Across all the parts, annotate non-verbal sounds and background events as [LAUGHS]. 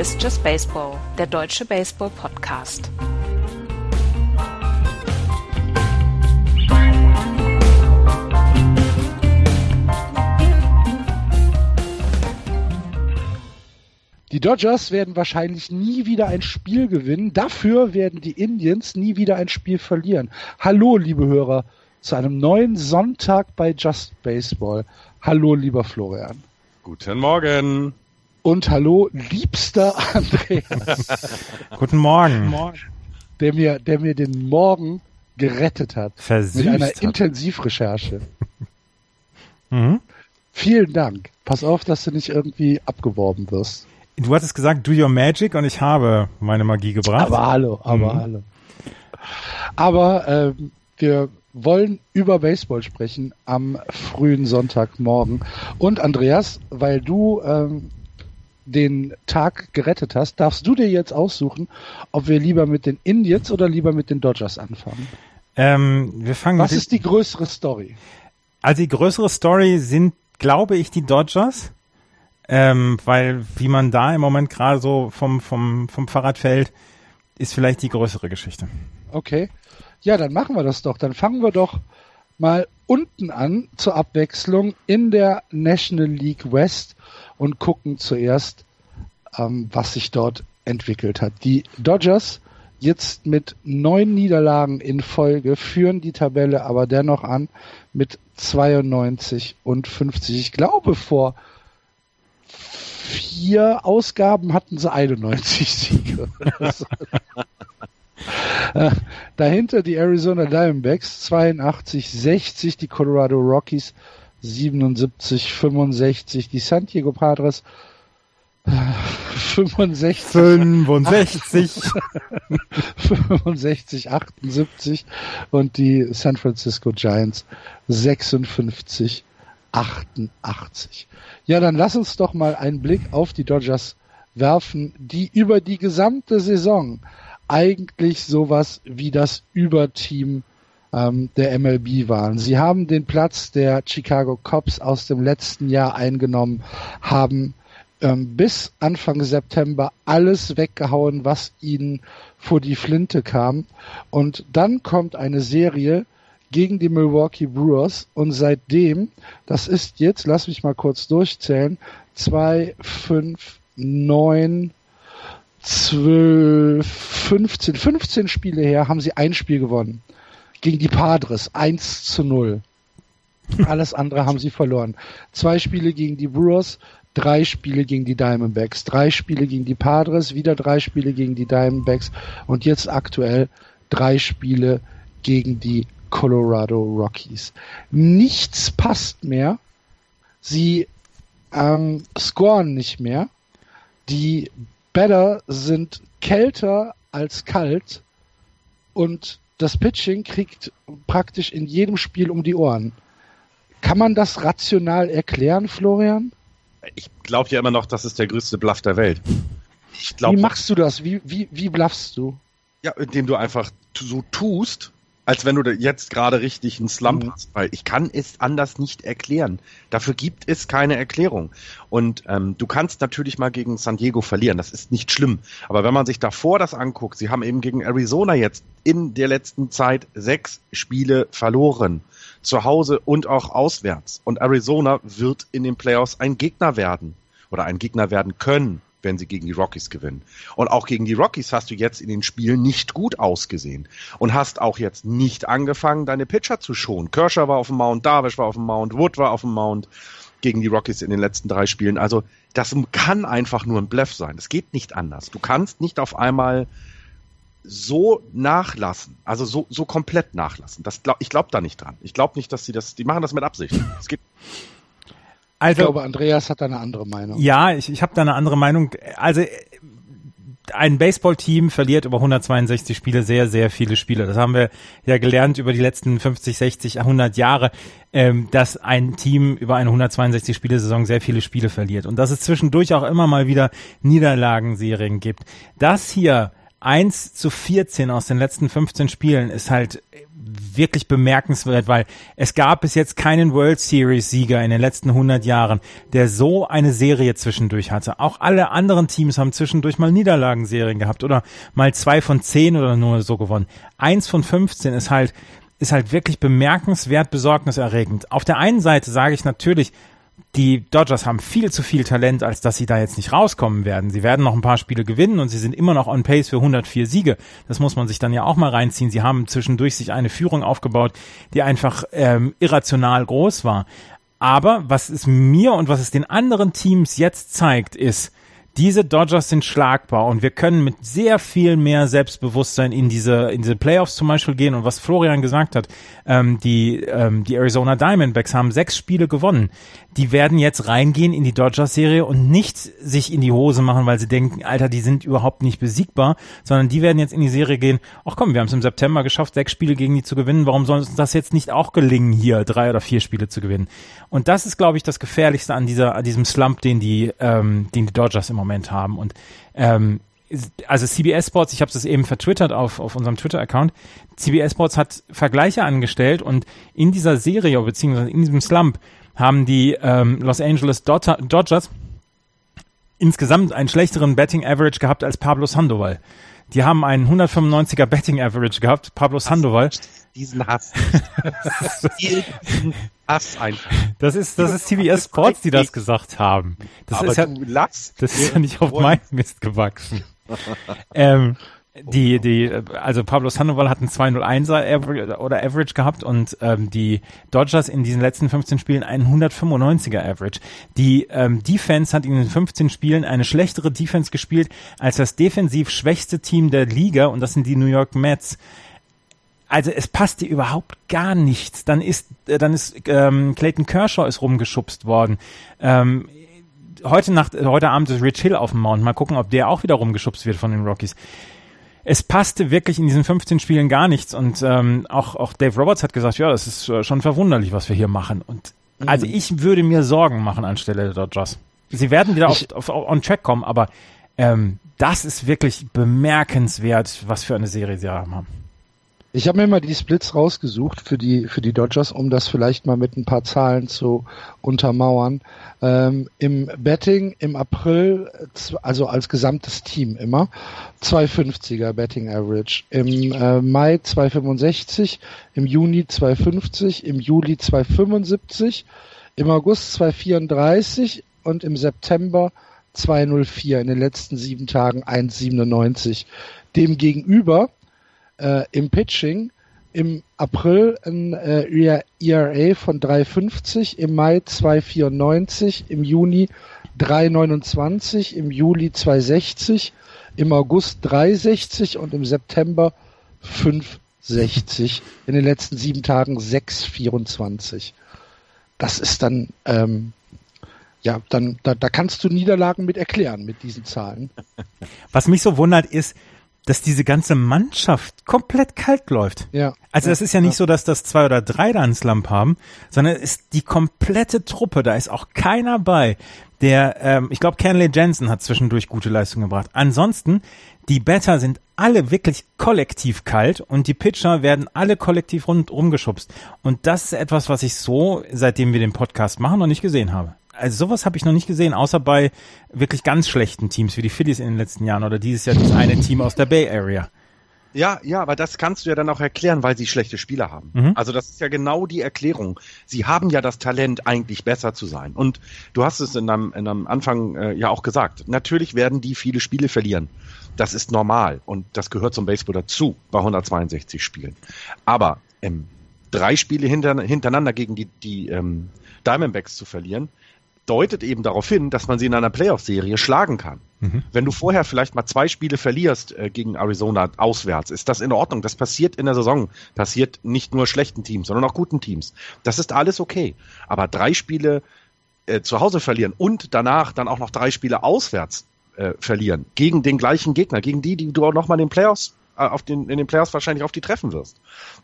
Ist Just Baseball, der deutsche Baseball-Podcast. Die Dodgers werden wahrscheinlich nie wieder ein Spiel gewinnen. Dafür werden die Indians nie wieder ein Spiel verlieren. Hallo, liebe Hörer, zu einem neuen Sonntag bei Just Baseball. Hallo, lieber Florian. Guten Morgen. Und hallo, liebster Andreas. [LAUGHS] Guten Morgen. Der mir, der mir den Morgen gerettet hat. Versüßt mit einer hat. Intensivrecherche. [LAUGHS] Mhm. Vielen Dank. Pass auf, dass du nicht irgendwie abgeworben wirst. Du hattest gesagt, do your magic und ich habe meine Magie gebracht. Aber hallo, aber Mhm. hallo. Aber ähm, wir wollen über Baseball sprechen am frühen Sonntagmorgen. Und Andreas, weil du ähm, den Tag gerettet hast, darfst du dir jetzt aussuchen, ob wir lieber mit den Indians oder lieber mit den Dodgers anfangen. ähm, wir fangen Was ist die größere Story? Also die größere Story sind, glaube ich, die Dodgers. Ähm, weil wie man da im Moment gerade so vom, vom, vom Fahrrad fällt, ist vielleicht die größere Geschichte. Okay. Ja, dann machen wir das doch. Dann fangen wir doch mal unten an zur Abwechslung in der National League West und gucken zuerst, ähm, was sich dort entwickelt hat. Die Dodgers jetzt mit neun Niederlagen in Folge führen die Tabelle aber dennoch an mit 92 und 50. Ich glaube, vor vier Ausgaben hatten sie 91 Siege. [LAUGHS] Äh, Dahinter die Arizona Diamondbacks 82, 60, die Colorado Rockies 77, 65, die San Diego Padres äh, 65, 65. 65, 78 und die San Francisco Giants 56, 88. Ja, dann lass uns doch mal einen Blick auf die Dodgers werfen, die über die gesamte Saison eigentlich sowas wie das Überteam ähm, der MLB waren. Sie haben den Platz der Chicago Cubs aus dem letzten Jahr eingenommen, haben ähm, bis Anfang September alles weggehauen, was ihnen vor die Flinte kam. Und dann kommt eine Serie gegen die Milwaukee Brewers und seitdem, das ist jetzt, lass mich mal kurz durchzählen, zwei, fünf, neun, zwölf, 15, 15 Spiele her haben sie ein Spiel gewonnen. Gegen die Padres 1 zu 0. Alles andere haben sie verloren. Zwei Spiele gegen die Brewers, drei Spiele gegen die Diamondbacks, drei Spiele gegen die Padres, wieder drei Spiele gegen die Diamondbacks und jetzt aktuell drei Spiele gegen die Colorado Rockies. Nichts passt mehr. Sie ähm, scoren nicht mehr. Die Batter sind kälter als kalt und das Pitching kriegt praktisch in jedem Spiel um die Ohren. Kann man das rational erklären, Florian? Ich glaube ja immer noch, das ist der größte Bluff der Welt. Ich Wie machst du das? Wie, wie, wie bluffst du? ja, indem du einfach so tust, als wenn du jetzt gerade richtig einen Slump Mhm. hast, weil ich kann es anders nicht erklären. Dafür gibt es keine Erklärung. Und ähm, du kannst natürlich mal gegen San Diego verlieren, das ist nicht schlimm. Aber wenn man sich davor das anguckt, sie haben eben gegen Arizona jetzt in der letzten Zeit sechs Spiele verloren. Zu Hause und auch auswärts. Und Arizona wird in den Playoffs ein Gegner werden. Oder ein Gegner werden können, wenn sie gegen die Rockies gewinnen. Und auch gegen die Rockies hast du jetzt in den Spielen nicht gut ausgesehen. Und hast auch jetzt nicht angefangen, deine Pitcher zu schonen. Kershaw war auf dem Mount, Darvish war auf dem Mount, Wood war auf dem Mount gegen die Rockies in den letzten drei Spielen. Also das kann einfach nur ein Bluff sein. Es geht nicht anders. Du kannst nicht auf einmal so nachlassen, also so, so komplett nachlassen. Das glaub, ich glaube da nicht dran. Ich glaube nicht, dass sie das, die machen das mit Absicht. Es geht, Ich Also, glaube, Andreas hat eine andere Meinung. ja, ich, ich habe da eine andere Meinung. Also, ein Baseballteam verliert über 162 Spiele sehr, sehr viele Spiele. Das haben wir ja gelernt über die letzten 50, 60, 100 Jahre, ähm, dass ein Team über eine 162 Spiele-Saison sehr viele Spiele verliert. Und dass es zwischendurch auch immer mal wieder Niederlagenserien gibt. Das hier 1 zu 14 aus den letzten 15 Spielen ist halt wirklich bemerkenswert, weil es gab bis jetzt keinen World Series Sieger in den letzten 100 Jahren, der so eine Serie zwischendurch hatte. Auch alle anderen Teams haben zwischendurch mal Niederlagenserien gehabt oder mal zwei von zehn oder nur so gewonnen. Eins von 15 ist halt ist halt wirklich bemerkenswert besorgniserregend. Auf der einen Seite sage ich natürlich, die Dodgers haben viel zu viel Talent, als dass sie da jetzt nicht rauskommen werden. Sie werden noch ein paar Spiele gewinnen und sie sind immer noch on pace für 104 Siege. Das muss man sich dann ja auch mal reinziehen. Sie haben zwischendurch sich eine Führung aufgebaut, die einfach ähm, irrational groß war. Aber was es mir und was es den anderen Teams jetzt zeigt, ist, diese Dodgers sind schlagbar und wir können mit sehr viel mehr Selbstbewusstsein in diese, in diese Playoffs zum Beispiel gehen. Und was Florian gesagt hat, ähm, die, ähm, die Arizona Diamondbacks haben sechs Spiele gewonnen die werden jetzt reingehen in die Dodgers-Serie und nicht sich in die Hose machen, weil sie denken, Alter, die sind überhaupt nicht besiegbar, sondern die werden jetzt in die Serie gehen, ach komm, wir haben es im September geschafft, sechs Spiele gegen die zu gewinnen, warum soll uns das jetzt nicht auch gelingen, hier drei oder vier Spiele zu gewinnen? Und das ist, glaube ich, das Gefährlichste an dieser, an diesem Slump, den die, ähm, den die Dodgers im Moment haben. Und ähm, also CBS Sports, ich habe es eben vertwittert auf, auf unserem Twitter-Account, CBS Sports hat Vergleiche angestellt und in dieser Serie, beziehungsweise in diesem Slump, haben die ähm, Los Angeles Dodgers insgesamt einen schlechteren Betting Average gehabt als Pablo Sandoval. Die haben einen 195er Betting Average gehabt, Pablo Sandoval. Diesen Hass. [LAUGHS] diesen Hass einfach. Das ist, das ist CBS Sports, die das gesagt haben. Das Aber ist ja, das ist ja nicht auf meinen Mist gewachsen. ähm, die, die, also Pablo Sandoval hat einen 201er Average, oder Average gehabt und ähm, die Dodgers in diesen letzten 15 Spielen einen 195er Average. Die ähm, Defense hat in den 15 Spielen eine schlechtere Defense gespielt als das defensiv schwächste Team der Liga und das sind die New York Mets. Also es passte überhaupt gar nichts. Dann ist, äh, dann ist ähm, Clayton Kershaw ist rumgeschubst worden. Ähm, heute Nacht, heute Abend ist Rich Hill auf dem Mount. Mal gucken, ob der auch wieder rumgeschubst wird von den Rockies es passte wirklich in diesen 15 Spielen gar nichts. Und ähm, auch, auch Dave Roberts hat gesagt, ja, das ist äh, schon verwunderlich, was wir hier machen. Und mhm. also ich würde mir Sorgen machen anstelle der Dodgers. Sie werden wieder auf, auf, auf on track kommen, aber ähm, das ist wirklich bemerkenswert, was für eine Serie sie haben. Ich habe mir mal die Splits rausgesucht für die für die Dodgers, um das vielleicht mal mit ein paar Zahlen zu untermauern. Ähm, Im Betting im April, also als gesamtes Team immer, 250er Betting Average. Im äh, Mai 265, im Juni 250, im Juli 275, im August 234 und im September 204. In den letzten sieben Tagen 1,97. Demgegenüber äh, im Pitching im April ein äh, ERA von 3,50, im Mai 2,94, im Juni 3,29, im Juli 2,60, im August 3,60 und im September 5,60. In den letzten sieben Tagen 6,24. Das ist dann, ähm, ja, dann, da, da kannst du Niederlagen mit erklären mit diesen Zahlen. Was mich so wundert ist, dass diese ganze Mannschaft komplett kalt läuft. Ja. Also das ist ja nicht so, dass das zwei oder drei da einen Slump haben, sondern es ist die komplette Truppe. Da ist auch keiner bei, der, ähm, ich glaube, Kenley Jensen hat zwischendurch gute Leistung gebracht. Ansonsten, die Batter sind alle wirklich kollektiv kalt und die Pitcher werden alle kollektiv rund rumgeschubst. Und das ist etwas, was ich so, seitdem wir den Podcast machen, noch nicht gesehen habe also sowas habe ich noch nicht gesehen, außer bei wirklich ganz schlechten Teams wie die Phillies in den letzten Jahren oder dieses Jahr das eine Team aus der Bay Area. Ja, ja, aber das kannst du ja dann auch erklären, weil sie schlechte Spieler haben. Mhm. Also das ist ja genau die Erklärung. Sie haben ja das Talent, eigentlich besser zu sein. Und du hast es in einem, in einem Anfang äh, ja auch gesagt. Natürlich werden die viele Spiele verlieren. Das ist normal und das gehört zum Baseball dazu bei 162 Spielen. Aber ähm, drei Spiele hinter, hintereinander gegen die, die ähm, Diamondbacks zu verlieren, deutet eben darauf hin, dass man sie in einer Playoff-Serie schlagen kann. Mhm. Wenn du vorher vielleicht mal zwei Spiele verlierst äh, gegen Arizona auswärts, ist das in Ordnung. Das passiert in der Saison. Passiert nicht nur schlechten Teams, sondern auch guten Teams. Das ist alles okay. Aber drei Spiele äh, zu Hause verlieren und danach dann auch noch drei Spiele auswärts äh, verlieren gegen den gleichen Gegner, gegen die, die du auch nochmal in den Playoffs äh, auf den, in den Playoffs wahrscheinlich auf die treffen wirst.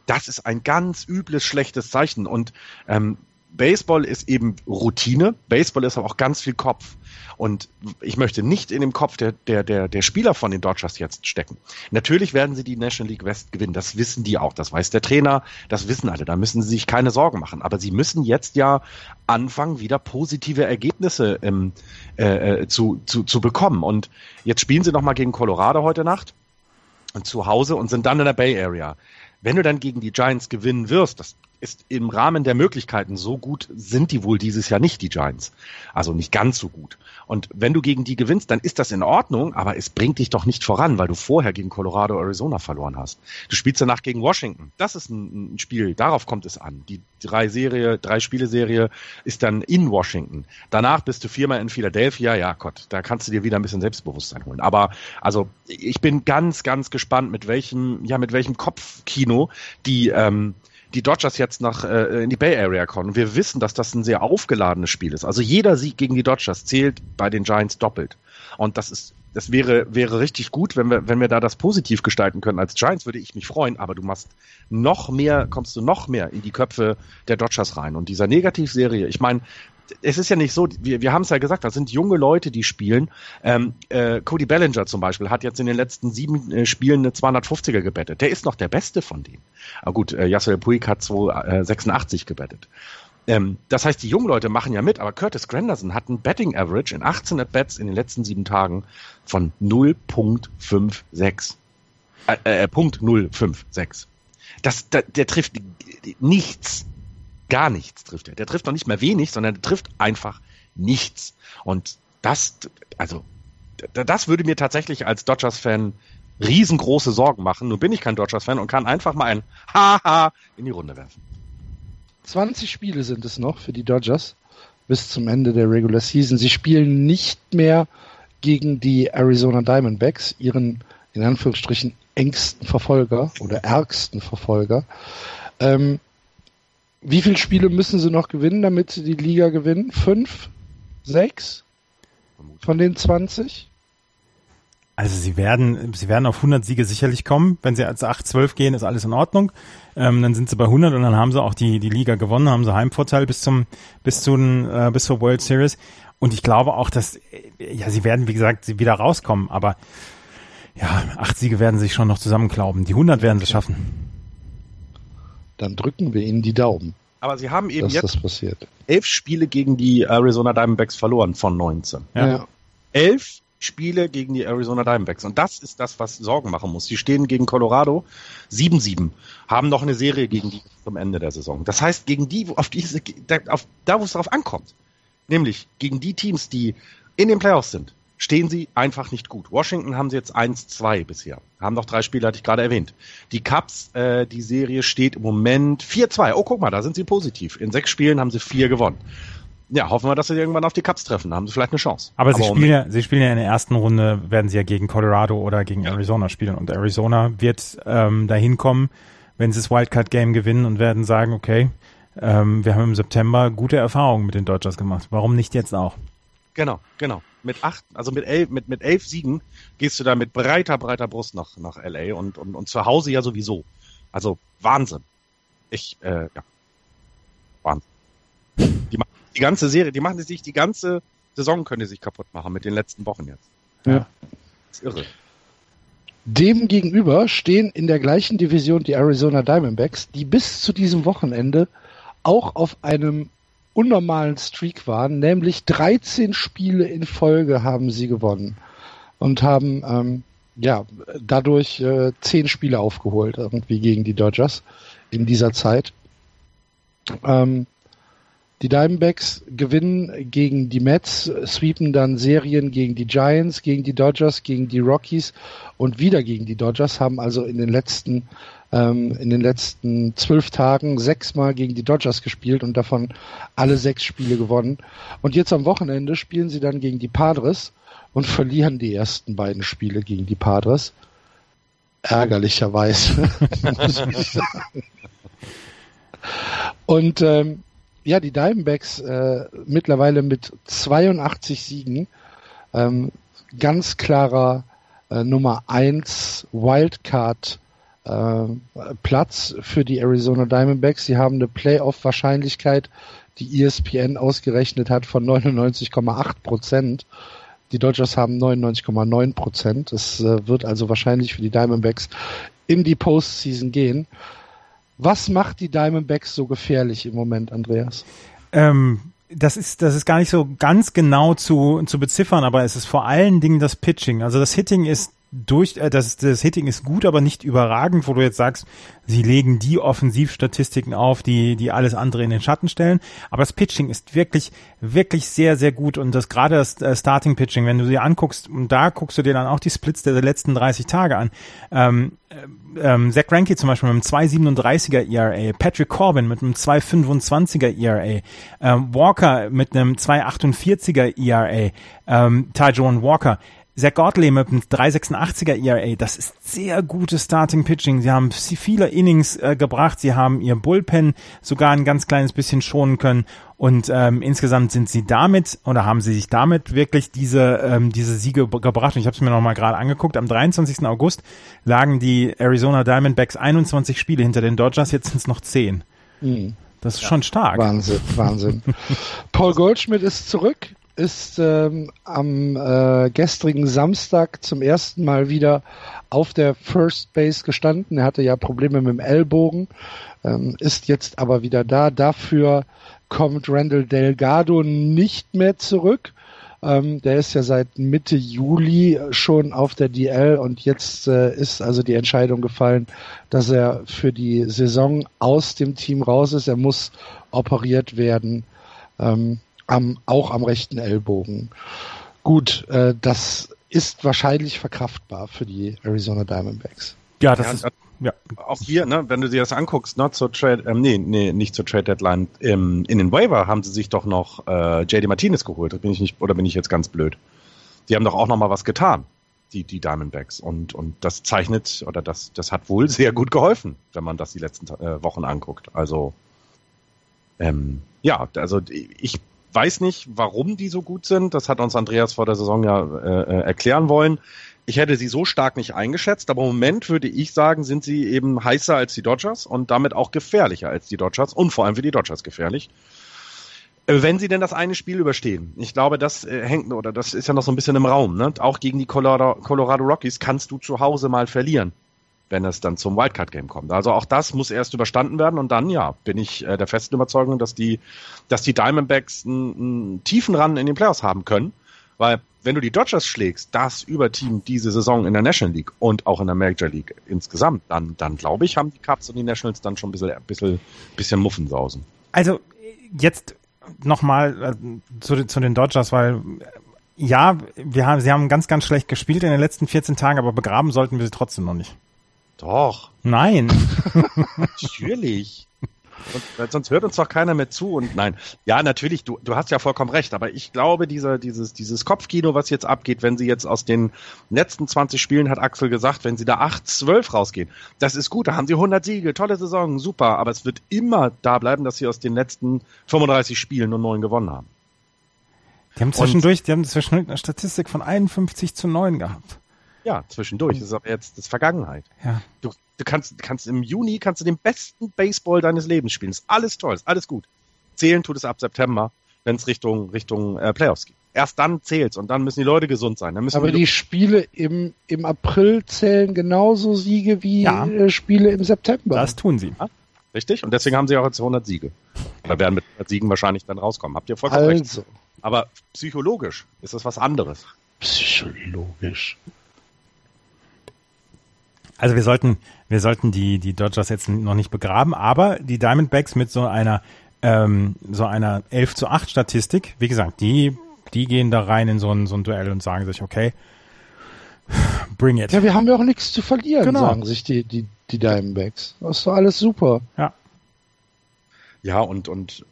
Das ist ein ganz übles, schlechtes Zeichen. Und ähm, Baseball ist eben Routine, Baseball ist aber auch ganz viel Kopf. Und ich möchte nicht in dem Kopf der, der, der, der Spieler von den Dodgers jetzt stecken. Natürlich werden sie die National League West gewinnen. Das wissen die auch. Das weiß der Trainer. Das wissen alle. Da müssen sie sich keine Sorgen machen. Aber sie müssen jetzt ja anfangen, wieder positive Ergebnisse ähm, äh, äh zu, zu, zu bekommen. Und jetzt spielen sie nochmal gegen Colorado heute Nacht und zu Hause und sind dann in der Bay Area. Wenn du dann gegen die Giants gewinnen wirst, das ist im Rahmen der Möglichkeiten so gut sind die wohl dieses Jahr nicht, die Giants. Also nicht ganz so gut. Und wenn du gegen die gewinnst, dann ist das in Ordnung, aber es bringt dich doch nicht voran, weil du vorher gegen Colorado, Arizona verloren hast. Du spielst danach gegen Washington. Das ist ein, ein Spiel, darauf kommt es an. Die drei Serie, drei Spiele-Serie ist dann in Washington. Danach bist du viermal in Philadelphia. Ja Gott, da kannst du dir wieder ein bisschen Selbstbewusstsein holen. Aber also ich bin ganz, ganz gespannt, mit welchem, ja, mit welchem Kopfkino die ähm, die Dodgers jetzt nach äh, in die Bay Area kommen. Wir wissen, dass das ein sehr aufgeladenes Spiel ist. Also jeder Sieg gegen die Dodgers zählt bei den Giants doppelt. Und das ist das wäre, wäre richtig gut, wenn wir, wenn wir da das positiv gestalten können. Als Giants würde ich mich freuen, aber du machst noch mehr, kommst du noch mehr in die Köpfe der Dodgers rein. Und dieser Negativserie, ich meine, es ist ja nicht so, wir, wir haben es ja gesagt, das sind junge Leute, die spielen. Ähm, äh, Cody Bellinger zum Beispiel hat jetzt in den letzten sieben äh, Spielen eine 250er gebettet. Der ist noch der Beste von denen. Aber gut, äh, Yasser Puig hat 286 äh, gebettet. Ähm, das heißt, die jungen Leute machen ja mit, aber Curtis Granderson hat ein Betting Average in 18 At-Bats in den letzten sieben Tagen von 0.56. Äh, äh, Punkt 056. Das, der, der trifft nichts gar nichts trifft er. Der trifft noch nicht mehr wenig, sondern der trifft einfach nichts. Und das, also, das würde mir tatsächlich als Dodgers-Fan riesengroße Sorgen machen. Nun bin ich kein Dodgers-Fan und kann einfach mal ein Haha in die Runde werfen. 20 Spiele sind es noch für die Dodgers bis zum Ende der Regular Season. Sie spielen nicht mehr gegen die Arizona Diamondbacks, ihren in Anführungsstrichen engsten Verfolger oder ärgsten Verfolger. Ähm, wie viele Spiele müssen sie noch gewinnen, damit sie die Liga gewinnen? Fünf? Sechs? Von den 20? Also sie werden, sie werden auf 100 Siege sicherlich kommen. Wenn sie als 8-12 gehen, ist alles in Ordnung. Ähm, dann sind sie bei 100 und dann haben sie auch die, die Liga gewonnen, haben sie Heimvorteil bis zum, bis zu äh, bis zur World Series. Und ich glaube auch, dass, ja, sie werden, wie gesagt, wieder rauskommen. Aber ja, acht Siege werden sich schon noch zusammenklauben. Die 100 werden sie schaffen dann drücken wir ihnen die Daumen. Aber sie haben eben jetzt elf Spiele gegen die Arizona Diamondbacks verloren von 19. Ja. ja. Elf Spiele gegen die Arizona Diamondbacks. Und das ist das, was Sorgen machen muss. Sie stehen gegen Colorado 7-7, haben noch eine Serie gegen die zum Ende der Saison. Das heißt, gegen die, auf diese, auf, da wo es darauf ankommt, nämlich gegen die Teams, die in den Playoffs sind, stehen sie einfach nicht gut. Washington haben sie jetzt 1-2 bisher. Haben noch drei Spiele, hatte ich gerade erwähnt. Die Cubs, äh, die Serie steht im Moment 4-2. Oh, guck mal, da sind sie positiv. In sechs Spielen haben sie vier gewonnen. Ja, hoffen wir, dass sie irgendwann auf die Cubs treffen. Da haben sie vielleicht eine Chance. Aber, Aber sie spielen ja, sie spielen ja in der ersten Runde, werden sie ja gegen Colorado oder gegen ja. Arizona spielen. Und Arizona wird ähm, dahin kommen, wenn sie das Wildcard-Game gewinnen und werden sagen, okay, ähm, wir haben im September gute Erfahrungen mit den Dodgers gemacht. Warum nicht jetzt auch? Genau, genau mit acht, also mit elf, mit, mit elf Siegen gehst du da mit breiter, breiter Brust nach, nach LA und, und, und zu Hause ja sowieso. Also Wahnsinn. Ich, äh, ja. Wahnsinn. Die die ganze Serie, die machen sich die ganze Saison können die sich kaputt machen mit den letzten Wochen jetzt. Ja. Das ist irre. Dem gegenüber stehen in der gleichen Division die Arizona Diamondbacks, die bis zu diesem Wochenende auch auf einem unnormalen Streak waren, nämlich 13 Spiele in Folge haben sie gewonnen und haben ähm, ja dadurch äh, 10 Spiele aufgeholt irgendwie gegen die Dodgers in dieser Zeit. Ähm, die Diamondbacks gewinnen gegen die Mets, sweepen dann Serien gegen die Giants, gegen die Dodgers, gegen die Rockies und wieder gegen die Dodgers, haben also in den letzten ähm, in den letzten zwölf Tagen sechsmal gegen die Dodgers gespielt und davon alle sechs Spiele gewonnen. Und jetzt am Wochenende spielen sie dann gegen die Padres und verlieren die ersten beiden Spiele gegen die Padres. Ärgerlicherweise, [LAUGHS] muss ich sagen. Und ähm, ja, die Diamondbacks äh, mittlerweile mit 82 Siegen, ähm, ganz klarer äh, Nummer 1 Wildcard Platz für die Arizona Diamondbacks. Sie haben eine Playoff-Wahrscheinlichkeit, die ESPN ausgerechnet hat, von 99,8 Prozent. Die Dodgers haben 99,9 Prozent. Es äh, wird also wahrscheinlich für die Diamondbacks in die Postseason gehen. Was macht die Diamondbacks so gefährlich im Moment, Andreas? Ähm, das ist, das ist gar nicht so ganz genau zu, zu beziffern, aber es ist vor allen Dingen das Pitching. Also das Hitting ist durch, äh, das, das Hitting ist gut, aber nicht überragend, wo du jetzt sagst, sie legen die Offensivstatistiken auf, die, die alles andere in den Schatten stellen. Aber das Pitching ist wirklich, wirklich sehr, sehr gut und das gerade das äh, Starting Pitching, wenn du dir anguckst, und da guckst du dir dann auch die Splits der, der letzten 30 Tage an. Ähm, äh, ähm, Zach Greinke zum Beispiel mit einem 2,37er ERA, Patrick Corbin mit einem 2,25er ERA, ähm, Walker mit einem 2,48er ERA, ähm, Ty Joan Walker Zach Godley mit einem 386er ERA, das ist sehr gutes Starting Pitching. Sie haben viele Innings äh, gebracht, sie haben ihr Bullpen sogar ein ganz kleines bisschen schonen können und ähm, insgesamt sind sie damit oder haben sie sich damit wirklich diese ähm, diese Siege gebracht. Und ich habe es mir noch mal gerade angeguckt. Am 23. August lagen die Arizona Diamondbacks 21 Spiele hinter den Dodgers, jetzt sind es noch 10. Mhm. Das ist ja, schon stark. Wahnsinn, Wahnsinn. Paul Goldschmidt ist zurück ist ähm, am äh, gestrigen Samstag zum ersten Mal wieder auf der First Base gestanden. Er hatte ja Probleme mit dem Ellbogen, ähm, ist jetzt aber wieder da. Dafür kommt Randall Delgado nicht mehr zurück. Ähm, der ist ja seit Mitte Juli schon auf der DL und jetzt äh, ist also die Entscheidung gefallen, dass er für die Saison aus dem Team raus ist. Er muss operiert werden. Ähm, am, auch am rechten Ellbogen. Gut, äh, das ist wahrscheinlich verkraftbar für die Arizona Diamondbacks. Ja, das ja, ist ja. Auch hier, ne, wenn du dir das anguckst, ne, zur Trade, ähm, nee, nee, nicht zur Trade Deadline, im, in den Waiver haben sie sich doch noch äh, JD Martinez geholt. Da bin ich nicht, oder bin ich jetzt ganz blöd? Die haben doch auch noch mal was getan, die, die Diamondbacks. Und, und das zeichnet, oder das, das hat wohl [LAUGHS] sehr gut geholfen, wenn man das die letzten äh, Wochen anguckt. Also, ähm, ja, also ich weiß nicht, warum die so gut sind. Das hat uns Andreas vor der Saison ja äh, äh, erklären wollen. Ich hätte sie so stark nicht eingeschätzt, aber im Moment würde ich sagen, sind sie eben heißer als die Dodgers und damit auch gefährlicher als die Dodgers und vor allem für die Dodgers gefährlich. Äh, wenn sie denn das eine Spiel überstehen. Ich glaube, das äh, hängt, oder das ist ja noch so ein bisschen im Raum. Ne? Auch gegen die Colorado, Colorado Rockies kannst du zu Hause mal verlieren wenn es dann zum Wildcard-Game kommt. Also auch das muss erst überstanden werden und dann, ja, bin ich äh, der festen Überzeugung, dass die, dass die Diamondbacks einen, tiefen Run in den Playoffs haben können, weil wenn du die Dodgers schlägst, das Überteam diese Saison in der National League und auch in der Major League insgesamt, dann, dann glaube ich, haben die Cubs und die Nationals dann schon ein bisschen, ein bisschen, bisschen Muffensausen. Also jetzt nochmal äh, zu, zu den Dodgers, weil ja, wir haben, sie haben ganz, ganz schlecht gespielt in den letzten 14 Tagen, aber begraben sollten wir sie trotzdem noch nicht. Doch. Nein. [LAUGHS] [LAUGHS] Natürlich. Und, sonst hört uns doch keiner mehr zu und nein. Ja, natürlich, du, du hast ja vollkommen recht, aber ich glaube, dieser, dieses, dieses Kopfkino, was jetzt abgeht, wenn sie jetzt aus den letzten 20 Spielen, hat Axel gesagt, wenn sie da 8, 12 rausgehen, das ist gut, da haben sie 100 Siege, tolle Saison, super, aber es wird immer da bleiben, dass sie aus den letzten 35 Spielen nur 9 gewonnen haben. Die haben zwischendurch, und, die haben zwischendurch eine Statistik von 51 zu 9 gehabt. Ja, zwischendurch. Das ist aber jetzt das Vergangenheit. Ja. Du, du kannst, kannst im Juni kannst du den besten Baseball deines Lebens spielen. Ist alles toll, ist alles gut. Zählen tut es ab September, wenn es Richtung Richtung äh, Playoffs geht. Erst dann zählt's und dann müssen die Leute gesund sein. Dann müssen aber die, die Spiele im, im April zählen genauso Siege wie ja. äh, Spiele im September. Das tun sie. Ja, richtig? Und deswegen haben sie auch jetzt 100 Siege. Oder werden mit 100 Siegen wahrscheinlich dann rauskommen. Habt ihr vollkommen also. recht. Aber psychologisch ist das was anderes. Psychologisch. Also wir sollten, wir sollten die, die Dodgers jetzt noch nicht begraben, aber die Diamondbacks mit so einer, ähm, so einer 11 zu 8 Statistik, wie gesagt, die, die gehen da rein in so ein, so ein Duell und sagen sich, okay, bring it. Ja, wir haben ja auch nichts zu verlieren, genau. sagen sich die, die, die Diamondbacks. Das ist doch alles super. Ja. Ja, und, und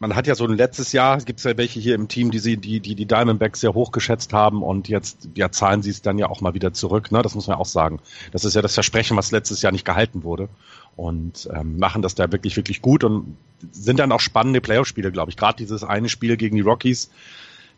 man hat ja so ein letztes Jahr, gibt es ja welche hier im Team, die sie, die, die, die Diamondbacks sehr hoch geschätzt haben und jetzt ja, zahlen sie es dann ja auch mal wieder zurück. Ne? Das muss man auch sagen. Das ist ja das Versprechen, was letztes Jahr nicht gehalten wurde. Und ähm, machen das da wirklich, wirklich gut und sind dann auch spannende Playoff-Spiele, glaube ich. Gerade dieses eine Spiel gegen die Rockies,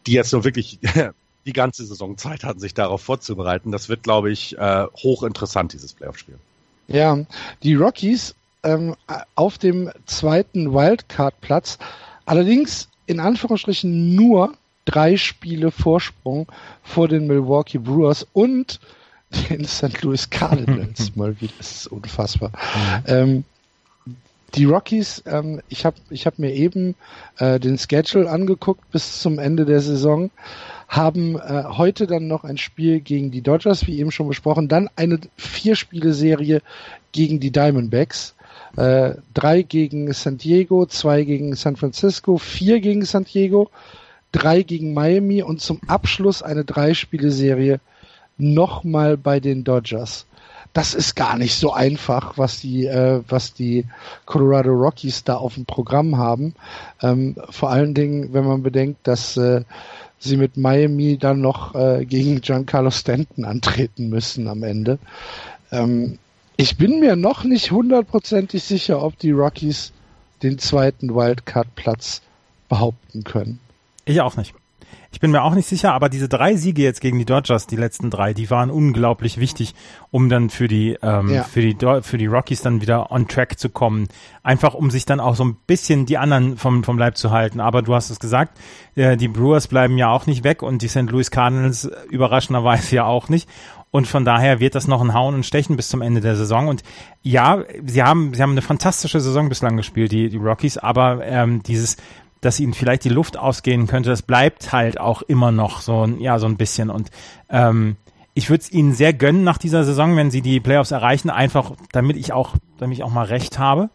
die jetzt so wirklich [LAUGHS] die ganze Saison Zeit hatten, sich darauf vorzubereiten. Das wird, glaube ich, äh, hochinteressant, dieses Playoff-Spiel. Ja, die Rockies ähm, auf dem zweiten Wildcard-Platz. Allerdings in Anführungsstrichen nur drei Spiele Vorsprung vor den Milwaukee Brewers und den St. Louis Cardinals. [LAUGHS] Mal wieder, das ist unfassbar. Mhm. Ähm, die Rockies, ähm, ich habe ich hab mir eben äh, den Schedule angeguckt bis zum Ende der Saison, haben äh, heute dann noch ein Spiel gegen die Dodgers, wie eben schon besprochen, dann eine Vier-Spiele-Serie gegen die Diamondbacks. Äh, drei gegen San Diego, zwei gegen San Francisco, vier gegen San Diego, drei gegen Miami und zum Abschluss eine Drei-Spiele-Serie nochmal bei den Dodgers das ist gar nicht so einfach, was die, äh, was die Colorado Rockies da auf dem Programm haben. Ähm, vor allen Dingen, wenn man bedenkt, dass äh, sie mit Miami dann noch äh, gegen Giancarlo Stanton antreten müssen am Ende. Ähm, ich bin mir noch nicht hundertprozentig sicher, ob die Rockies den zweiten Wildcard-Platz behaupten können. Ich auch nicht. Ich bin mir auch nicht sicher, aber diese drei Siege jetzt gegen die Dodgers, die letzten drei, die waren unglaublich wichtig, um dann für die ähm, ja. für die für die Rockies dann wieder on track zu kommen. Einfach um sich dann auch so ein bisschen die anderen vom vom Leib zu halten. Aber du hast es gesagt, äh, die Brewers bleiben ja auch nicht weg und die St. Louis Cardinals überraschenderweise ja auch nicht. Und von daher wird das noch ein Hauen und Stechen bis zum Ende der Saison. Und ja, sie haben, sie haben eine fantastische Saison bislang gespielt, die, die Rockies, aber ähm, dieses dass ihnen vielleicht die Luft ausgehen könnte, das bleibt halt auch immer noch so, ja, so ein bisschen. Und ähm, ich würde es ihnen sehr gönnen nach dieser Saison, wenn sie die Playoffs erreichen, einfach damit ich auch, damit ich auch mal recht habe.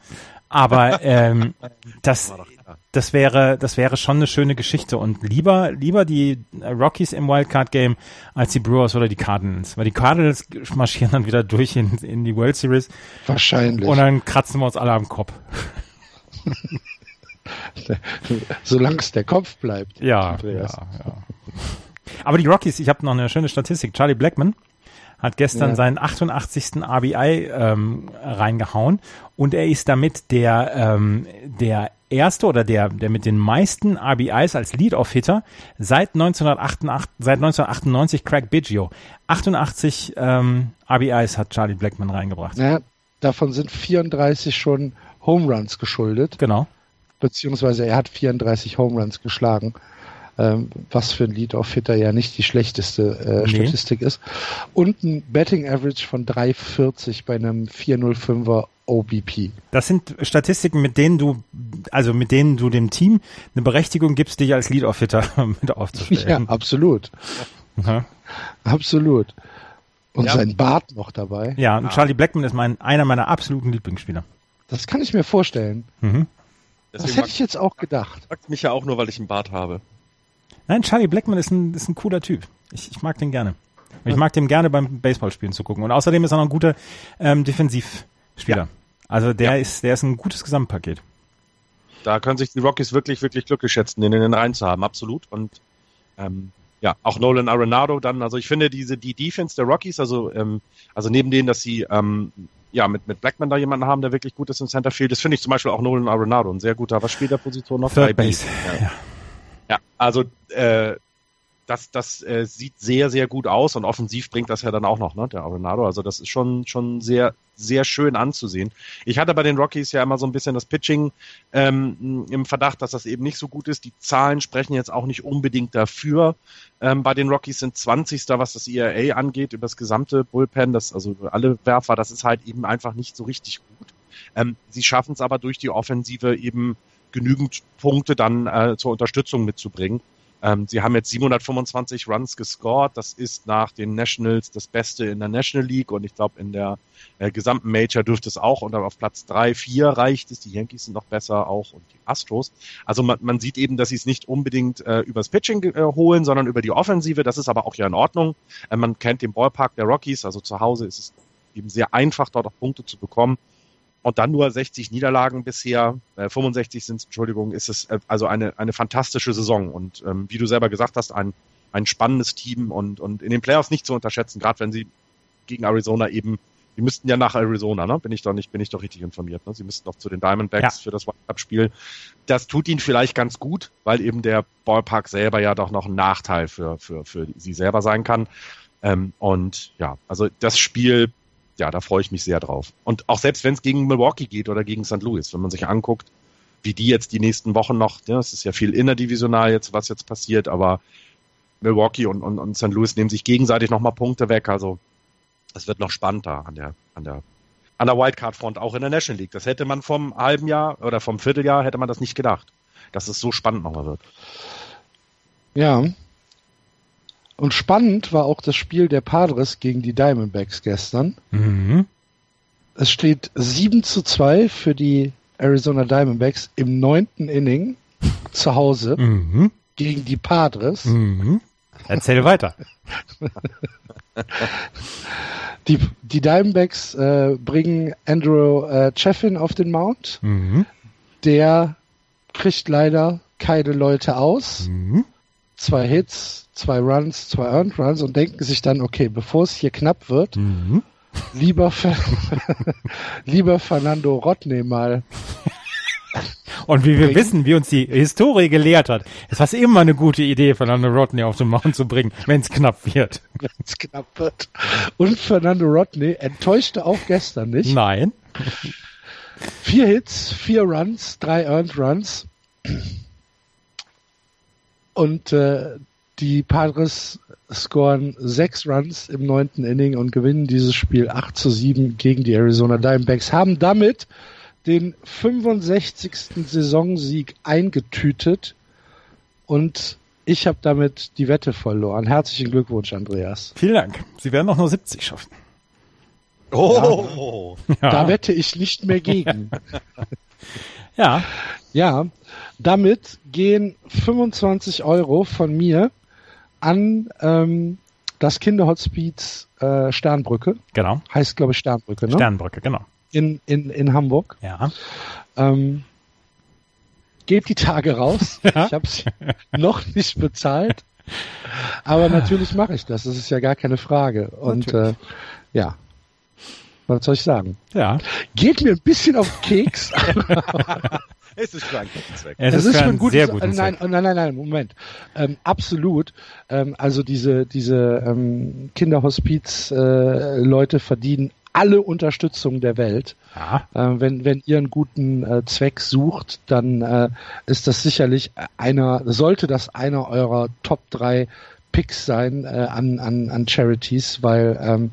Aber [LAUGHS] ähm, das, das wäre, das wäre schon eine schöne Geschichte und lieber, lieber die Rockies im Wildcard Game als die Brewers oder die Cardinals, weil die Cardinals marschieren dann wieder durch in, in die World Series. Wahrscheinlich. Und dann kratzen wir uns alle am Kopf. [LAUGHS] Solange es der Kopf bleibt. Ja, ja, ja. Aber die Rockies, ich habe noch eine schöne Statistik. Charlie Blackman hat gestern ja. seinen 88. RBI ähm, reingehauen und er ist damit der ähm, der erste oder der der mit den meisten RBIs als Lead-Off-Hitter seit 1988 seit 1998 Craig Biggio 88 ähm, RBIs hat Charlie Blackman reingebracht. Ja, davon sind 34 schon Home Runs geschuldet. Genau beziehungsweise er hat 34 Home Runs geschlagen, ähm, was für ein Lead-Off-Hitter ja nicht die schlechteste äh, nee. Statistik ist. Und ein Betting Average von 3,40 bei einem 405er OBP. Das sind Statistiken, mit denen du, also mit denen du dem Team eine Berechtigung gibst, dich als Lead-Off-Hitter [LAUGHS] mit aufzustellen. Ja, absolut. Ja. Absolut. Und ja. sein Bart noch dabei. Ja, und Charlie Blackman ist mein, einer meiner absoluten Lieblingsspieler. Das kann ich mir vorstellen. Mhm. Das hätte ich jetzt auch gedacht. Sagt mich ja auch nur, weil ich einen Bart habe. Nein, Charlie Blackman ist ein, ist ein cooler Typ. Ich, ich mag den gerne. Ich mag dem gerne beim Baseballspielen zu gucken. Und außerdem ist er noch ein guter ähm, Defensivspieler. Ja. Also der ja. ist, der ist ein gutes Gesamtpaket. Da können sich die Rockies wirklich, wirklich glücklich schätzen, den in den Reihen zu haben. Absolut. Und ähm, ja, auch Nolan Arenado dann. Also ich finde diese die Defense der Rockies, also ähm, also neben denen, dass sie ähm, ja, mit, mit Blackman da jemanden haben, der wirklich gut ist im Centerfield. Das finde ich zum Beispiel auch Nolan Arenado, ein sehr guter, was spielt der Position noch? Third Base. Ja. ja. Ja, also äh, das, das äh, sieht sehr, sehr gut aus und offensiv bringt das ja dann auch noch, ne, der Arenado. Also das ist schon, schon sehr, sehr schön anzusehen. Ich hatte bei den Rockies ja immer so ein bisschen das Pitching ähm, im Verdacht, dass das eben nicht so gut ist. Die Zahlen sprechen jetzt auch nicht unbedingt dafür. Ähm, bei den Rockies sind 20. was das ERA angeht, über das gesamte Bullpen, das, also alle Werfer, das ist halt eben einfach nicht so richtig gut. Ähm, sie schaffen es aber durch die Offensive eben genügend Punkte dann äh, zur Unterstützung mitzubringen. Ähm, sie haben jetzt 725 Runs gescored. Das ist nach den Nationals das Beste in der National League und ich glaube in der äh, gesamten Major dürfte es auch und dann auf Platz drei, vier reicht es. Die Yankees sind noch besser auch und die Astros. Also man, man sieht eben, dass sie es nicht unbedingt äh, übers Pitching äh, holen, sondern über die Offensive. Das ist aber auch ja in Ordnung. Äh, man kennt den Ballpark der Rockies, also zu Hause ist es eben sehr einfach, dort auch Punkte zu bekommen und dann nur 60 Niederlagen bisher, äh, 65 sind Entschuldigung, ist es äh, also eine, eine fantastische Saison und ähm, wie du selber gesagt hast, ein, ein spannendes Team und, und in den Playoffs nicht zu unterschätzen, gerade wenn sie gegen Arizona eben, die müssten ja nach Arizona, ne? Bin ich doch nicht, bin ich doch richtig informiert, ne? Sie müssten doch zu den Diamondbacks ja. für das Cup-Spiel. Das tut ihnen vielleicht ganz gut, weil eben der Ballpark selber ja doch noch ein Nachteil für, für, für sie selber sein kann. Ähm, und ja, also das Spiel ja, da freue ich mich sehr drauf. Und auch selbst wenn es gegen Milwaukee geht oder gegen St. Louis, wenn man sich anguckt, wie die jetzt die nächsten Wochen noch, ja, es ist ja viel innerdivisional jetzt, was jetzt passiert, aber Milwaukee und, und, und St. Louis nehmen sich gegenseitig nochmal Punkte weg. Also es wird noch spannender an der, an der, an der Wildcard-Front, auch in der National League. Das hätte man vom halben Jahr oder vom Vierteljahr hätte man das nicht gedacht, dass es so spannend nochmal wird. Ja. Und spannend war auch das Spiel der Padres gegen die Diamondbacks gestern. Mhm. Es steht 7 zu 2 für die Arizona Diamondbacks im neunten Inning zu Hause Mhm. gegen die Padres. Mhm. Erzähl weiter. Die, die Diamondbacks äh, bringen Andrew äh, Chaffin auf den Mount. Mhm. Der kriegt leider keine Leute aus. Mhm. Zwei Hits, zwei Runs, zwei Earned Runs und denken sich dann, okay, bevor es hier knapp wird, Mhm. lieber, [LAUGHS] lieber Fernando Rodney mal. Und wie wir Bringen. wissen, wie uns die Historie gelehrt hat, ist das immer eine gute Idee, Fernando Rodney auf den Mount zu bringen, wenn es knapp wird. [LAUGHS] wenn es knapp wird. Und Fernando Rodney enttäuschte auch gestern nicht. Nein. Vier Hits, vier Runs, drei Earned Runs. Und äh, die Padres scoren sechs Runs im neunten Inning und gewinnen dieses Spiel 8 zu 7 gegen die Arizona Diamondbacks, haben damit den 65. Saisonsieg eingetütet und ich habe damit die Wette verloren. Herzlichen Glückwunsch, Andreas. Vielen Dank. Sie werden auch nur 70 schaffen. Oh, [LAUGHS] Ja. Da wette ich nicht mehr gegen. [LAUGHS] ja. Ja, damit gehen 25 Euro von mir an ähm, das Kinderhospiz äh, Sternbrücke. Genau. Heißt, glaube ich, Sternbrücke, ne? Sternbrücke, genau. In, in, in Hamburg. Ja. Ähm, geht die Tage raus. [LAUGHS] Ja. Ich habe es noch nicht bezahlt. Aber natürlich mache ich das. Das ist ja gar keine Frage. Und äh, ja, was soll ich sagen? Ja. Geht mir ein bisschen auf den Keks. [LAUGHS] es ist für einen guten Zweck. Es Das ist, für einen ein sehr guten nein, Zweck. nein, nein, nein, Moment. Ähm, absolut. Ähm, also diese, diese ähm, Kinderhospiz-Leute äh, Leute verdienen alle Unterstützung der Welt. Ja. Äh, wenn, wenn ihr einen guten äh, Zweck sucht, dann äh, ist das sicherlich einer, sollte das einer eurer Top 3 Picks sein äh, an, an, an Charities, weil ähm,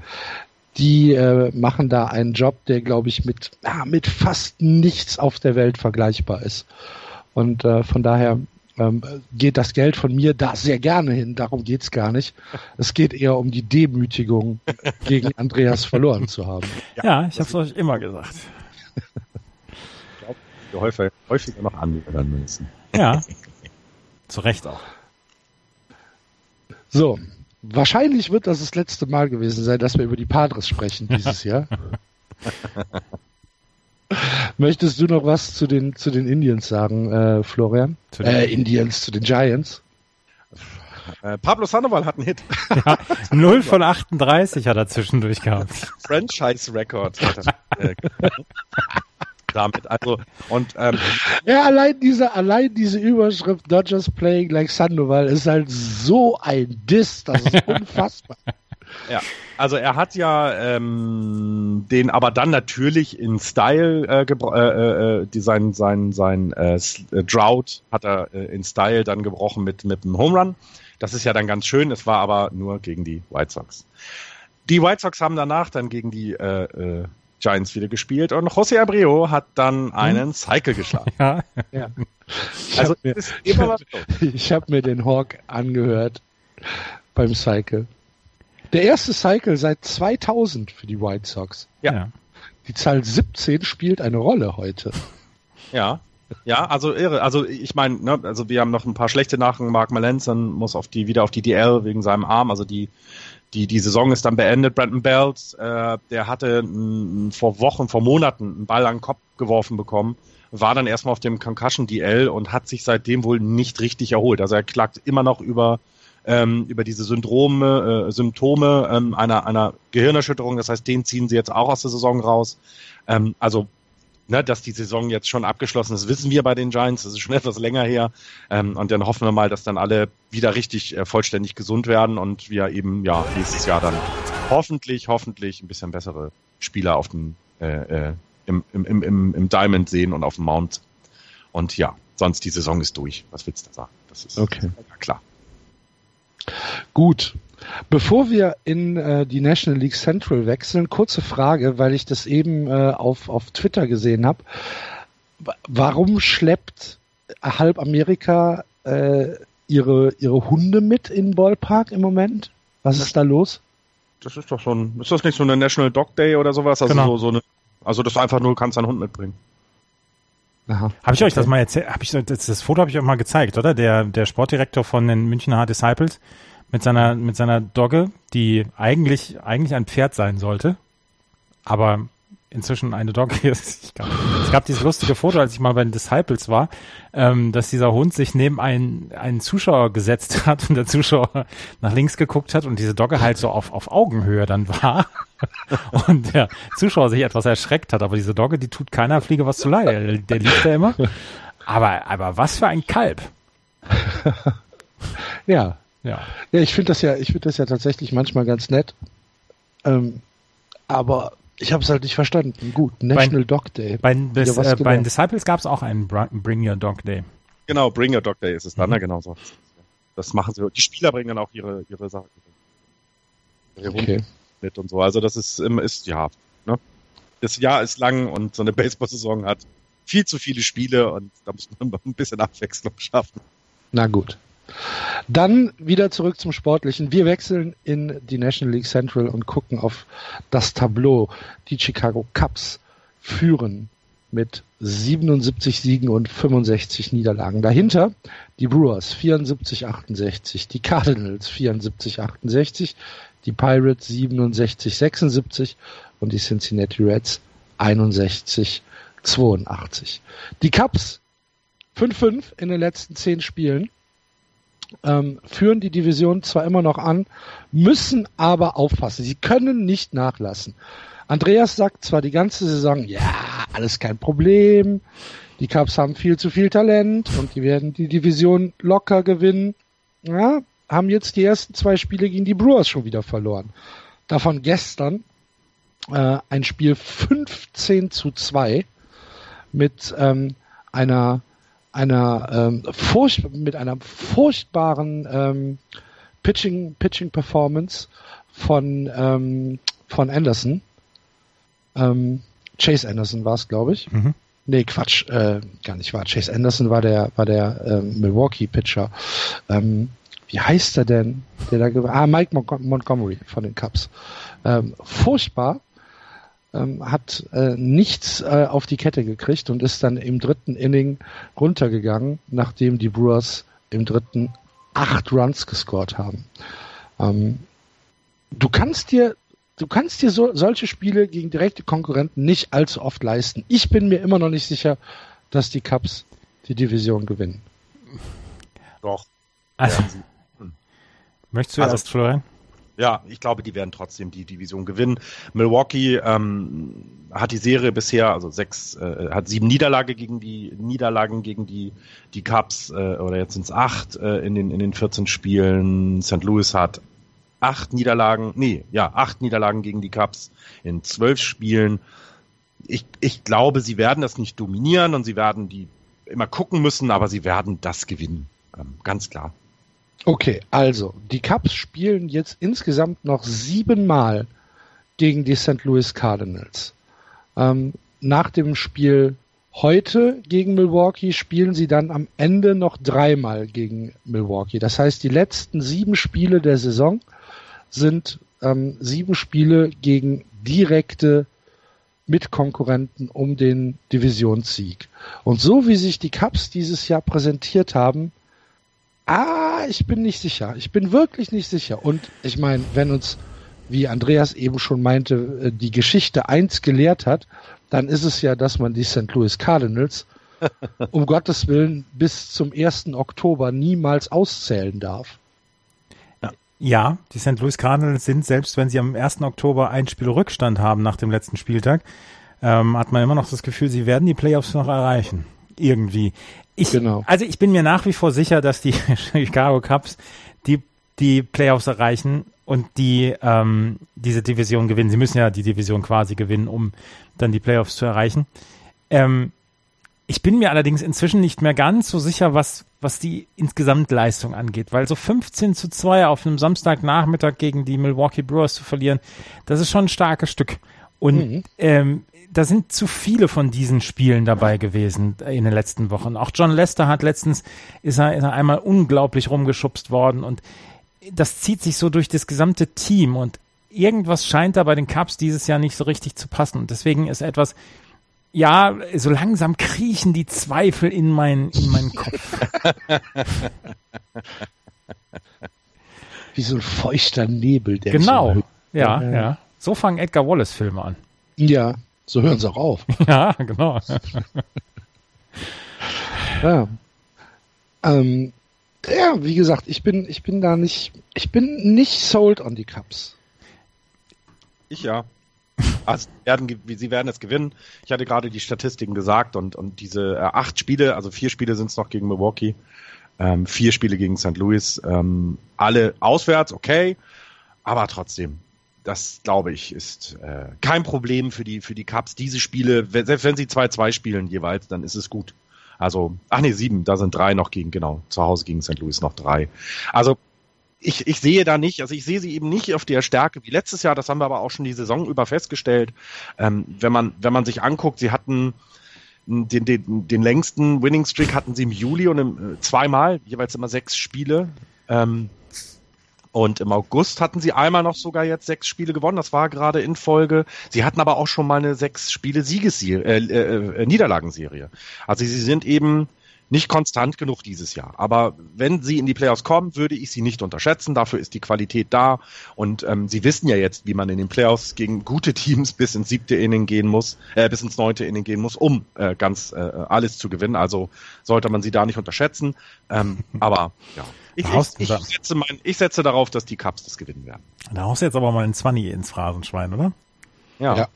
die äh, machen da einen Job, der, glaube ich, mit, ja, mit fast nichts auf der Welt vergleichbar ist. Und äh, von daher ähm, geht das Geld von mir da sehr gerne hin. Darum geht's gar nicht. Es geht eher um die Demütigung, [LAUGHS] gegen Andreas verloren zu haben. Ja, ich habe es euch immer gesagt. Wir häufiger, häufiger noch anhören müssen. Ja. [LAUGHS] Zu Recht auch. So, wahrscheinlich wird das das letzte Mal gewesen sein, dass wir über die Padres sprechen dieses Jahr. [LAUGHS] Möchtest du noch was zu den zu den Indians sagen, äh, Florian? Zu den- äh, Indians, zu den Giants. Äh, Pablo Sandoval hat einen Hit. 0 von 38 hat er zwischendurch gehabt. Franchise-Record. hat er, äh, damit. Also, und ähm, [LAUGHS] Ja, allein diese, allein diese Überschrift Dodgers playing like Sandoval ist halt so ein Diss, das ist [LAUGHS] unfassbar. Ja, also er hat ja ähm, den aber dann natürlich in Style äh, gebro- äh, äh, die sein sein sein äh, äh, Drought hat er äh, in Style dann gebrochen mit mit einem Home Run. Das ist ja dann ganz schön. Es war aber nur gegen die White Sox. Die White Sox haben danach dann gegen die äh, äh, Giants wieder gespielt und José Abreu hat dann einen Cycle geschlagen. [LAUGHS] Ja. Ja. Ich Also habe mir, [LAUGHS] ich hab mir den Hawk angehört beim Cycle. Der erste Cycle seit 2000 für die White Sox. Ja. ja. Die Zahl 17 spielt eine Rolle heute. Ja. Ja, also irre. Also ich meine, ne, also wir haben noch ein paar schlechte Nachrichten. Mark Melanson muss auf die wieder auf die DL wegen seinem Arm. Also die die die Saison ist dann beendet. Brandon Belt, äh, der hatte m, vor Wochen, vor Monaten einen Ball an den Kopf geworfen bekommen, war dann erstmal auf dem Concussion DL und hat sich seitdem wohl nicht richtig erholt. Also er klagt immer noch über ähm, über diese Syndrome, äh, Symptome ähm, einer einer Gehirnerschütterung. Das heißt, den ziehen sie jetzt auch aus der Saison raus. Ähm, also ne, dass die Saison jetzt schon abgeschlossen ist, wissen wir bei den Giants. Das ist schon [LAUGHS] etwas länger her. Ähm, und dann hoffen wir mal, dass dann alle wieder richtig äh, vollständig gesund werden und wir eben ja nächstes Jahr dann hoffentlich, hoffentlich ein bisschen bessere Spieler auf dem äh, äh, im, im, im, im Diamond sehen und auf dem Mount. Und ja, sonst die Saison ist durch. Was willst du da sagen? Das ist Okay. ja, klar. Gut. Bevor wir in äh, die National League Central wechseln, kurze Frage, weil ich das eben äh, auf, auf Twitter gesehen habe. Warum schleppt halb Amerika äh, ihre, ihre Hunde mit in den Ballpark im Moment? Was ist da los? Das ist doch so ein, ist das nicht so eine National Dog Day oder sowas? Also Genau. so, so eine, also das ist einfach nur, du kannst deinen Hund mitbringen. Aha. Habe ich euch das mal erzählt? Hab ich, das, das Foto habe ich euch mal gezeigt, oder? Der, der Sportdirektor von den Münchner Disciples mit seiner, mit seiner Dogge, die eigentlich, eigentlich ein Pferd sein sollte, aber inzwischen eine Dogge [LAUGHS] ist. Glaub, es gab dieses lustige Foto, als ich mal bei den Disciples war, ähm, dass dieser Hund sich neben einen, einen Zuschauer gesetzt [LAUGHS] hat und der Zuschauer nach links geguckt hat und diese Dogge halt so auf, auf Augenhöhe dann war. [LAUGHS] Und der Zuschauer sich etwas erschreckt hat, aber diese Dogge, die tut keiner Fliege was zu leid. Der, der liegt ja immer. Aber, aber was für ein Kalb. Ja. Ja. Ja, ich finde das ja, ich finde das ja tatsächlich manchmal ganz nett. Ähm, aber ich habe es halt nicht verstanden. Gut, National Dog Day. Bei, was äh, bei. Disciples gab es auch einen Bring Your Dog Day. Genau, Bring Your Dog Day ist es dann, Mhm. ne? genau so. Das machen sie. Die Spieler bringen dann auch ihre, ihre Sachen. Ihre Okay. mit und so. Also das ist, ist ja, ne? Das Jahr ist lang und so eine Baseball-Saison hat viel zu viele Spiele und da muss man ein bisschen Abwechslung schaffen. Na gut. Dann wieder zurück zum Sportlichen. Wir wechseln in die National League Central und gucken auf das Tableau. Die Chicago Cubs führen mit 77 Siegen und 65 Niederlagen. Dahinter die Brewers 74, 68, die Cardinals 74, 68, die Pirates 67, 76 und die Cincinnati Reds 61, 82. Die Cubs 5-5 in den letzten zehn Spielen ähm, führen die Division zwar immer noch an, müssen aber aufpassen. Sie können nicht nachlassen. Andreas sagt zwar die ganze Saison, ja, alles kein Problem. Die Cubs haben viel zu viel Talent und die werden die Division locker gewinnen. Ja, haben jetzt die ersten zwei Spiele gegen die Brewers schon wieder verloren. Davon gestern äh, ein Spiel 15 zu 2 mit ähm, einer einer ähm, furcht mit einer furchtbaren ähm, Pitching Pitching Performance von ähm, von Anderson. Ähm, Chase Anderson war es glaube ich. Mhm. nee Quatsch äh, gar nicht wahr. Chase Anderson war der war der ähm, Milwaukee Pitcher. Ähm, wie heißt er denn der da ah Mike Mon Montgomery von den Cubs. Ähm, furchtbar ähm, hat äh, nichts äh, auf die Kette gekriegt und ist dann im dritten Inning runtergegangen, nachdem die Brewers im dritten acht Runs gescored haben. Ähm, du kannst dir du kannst dir so, solche Spiele gegen direkte Konkurrenten nicht allzu oft leisten. Ich bin mir immer noch nicht sicher, dass die Cubs die Division gewinnen. Doch. Also, sie. möchtest du Also- erst, Florian? Ja, ich glaube, die werden trotzdem die Division gewinnen. Milwaukee ähm, hat die Serie bisher, also sechs, äh, hat sieben Niederlage gegen die Niederlagen gegen die die Cubs äh, oder jetzt sind es acht äh, in den in den 14 Spielen. St. Louis hat acht Niederlagen, nee, ja acht Niederlagen gegen die Cubs in zwölf Spielen. Ich ich glaube, sie werden das nicht dominieren und sie werden die immer gucken müssen, aber sie werden das gewinnen, ähm, ganz klar. Okay, also die Cubs spielen jetzt insgesamt noch siebenmal gegen die St. Louis Cardinals. Ähm, nach dem Spiel heute gegen Milwaukee spielen sie dann am Ende noch dreimal gegen Milwaukee. Das heißt, die letzten sieben Spiele der Saison sind ähm, sieben Spiele gegen direkte Mitkonkurrenten um den Divisionssieg. Und so wie sich die Cubs dieses Jahr präsentiert haben, Ah, ich bin nicht sicher. Ich bin wirklich nicht sicher. Und ich meine, wenn uns, wie Andreas eben schon meinte, äh, die Geschichte eins gelehrt hat, dann ist es ja, dass man die St. Louis Cardinals [LAUGHS] um Gottes Willen bis zum 1. Oktober niemals auszählen darf. Ja, die St. Louis Cardinals sind, selbst wenn sie am 1. Oktober ein Spiel Rückstand haben nach dem letzten Spieltag, ähm, hat man immer noch das Gefühl, sie werden die Playoffs noch erreichen. Irgendwie. Ich, Genau. Also ich bin mir nach wie vor sicher, dass die [LAUGHS] Chicago Cubs die, die Playoffs erreichen, und die ähm, diese Division gewinnen. Sie müssen ja die Division quasi gewinnen, um dann die Playoffs zu erreichen. Ähm, ich bin mir allerdings inzwischen nicht mehr ganz so sicher, was, was die Insgesamtleistung angeht, weil so 15 zu 2 auf einem Samstagnachmittag gegen die Milwaukee Brewers zu verlieren, das ist schon ein starkes Stück. Und mhm. ähm, da sind zu viele von diesen Spielen dabei gewesen in den letzten Wochen. Auch John Lester hat letztens, ist er, ist er einmal unglaublich rumgeschubst worden und das zieht sich so durch das gesamte Team und irgendwas scheint da bei den Cubs dieses Jahr nicht so richtig zu passen. Und deswegen ist etwas, ja, so langsam kriechen die Zweifel in, mein, in meinen Kopf. [LAUGHS] Wie so ein feuchter Nebel, der Genau, ja, ja, ja. So fangen Edgar Wallace-Filme an. Ja, so hören sie auch auf. [LAUGHS] ja, genau. ja. Ähm, ja, wie gesagt, ich bin, ich bin da nicht, ich bin nicht sold on die Cups. Ich ja. Also werden, sie werden es gewinnen. Ich hatte gerade die Statistiken gesagt und, und diese äh, acht Spiele, also vier Spiele sind es noch gegen Milwaukee, ähm, vier Spiele gegen St. Louis, ähm, alle auswärts, okay, aber trotzdem, das glaube ich ist äh, kein Problem für die für die Cups. Diese Spiele, selbst wenn sie 2-2 spielen jeweils, dann ist es gut. Also, ach nee, sieben, da sind drei noch gegen, genau, zu Hause gegen St. Louis noch drei. Also ich, ich sehe da nicht, also ich sehe sie eben nicht auf der Stärke wie letztes Jahr, das haben wir aber auch schon die Saison über festgestellt. Ähm, wenn man, wenn man sich anguckt, sie hatten den, den, den längsten Winning Streak hatten sie im Juli und im, äh, zweimal, jeweils immer sechs Spiele. Ähm, und im August hatten sie einmal noch sogar jetzt sechs Spiele gewonnen. Das war gerade in Folge. Sie hatten aber auch schon mal eine sechs Spiele Siegesserie, äh, äh, äh, Niederlagenserie. Also sie sind eben nicht konstant genug dieses Jahr. Aber wenn sie in die Playoffs kommen, würde ich sie nicht unterschätzen. Dafür ist die Qualität da. Und ähm, sie wissen ja jetzt, wie man in den Playoffs gegen gute Teams bis ins siebte Inning gehen muss, äh, bis ins neunte Inning gehen muss, um äh, ganz äh, alles zu gewinnen. Also sollte man sie da nicht unterschätzen. Ähm, aber ja. Ich, ich, ich, setze mein, ich setze darauf, dass die Cups das gewinnen werden. Da haust du jetzt aber mal ein 20 ins Phrasenschwein, oder? Ja. ja.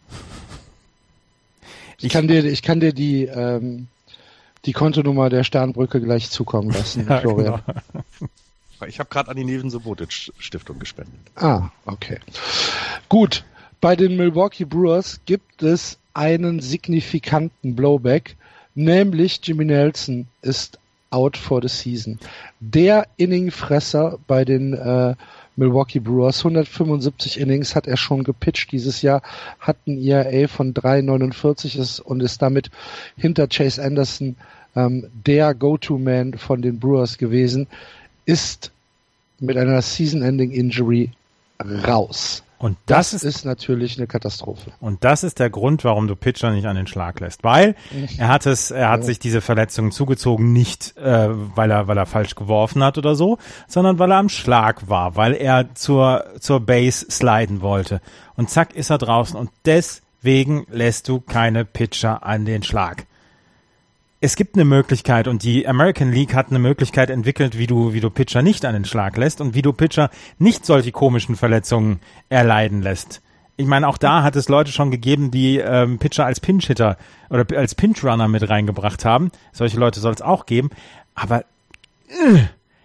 Ich, kann dir, ich kann dir die, ähm, die Kontonummer der Sternbrücke gleich zukommen lassen, [LAUGHS] ja, Florian. Genau. Ich habe gerade an die Neven Subotic Stiftung gespendet. Ah, okay. Gut. Bei den Milwaukee Brewers gibt es einen signifikanten Blowback, nämlich Jimmy Nelson ist out for the season. Der Inningfresser bei den äh, Milwaukee Brewers. 175 Innings hat er schon gepitcht dieses Jahr, hat ein ERA von 3,49 und ist damit hinter Chase Anderson ähm, der Go-To-Man von den Brewers gewesen, ist mit einer Season-Ending-Injury raus. Und das, das ist, natürlich eine Katastrophe. Und das ist der Grund, warum du Pitcher nicht an den Schlag lässt, weil er hat es, er hat ja. sich diese Verletzung zugezogen, nicht äh, weil er, weil er falsch geworfen hat oder so, sondern weil er am Schlag war, weil er zur zur Base sliden wollte. Und zack ist er draußen. Und deswegen lässt du keine Pitcher an den Schlag es gibt eine Möglichkeit und die American League hat eine Möglichkeit entwickelt, wie du, wie du Pitcher nicht an den Schlag lässt und wie du Pitcher nicht solche komischen Verletzungen erleiden lässt. Ich meine, auch da hat es Leute schon gegeben, die ähm, Pitcher als Pinch-Hitter oder als Pinch-Runner mit reingebracht haben. Solche Leute soll es auch geben. Aber äh,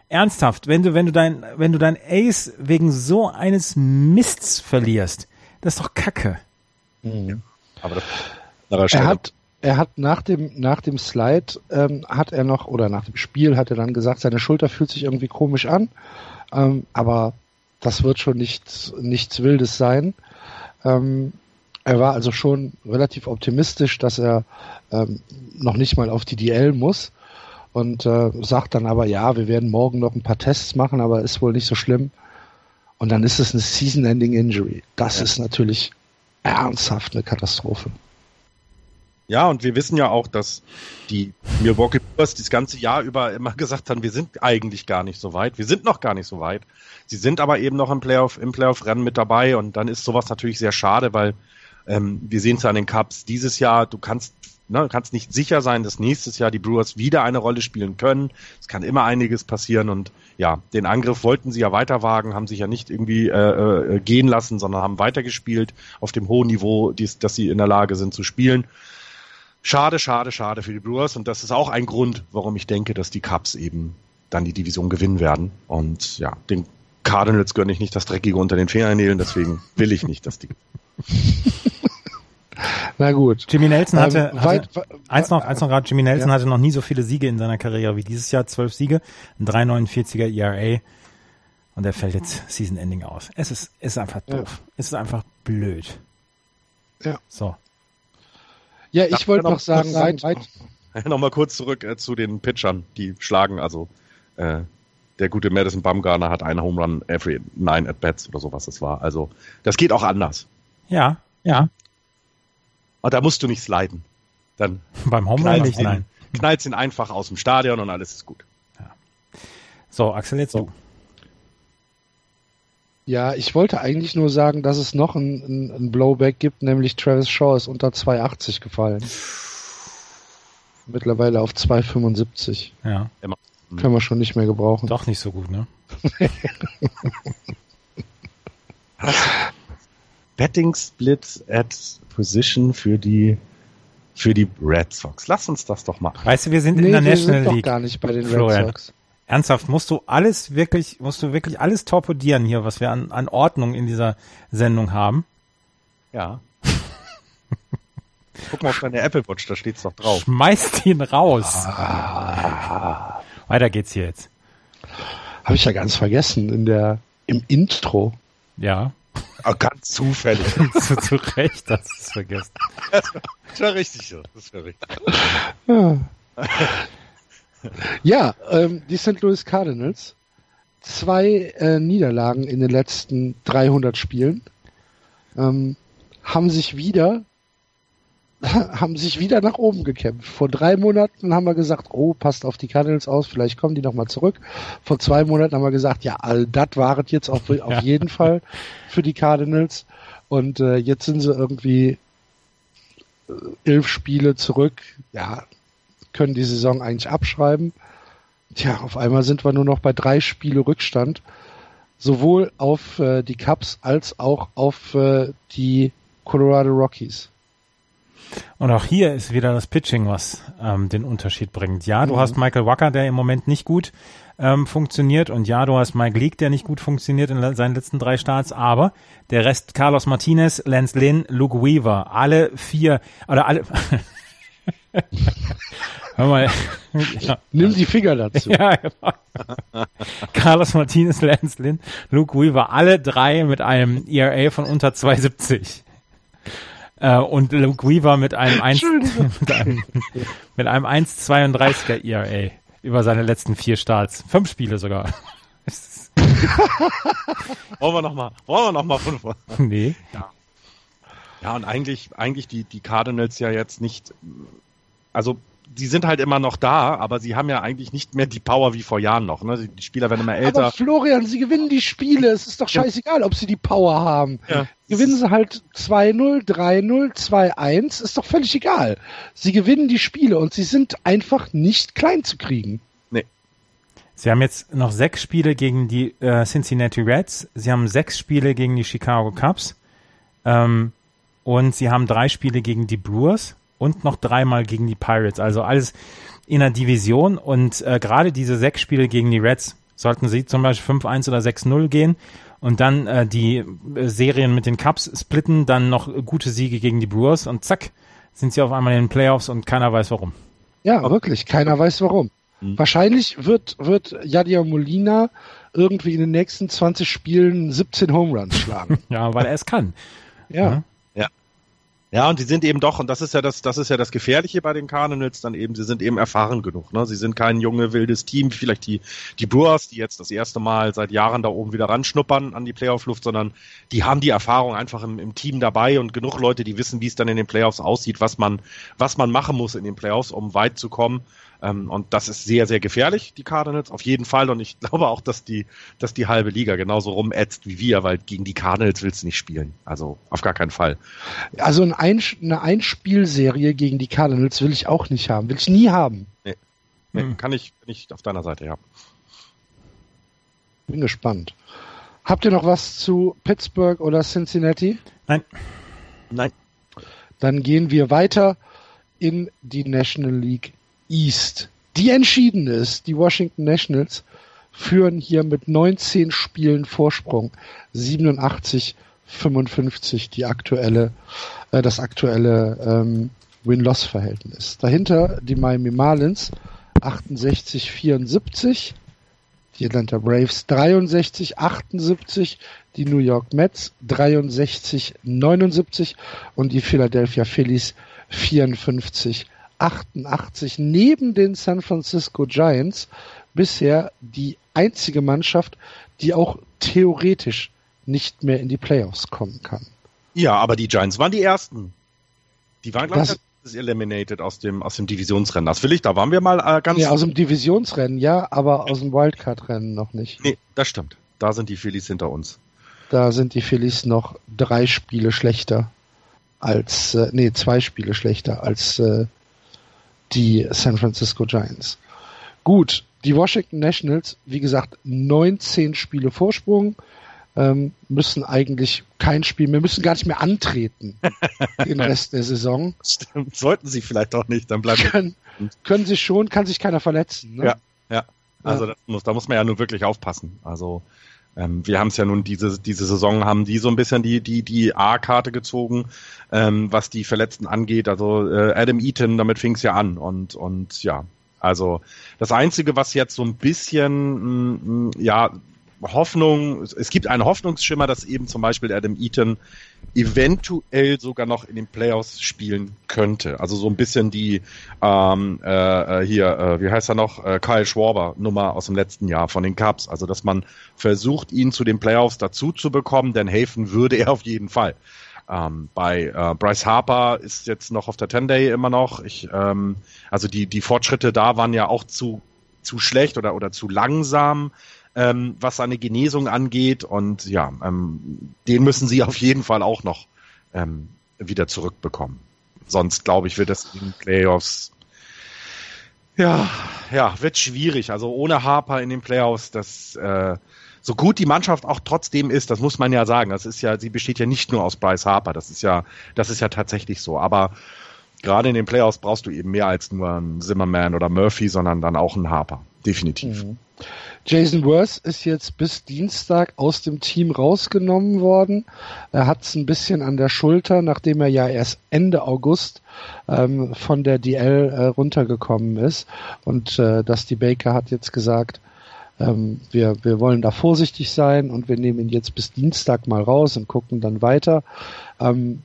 ernsthaft, wenn du, wenn du dein, wenn du dein Ace wegen so eines Mists verlierst, das ist doch Kacke. Mhm. Aber das, er hat, er hat nach dem, nach dem Slide, ähm, hat er noch, oder nach dem Spiel hat er dann gesagt, seine Schulter fühlt sich irgendwie komisch an, ähm, aber das wird schon nichts, nichts Wildes sein. Ähm, er war also schon relativ optimistisch, dass er ähm, noch nicht mal auf die DL muss und äh, sagt dann aber, ja, wir werden morgen noch ein paar Tests machen, aber ist wohl nicht so schlimm. Und dann ist es eine Season-Ending Injury. Das ja. ist natürlich ernsthaft eine Katastrophe. Ja, und wir wissen ja auch, dass die Milwaukee Brewers das ganze Jahr über immer [LAUGHS] gesagt haben, wir sind eigentlich gar nicht so weit. Wir sind noch gar nicht so weit. Sie sind aber eben noch im Playoff, im Playoff-Rennen mit dabei und dann ist sowas natürlich sehr schade, weil ähm, wir sehen es ja an den Cups dieses Jahr, du kannst ne, kannst nicht sicher sein, dass nächstes Jahr die Brewers wieder eine Rolle spielen können. Es kann immer einiges passieren und ja, den Angriff wollten sie ja weiter wagen, haben sich ja nicht irgendwie äh, äh, gehen lassen, sondern haben weitergespielt auf dem hohen Niveau, dies, dass sie in der Lage sind zu spielen. Schade, schade, schade für die Brewers und das ist auch ein Grund, warum ich denke, dass die Cubs eben dann die Division gewinnen werden. Und ja, den Cardinals gönne ich nicht das Dreckige unter den Fingernägeln, deswegen will ich nicht, dass die. [LAUGHS] Na gut. Jimmy Nelson hatte, Ähm, hatte weit- weit- eins noch, eins noch gerade, Jimmy Nelson Ja. hatte noch nie so viele Siege in seiner Karriere wie dieses Jahr, zwölf Siege, ein 3,49er ERA und er fällt jetzt Season Ending aus. Es ist, es ist einfach Ja. doof. Es ist einfach blöd. Ja. So. Ja, ich wollte noch sagen, kurz weit, sagen? weit, [LAUGHS] Nochmal kurz zurück äh, zu den Pitchern, die schlagen. Also äh, der gute Madison Bumgarner hat einen Home Run every nine at bats oder sowas das war. Also das geht auch anders. Ja, ja. Und da musst du nicht sliden. Dann [LAUGHS] Beim Home Run nicht, ihn, nein. knallst ihn einfach aus dem Stadion und alles ist gut. So, Axel, jetzt du. Ja, ich wollte eigentlich nur sagen, dass es noch ein, ein, ein Blowback gibt, nämlich Travis Shaw ist unter 2,80 gefallen. Mittlerweile auf 2,75. Ja, Können wir schon nicht mehr gebrauchen. doch nicht so gut, ne? [LAUGHS] Betting Split at Position für die für die Red Sox. Lass uns das doch mal. Weißt du, wir sind Nee, in der wir National sind doch League. gar nicht bei den Florian. Red Sox. Ernsthaft, musst du alles wirklich, musst du wirklich alles torpedieren hier, was wir an, an Ordnung in dieser Sendung haben? Ja. [LAUGHS] Guck mal auf deine Apple Watch, da steht's doch drauf. Schmeißt ihn raus. Ah. Weiter geht's hier jetzt. Habe ich ja ganz vergessen in der im Intro. Ja, Ah, ganz zufällig. [LAUGHS] zu, zu Recht, das ist vergessen. [LAUGHS] Das war richtig so. Das war richtig. Ja, ja ähm, die St. Louis Cardinals. Zwei äh, Niederlagen in den letzten 300 Spielen. Ähm, haben sich wieder [LAUGHS] haben sich wieder nach oben gekämpft. Vor drei Monaten haben wir gesagt, oh, passt auf die Cardinals aus, vielleicht kommen die nochmal zurück. Vor zwei Monaten haben wir gesagt, ja, all das war es jetzt auf, [LAUGHS] auf Ja. jeden Fall für die Cardinals. Und äh, jetzt sind sie irgendwie äh, elf Spiele zurück. Ja, können die Saison eigentlich abschreiben. Tja, auf einmal sind wir nur noch bei drei Spiele Rückstand. Sowohl auf äh, die Cubs als auch auf äh, die Colorado Rockies. Und auch hier ist wieder das Pitching, was ähm, den Unterschied bringt. Ja, du Mhm. hast Michael Wacker, der im Moment nicht gut ähm, funktioniert. Und ja, du hast Mike Leake, der nicht gut funktioniert in seinen letzten drei Starts. Aber der Rest, Carlos Martinez, Lance Lynn, Luke Weaver, alle vier, oder alle... [LAUGHS] Hör mal. ja. Nimm die Finger dazu. [LAUGHS] Ja, genau. [LAUGHS] Carlos Martinez, Lance Lynn, Luke Weaver, alle drei mit einem ERA von unter 2,70. Äh, und Luke Weaver mit einem 1, [LAUGHS] mit einem, mit einem 1,32er ERA über seine letzten vier Starts. Fünf Spiele sogar. Wollen wir nochmal, wollen wir noch mal von vorne? nee. Ja, und eigentlich, eigentlich die, die Cardinals ja jetzt nicht, also die sind halt immer noch da, aber sie haben ja eigentlich nicht mehr die Power wie vor Jahren noch. Ne? Die Spieler werden immer älter. Aber Florian, sie gewinnen die Spiele. Es ist doch Ja. scheißegal, ob sie die Power haben. Ja. Gewinnen sie halt 2-0, 3-0, 2-1, ist doch völlig egal. Sie gewinnen die Spiele und sie sind einfach nicht klein zu kriegen. Sie haben jetzt noch sechs Spiele gegen die äh, Cincinnati Reds. Sie haben sechs Spiele gegen die Chicago Cubs. Ähm, und sie haben drei Spiele gegen die Brewers und noch dreimal gegen die Pirates. Also alles in der Division. Und äh, gerade diese sechs Spiele gegen die Reds sollten sie zum Beispiel 5-1 oder 6-0 gehen und dann äh, die äh, Serien mit den Cubs splitten, dann noch gute Siege gegen die Brewers und zack, sind sie auf einmal in den Playoffs und keiner weiß warum. Ja, wirklich. Keiner weiß warum. Mhm. Wahrscheinlich wird, wird Yadier Molina irgendwie in den nächsten 20 Spielen 17 Home Runs schlagen. [LAUGHS] Ja, weil er es kann. ja. Ja, und die sind eben doch, und das ist ja das, das ist ja das Gefährliche bei den Cardinals, dann eben, sie sind eben erfahren genug. Ne? Sie sind kein junge, wildes Team, vielleicht die, die Brewers, die jetzt das erste Mal seit Jahren da oben wieder ranschnuppern an die Playoff-Luft, sondern die haben die Erfahrung einfach im, im Team dabei und genug Leute, die wissen, wie es dann in den Playoffs aussieht, was man, was man machen muss in den Playoffs, um weit zu kommen. Ähm, und das ist sehr, sehr gefährlich, die Cardinals, auf jeden Fall. Und ich [LAUGHS] glaube auch, dass die, dass die halbe Liga genauso rumätzt wie wir, weil gegen die Cardinals willst du nicht spielen. Also auf gar keinen Fall. Also ein Einsch eine Einspielserie gegen die Cardinals will ich auch nicht haben. Will ich nie haben. Nee, Hm. Kann ich, bin ich auf deiner Seite, ja. Bin gespannt. Habt ihr noch was zu Pittsburgh oder Cincinnati? Nein, Nein. Dann gehen wir weiter in die National League East, die entschieden ist. Die Washington Nationals führen hier mit 19 Spielen Vorsprung 87 55 die aktuelle, äh, das aktuelle ähm, Win-Loss-Verhältnis. Dahinter die Miami Marlins 68 74, die Atlanta Braves 63 78, die New York Mets 63 79 und die Philadelphia Phillies 54 88 neben den San Francisco Giants bisher die einzige Mannschaft, die auch theoretisch nicht mehr in die Playoffs kommen kann. Ja, aber die Giants waren die ersten. Die waren, glaube ich, eliminated aus dem, aus dem Divisionsrennen. Das will ich, da waren wir mal äh, ganz. Ja, aus dem Divisionsrennen, ja, aber aus dem Wildcard-Rennen noch nicht. Nee, das stimmt. Da sind die Phillies hinter uns. Da sind die Phillies noch drei Spiele schlechter als, äh, nee, zwei Spiele schlechter als äh, die San Francisco Giants. Gut, die Washington Nationals, wie gesagt, 19 Spiele Vorsprung, ähm, müssen eigentlich kein Spiel mehr, müssen gar nicht mehr antreten [LAUGHS] den Rest der Saison. Stimmt, sollten sie vielleicht auch nicht, dann bleiben können, können sie schon, kann sich keiner verletzen. Ne? Ja, ja. Also ja. Muss, da muss man ja nur wirklich aufpassen. Also ähm, wir haben es ja nun diese diese Saison haben die so ein bisschen die die die A-Karte gezogen, ähm, was die Verletzten angeht. Also äh, Adam Eaton, damit fing es ja an und und ja, also das Einzige, was jetzt so ein bisschen, mh, mm, mm, ja, Hoffnung, es gibt einen Hoffnungsschimmer, dass eben zum Beispiel Adam Eaton eventuell sogar noch in den Playoffs spielen könnte. Also so ein bisschen die ähm, äh, äh, hier, äh, wie heißt er noch, äh, Kyle Schwarber Nummer aus dem letzten Jahr von den Cubs. Also dass man versucht, ihn zu den Playoffs dazu zu bekommen, denn helfen würde er auf jeden Fall. Ähm, bei äh, Bryce Harper ist jetzt noch auf der 10 Day immer noch. Ich, ähm, also die, die Fortschritte da waren ja auch zu, zu schlecht oder, oder zu langsam, ähm, was seine Genesung angeht. Und ja, ähm, den müssen sie auf jeden Fall auch noch ähm, wieder zurückbekommen. Sonst glaube ich, wird das in den Playoffs ja, ja, wird schwierig. Also ohne Harper in den Playoffs, das äh, so gut die Mannschaft auch trotzdem ist, das muss man ja sagen. Das ist ja, sie besteht ja nicht nur aus Bryce Harper. Das ist ja, das ist ja tatsächlich so. Aber gerade in den Playoffs brauchst du eben mehr als nur einen Zimmerman oder Murphy, sondern dann auch einen Harper. Definitiv. Mhm. Jason Worth ist jetzt bis Dienstag aus dem Team rausgenommen worden. Er hat es ein bisschen an der Schulter, nachdem er ja erst Ende August ähm, von der DL äh, runtergekommen ist. Und äh, Dusty Baker hat jetzt gesagt, ähm, wir, wir wollen da vorsichtig sein und wir nehmen ihn jetzt bis Dienstag mal raus und gucken dann weiter. Ähm,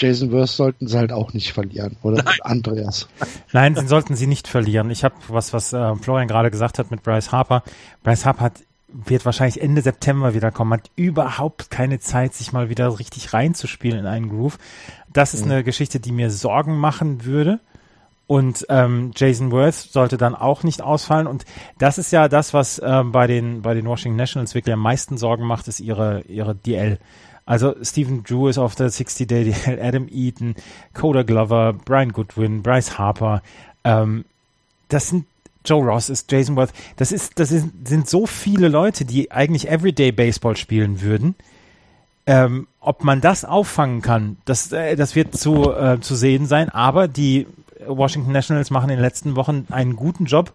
Jason Worth sollten sie halt auch nicht verlieren, oder Nein. Andreas? Nein, sie sollten sie nicht verlieren. Ich habe was, was äh, Florian gerade gesagt hat mit Bryce Harper. Bryce Harper hat, wird wahrscheinlich Ende September wiederkommen, hat überhaupt keine Zeit, sich mal wieder richtig reinzuspielen in einen Groove. Das ist mhm. eine Geschichte, die mir Sorgen machen würde. Und ähm, Jason Worth sollte dann auch nicht ausfallen. Und das ist ja das, was äh, bei den bei den Washington Nationals wirklich am meisten Sorgen macht, ist ihre ihre DL. Also Stephen Drew ist auf der 60-Day DL, Adam Eaton, Coda Glover, Brian Goodwin, Bryce Harper. Ähm, das sind Joe Ross ist Jason Worth. Das ist das ist, sind so viele Leute, die eigentlich Everyday Baseball spielen würden. Ähm, ob man das auffangen kann, das, äh, das wird zu, äh, zu sehen sein. Aber die Washington Nationals machen in den letzten Wochen einen guten Job,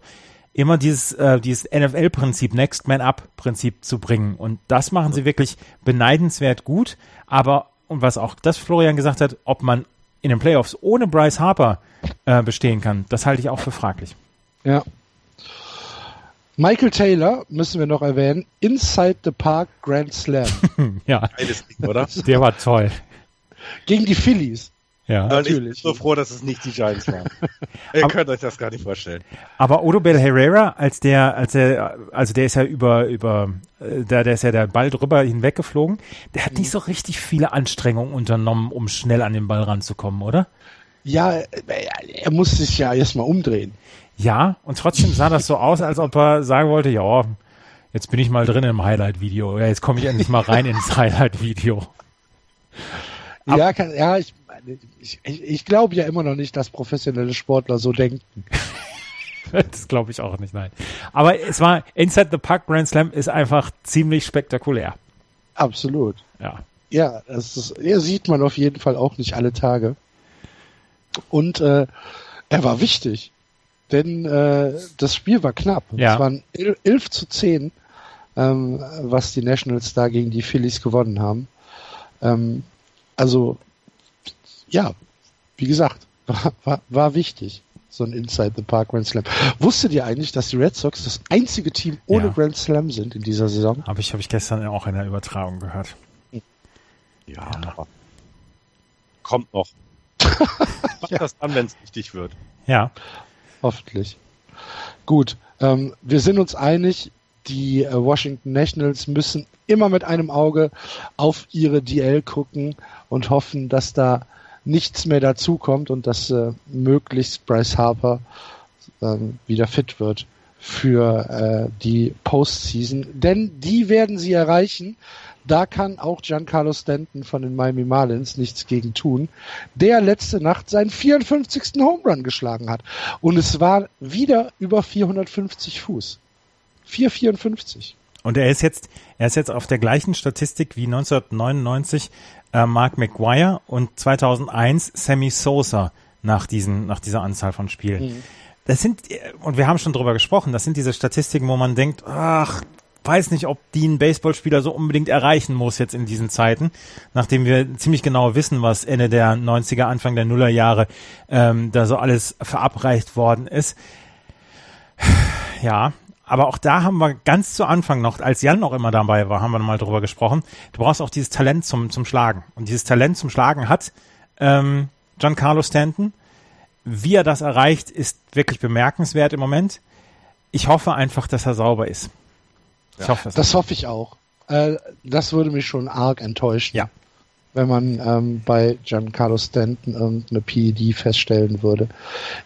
immer dieses, äh, dieses NFL-Prinzip, Next Man Up-Prinzip zu bringen. Und das machen sie wirklich beneidenswert gut. Aber, und was auch das Florian gesagt hat, ob man in den Playoffs ohne Bryce Harper äh, bestehen kann, das halte ich auch für fraglich. Ja. Michael Taylor müssen wir noch erwähnen. Inside the Park Grand Slam. [LAUGHS] ja. Ding, oder? Der war toll. Gegen die Phillies. Ja, natürlich. Ich bin so froh, dass es nicht die Giants waren. [LAUGHS] Ihr aber, könnt euch das gar nicht vorstellen. Aber Odobel Herrera, als der, als er, also der ist ja über, über, äh, der, der ist ja der Ball drüber hinweggeflogen. Der hat nicht so richtig viele Anstrengungen unternommen, um schnell an den Ball ranzukommen, oder? Ja, er muss sich ja erstmal umdrehen. Ja, und trotzdem sah das so aus, als ob er sagen wollte, ja, jetzt bin ich mal drin im Highlight-Video. Ja, jetzt komme ich endlich mal rein ins Highlight-Video. Ja, kann, ja, ich, ich, ich glaube ja immer noch nicht, dass professionelle Sportler so denken. [LAUGHS] das glaube ich auch nicht, nein. Aber es war Inside the Park Grand Slam ist einfach ziemlich spektakulär. Absolut. Ja. Ja, das ist, ja, sieht man auf jeden Fall auch nicht alle Tage. Und äh, er war wichtig. denn äh, das Spiel war knapp. Ja. Es waren 11 zu 10, ähm, was die Nationals da gegen die Phillies gewonnen haben. Ähm, also, ja, wie gesagt, [LAUGHS] war, war, war wichtig, so ein Inside the Park Grand Slam. Wusstet ihr eigentlich, dass die Red Sox das einzige Team ohne Ja. Grand Slam sind in dieser Saison? Habe ich, hab ich gestern auch in der Übertragung gehört. Ja, aber kommt noch. [LAUGHS] Mach das dann, wenn es wichtig wird. Ja, Hoffentlich. Gut, ähm, wir sind uns einig, die äh, Washington Nationals müssen immer mit einem Auge auf ihre DL gucken und hoffen, dass da nichts mehr dazukommt und dass äh, möglichst Bryce Harper ähm, wieder fit wird für äh, die Postseason. Denn die werden sie erreichen. Da kann auch Giancarlo Stanton von den Miami Marlins nichts gegen tun, der letzte Nacht seinen 54. Home Run geschlagen hat. Und es war wieder über 450 Fuß. 454. Und er ist jetzt, er ist jetzt auf der gleichen Statistik wie 1999 äh, Mark McGuire und 2001 Sammy Sosa nach diesen, nach dieser Anzahl von Spielen. Das sind, und wir haben schon drüber gesprochen, das sind diese Statistiken, wo man denkt, ach, weiß nicht, ob die ein Baseballspieler so unbedingt erreichen muss jetzt in diesen Zeiten, nachdem wir ziemlich genau wissen, was Ende der 90er, Anfang der Nullerjahre ähm, da so alles verabreicht worden ist. Ja, aber auch da haben wir ganz zu Anfang noch, als Jan noch immer dabei war, haben wir mal drüber gesprochen. Du brauchst auch dieses Talent zum, zum Schlagen. Und dieses Talent zum Schlagen hat ähm, Giancarlo Stanton. Wie er das erreicht, ist wirklich bemerkenswert im Moment. Ich hoffe einfach, dass er sauber ist. Ich hoffe es. Das hoffe ich auch. Äh, das würde mich schon arg enttäuschen. Ja. Wenn man ähm, bei Giancarlo Stanton irgendeine PED feststellen würde.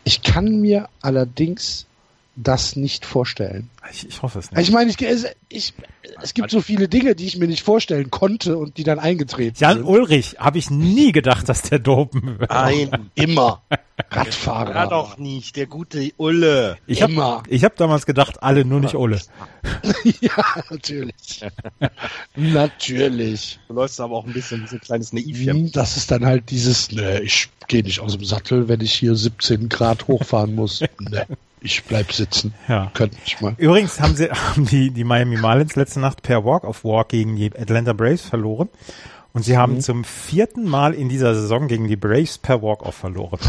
Ich kann mir allerdings das nicht vorstellen. ich, ich hoffe es nicht. Ich meine, ich, es, ich, es gibt so viele Dinge, die ich mir nicht vorstellen konnte und die dann eingetreten Jan sind. Ulrich, habe ich nie gedacht, dass der dopen wird. Nein, Immer. Radfahrer. ja doch nicht, der gute Ulle. Ich habe Immer. ich hab damals gedacht, alle nur nicht Ole. [LAUGHS] ja, natürlich. [LAUGHS] natürlich. Du läufst aber auch ein bisschen so ein kleines Naivchen. Hm, Das ist dann halt dieses, ne, ich gehe nicht aus dem Sattel, wenn ich hier 17 Grad hochfahren muss. [LAUGHS] ne, ich bleib sitzen. Ja. Könnte ich mal. Übrigens haben sie [LAUGHS] haben die, die Miami Marlins letzte Nacht per Walk-of-Walk gegen die Atlanta Braves verloren. Und sie haben zum vierten Mal in dieser Saison gegen die Braves per Walk-off verloren. [LAUGHS]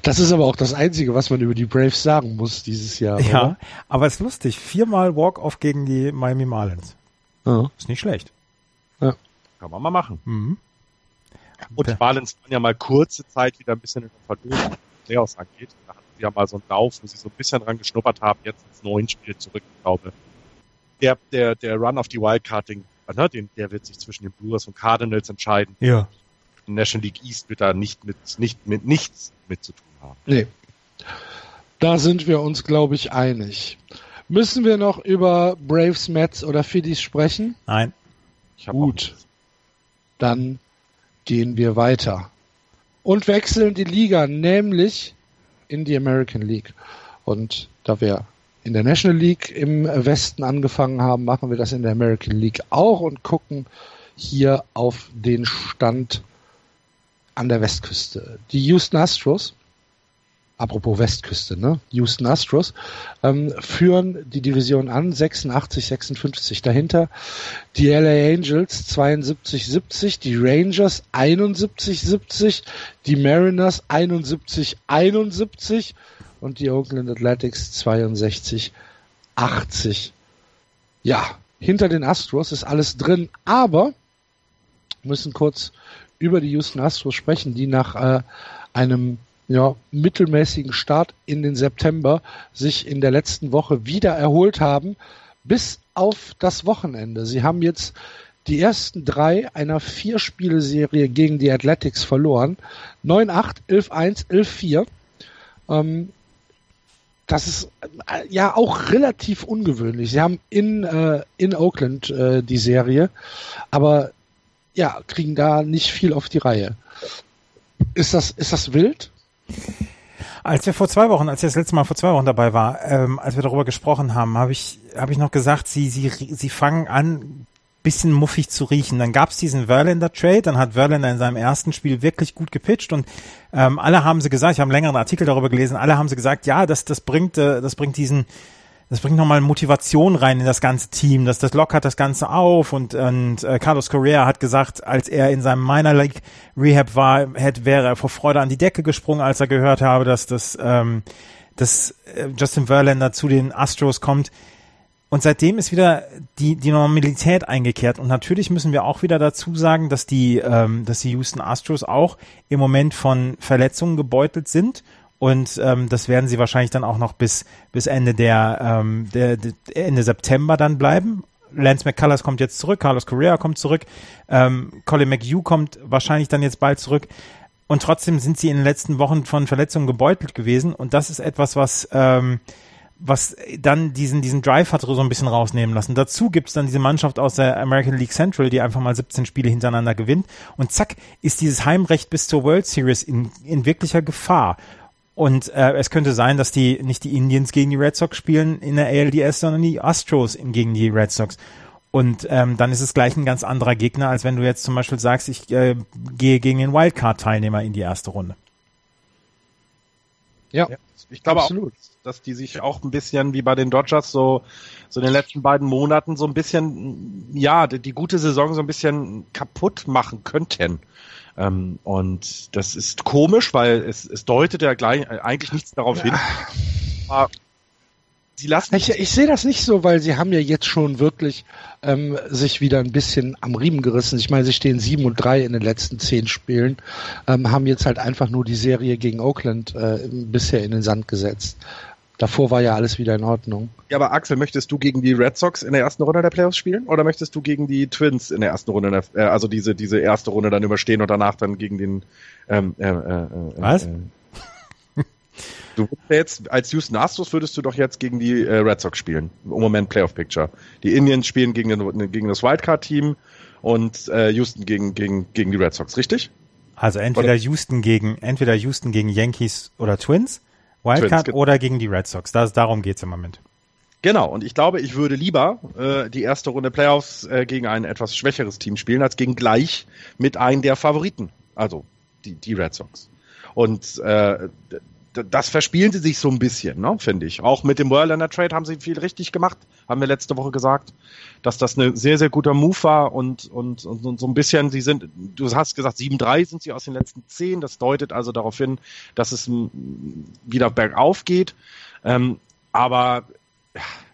Das ist aber auch das Einzige, was man über die Braves sagen muss dieses Jahr. Ja, Oder? aber ist lustig. Viermal Walk-off gegen die Miami Marlins. Ja. Ist nicht schlecht. Kann man mal machen. Mhm. Und die Marlins waren ja mal kurze Zeit wieder ein bisschen in der Verlust, Playoffs angeht. Da hatten sie ja mal so einen Lauf, wo sie so ein bisschen dran geschnuppert haben, jetzt ins neuen Spiel zurück, ich glaube. Der, der, der Run auf die Wildcarding, ne, den, der wird sich zwischen den Brewers und Cardinals entscheiden. Ja. Die National League East wird da nicht mit, nicht mit nichts mit zu tun haben. Nee. Da sind wir uns, glaube ich, einig. Müssen wir noch über Braves, Mets oder Phillies sprechen? Nein. Gut. Dann gehen wir weiter. Und wechseln die Liga, nämlich in die American League. Und da wir in der National League im Westen angefangen haben, machen wir das in der American League auch und gucken hier auf den Stand an der Westküste. Die Houston Astros, apropos Westküste, ne? Houston Astros, ähm, führen die Division an, 86, 56. Dahinter die LA Angels 72, 70, die Rangers 71, 70, die Mariners 71, 71 und die Oakland Athletics 62, 80. Ja, hinter den Astros ist alles drin, aber müssen kurz über die Houston Astros sprechen, die nach äh, einem ja, mittelmäßigen Start in den September sich in der letzten Woche wieder erholt haben, bis auf das Wochenende. Sie haben jetzt die ersten drei einer Vier-Spiele-Serie gegen die Athletics verloren. 9-8, 11-1, 11-4. Ähm, das ist äh, ja auch relativ ungewöhnlich. Sie haben in, äh, in Oakland äh, die Serie, aber ja, kriegen da nicht viel auf die Reihe. Ist das, ist das wild? Als wir vor zwei Wochen, als ich das letzte Mal vor zwei Wochen dabei war, ähm, als wir darüber gesprochen haben, habe ich, habe ich noch gesagt, sie, sie, sie fangen an, bisschen muffig zu riechen. Dann gab es diesen Verlander Trade, dann hat Verlander in seinem ersten Spiel wirklich gut gepitcht und ähm, alle haben sie gesagt, ich habe einen längeren Artikel darüber gelesen, alle haben sie gesagt, ja, das, das bringt, äh, das bringt diesen, das bringt nochmal Motivation rein in das ganze Team, dass das lockert das Ganze auf und, und äh, Carlos Correa hat gesagt, als er in seinem Minor League Rehab war, hätte, wäre er vor Freude an die Decke gesprungen, als er gehört habe, dass das, ähm, dass äh, Justin Verlander zu den Astros kommt. Und seitdem ist wieder die, die Normalität eingekehrt. Und natürlich müssen wir auch wieder dazu sagen, dass die, ähm, dass die Houston Astros auch im Moment von Verletzungen gebeutelt sind. Und ähm, das werden sie wahrscheinlich dann auch noch bis, bis Ende der, ähm, der, der Ende September dann bleiben. Lance McCullers kommt jetzt zurück, Carlos Correa kommt zurück, ähm, Colin McHugh kommt wahrscheinlich dann jetzt bald zurück. Und trotzdem sind sie in den letzten Wochen von Verletzungen gebeutelt gewesen. Und das ist etwas, was ähm, was dann diesen, diesen Drive hat so ein bisschen rausnehmen lassen. Dazu gibt's dann diese Mannschaft aus der American League Central, die einfach mal 17 Spiele hintereinander gewinnt. Und zack, ist dieses Heimrecht bis zur World Series in, in wirklicher Gefahr. Und äh, es könnte sein, dass die nicht die Indians gegen die Red Sox spielen in der ALDS, sondern die Astros gegen die Red Sox. Und ähm, dann ist es gleich ein ganz anderer Gegner, als wenn du jetzt zum Beispiel sagst, ich äh, gehe gegen den Wildcard-Teilnehmer in die erste Runde. Ja, ich glaube Absolut. auch dass die sich auch ein bisschen wie bei den Dodgers so, so in den letzten beiden Monaten so ein bisschen, ja, die, die gute Saison so ein bisschen kaputt machen könnten. Ähm, und das ist komisch, weil es, es deutet ja gleich, eigentlich nichts darauf hin. Aber Sie lassen ich, ich sehe das nicht so, weil sie haben ja jetzt schon wirklich ähm, sich wieder ein bisschen am Riemen gerissen. Ich meine, sie stehen 7 und 3 in den letzten zehn Spielen, ähm, haben jetzt halt einfach nur die Serie gegen Oakland äh, bisher in den Sand gesetzt. Davor war ja alles wieder in Ordnung. Ja, aber Axel, möchtest du gegen die Red Sox in der ersten Runde der Playoffs spielen oder möchtest du gegen die Twins in der ersten Runde, der, äh, also diese diese erste Runde dann überstehen und danach dann gegen den ähm, äh, äh, äh, Was? Äh, [LAUGHS] du jetzt als Houston Astros würdest du doch jetzt gegen die äh, Red Sox spielen. Im Moment Playoff Picture. Die Indians spielen gegen, den, gegen das Wildcard Team und äh, Houston gegen gegen gegen die Red Sox, richtig? Also entweder oder? Houston gegen entweder Houston gegen Yankees oder Twins Wildcard Twins, oder gegen die Red Sox. Das, darum geht's im Moment. Genau, und ich glaube, ich würde lieber äh, die erste Runde Playoffs äh, gegen ein etwas schwächeres Team spielen, als gegen gleich mit einem der Favoriten, also die, die Red Sox. Und äh, das verspielen sie sich so ein bisschen, ne, finde ich. Auch mit dem Whirlander Trade haben sie viel richtig gemacht, haben wir letzte Woche gesagt, dass das ein sehr, sehr guter Move war und, und, und, und so ein bisschen, sie sind, du hast gesagt, 7-3 sind sie aus den letzten 10, das deutet also darauf hin, dass es wieder bergauf geht. Ähm, aber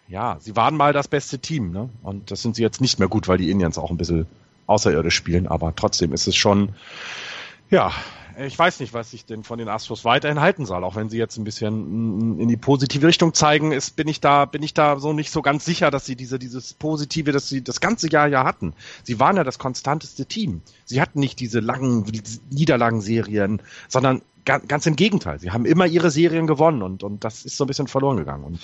ja, sie waren mal das beste Team, ne? Und das sind sie jetzt nicht mehr gut, weil die Indians auch ein bisschen außerirdisch spielen, aber trotzdem ist es schon, ja, ich weiß nicht, was ich denn von den Astros weiterhin halten soll. Auch wenn sie jetzt ein bisschen in die positive Richtung zeigen, ist, bin ich da, bin ich da so nicht so ganz sicher, dass sie diese, dieses Positive, das sie das ganze Jahr ja hatten. Sie waren ja das konstanteste Team. Sie hatten nicht diese langen Niederlagenserien, sondern ganz, ganz im Gegenteil. Sie haben immer ihre Serien gewonnen und, und das ist so ein bisschen verloren gegangen. Und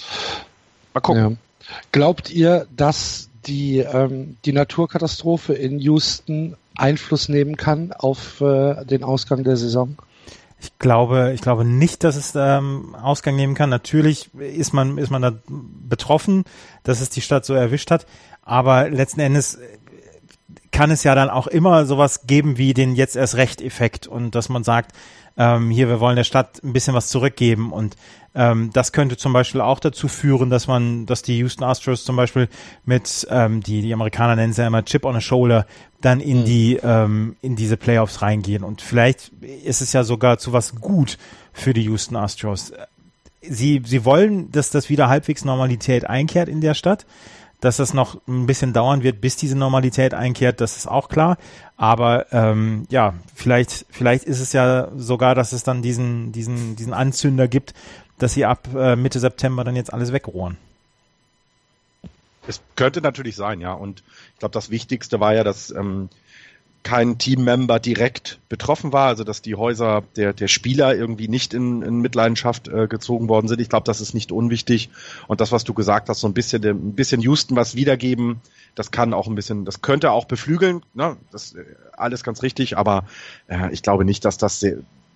mal gucken. Ja. Glaubt ihr, dass die, ähm, die Naturkatastrophe in Houston Einfluss nehmen kann auf äh, den Ausgang der Saison? Ich glaube, ich glaube nicht, dass es ähm, Ausgang nehmen kann. Natürlich ist man, ist man da betroffen, dass es die Stadt so erwischt hat. Aber letzten Endes kann es ja dann auch immer sowas geben wie den jetzt erst recht Effekt und dass man sagt, ähm, hier, wir wollen der Stadt ein bisschen was zurückgeben und ähm, das könnte zum Beispiel auch dazu führen, dass man, dass die Houston Astros zum Beispiel mit, ähm, die, die Amerikaner nennen sie ja immer Chip on a Shoulder, dann in mhm. die, ähm, in diese Playoffs reingehen. Und vielleicht ist es ja sogar zu was gut für die Houston Astros. Sie, sie wollen, dass das wieder halbwegs Normalität einkehrt in der Stadt. Dass das noch ein bisschen dauern wird, bis diese Normalität einkehrt, das ist auch klar. Aber ähm, ja, vielleicht, vielleicht ist es ja sogar, dass es dann diesen, diesen, diesen Anzünder gibt, dass sie ab äh, Mitte September dann jetzt alles wegrohren. Es könnte natürlich sein, ja. Und ich glaube, das Wichtigste war ja, dass ähm, kein Teammember direkt betroffen war, also dass die Häuser der, der Spieler irgendwie nicht in, in Mitleidenschaft äh, gezogen worden sind. Ich glaube, das ist nicht unwichtig. Und das, was du gesagt hast, so ein bisschen, ein bisschen Houston was wiedergeben, das kann auch ein bisschen, das könnte auch beflügeln, ne? Das äh, alles ganz richtig, aber äh, ich glaube nicht, dass das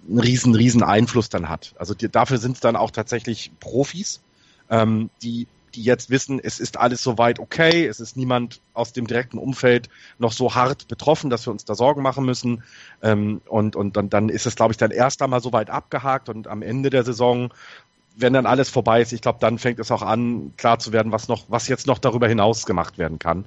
einen riesen, riesen Einfluss dann hat. Also die, dafür sind es dann auch tatsächlich Profis, ähm, die die jetzt wissen, es ist alles soweit okay, es ist niemand aus dem direkten Umfeld noch so hart betroffen, dass wir uns da Sorgen machen müssen. Ähm, und und dann, dann ist es, glaube ich, dann erst einmal soweit abgehakt und am Ende der Saison wenn dann alles vorbei ist, ich glaube, dann fängt es auch an, klar zu werden, was noch, was jetzt noch darüber hinaus gemacht werden kann,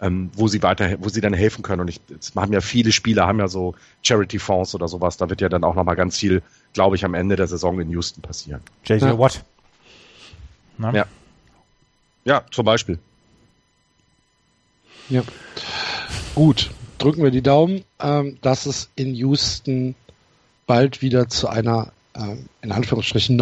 ähm, wo sie weiter, wo sie dann helfen können. Und ich, es haben ja viele Spieler, haben ja so Charity-Fonds oder sowas. Da wird ja dann auch nochmal ganz viel, glaube ich, am Ende der Saison in Houston passieren. JJ Ja. Watt. Na? Ja. Ja, zum Beispiel. Ja. Gut, drücken wir die Daumen, ähm, dass es in Houston bald wieder zu einer, ähm, in Anführungsstrichen,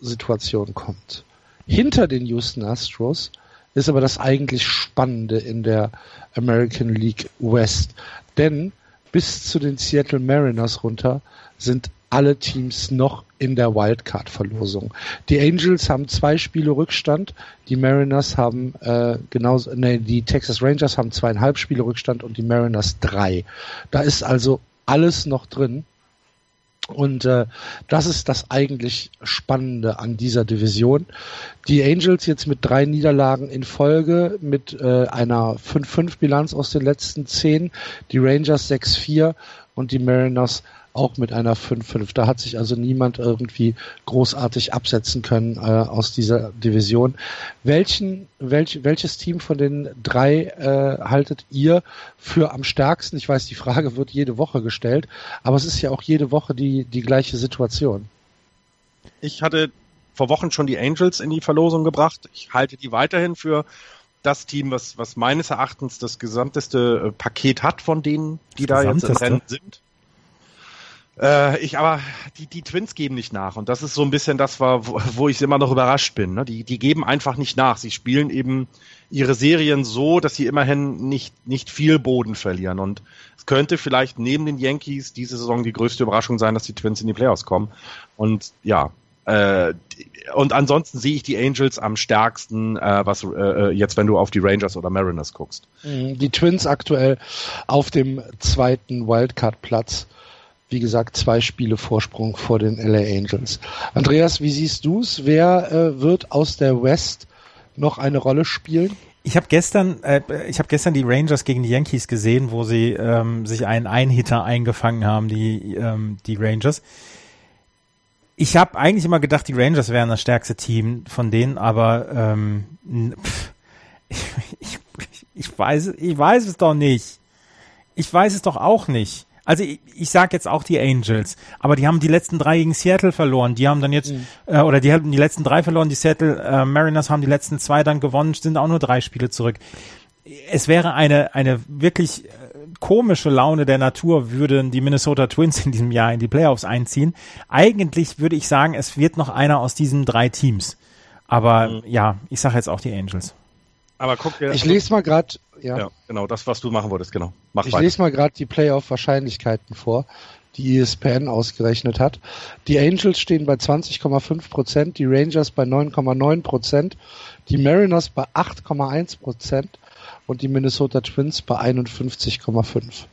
Normalsituation kommt. Hinter den Houston Astros ist aber das eigentlich Spannende in der American League West. Denn bis zu den Seattle Mariners runter sind alle Teams noch in der Wildcard-Verlosung. Die Angels haben zwei Spiele Rückstand, die Mariners haben äh, genauso, nee, die Texas Rangers haben zweieinhalb Spiele Rückstand und die Mariners drei. Da ist also alles noch drin. Und äh, das ist das eigentlich Spannende an dieser Division. Die Angels jetzt mit drei Niederlagen in Folge, mit äh, einer 5-5-Bilanz aus den letzten zehn, die Rangers 6-4 und die Mariners auch mit einer 5-5. Da hat sich also niemand irgendwie großartig absetzen können äh, aus dieser Division. Welchen, welch, welches Team von den drei äh, haltet ihr für am stärksten? Ich weiß, die Frage wird jede Woche gestellt, aber es ist ja auch jede Woche die, die gleiche Situation. Ich hatte vor Wochen schon die Angels in die Verlosung gebracht. Ich halte die weiterhin für das Team, was, was meines Erachtens das gesamteste äh, Paket hat von denen, die da jetzt im? Rennen sind. Äh, ich aber, die, die Twins geben nicht nach. Und das ist so ein bisschen das, wo, wo ich immer noch überrascht bin. Ne? Die, die geben einfach nicht nach. Sie spielen eben ihre Serien so, dass sie immerhin nicht, nicht viel Boden verlieren. Und es könnte vielleicht neben den Yankees diese Saison die größte Überraschung sein, dass die Twins in die Playoffs kommen. Und ja, äh, und ansonsten sehe ich die Angels am stärksten, äh, was äh, jetzt, wenn du auf die Rangers oder Mariners guckst. Mhm, Die Twins aktuell auf dem zweiten Wildcard-Platz. Wie gesagt, zwei Spiele Vorsprung vor den LA Angels. Andreas, wie siehst du's? Wer äh, wird aus der West noch eine Rolle spielen? Ich habe gestern, äh, ich habe gestern die Rangers gegen die Yankees gesehen, wo sie ähm, sich einen Einhitter eingefangen haben, die ähm, die Rangers. Ich habe eigentlich immer gedacht, die Rangers wären das stärkste Team von denen, aber ähm, pff, [LAUGHS] ich, ich, ich weiß, ich weiß es doch nicht. Ich weiß es doch auch nicht. Also ich, ich sage jetzt auch die Angels, aber die haben die letzten drei gegen Seattle verloren. Die haben dann jetzt, äh, oder die haben die letzten drei verloren. Die Seattle äh, Mariners haben die letzten zwei dann gewonnen, sind auch nur drei Spiele zurück. Es wäre eine, eine wirklich äh, komische Laune der Natur, würden die Minnesota Twins in diesem Jahr in die Playoffs einziehen. Eigentlich würde ich sagen, es wird noch einer aus diesen drei Teams. Aber ja, ich sage jetzt auch die Angels. Aber guck dir. Ich lese mal gerade, ja, Ja, genau, das, was du machen wolltest, genau. Mach ich weiter. lese mal gerade die Playoff-Wahrscheinlichkeiten vor, die ESPN ausgerechnet hat. Die Angels stehen bei 20,5 Prozent, die Rangers bei 9,9 Prozent, die Mariners bei 8,1 Prozent und die Minnesota Twins bei 51,5.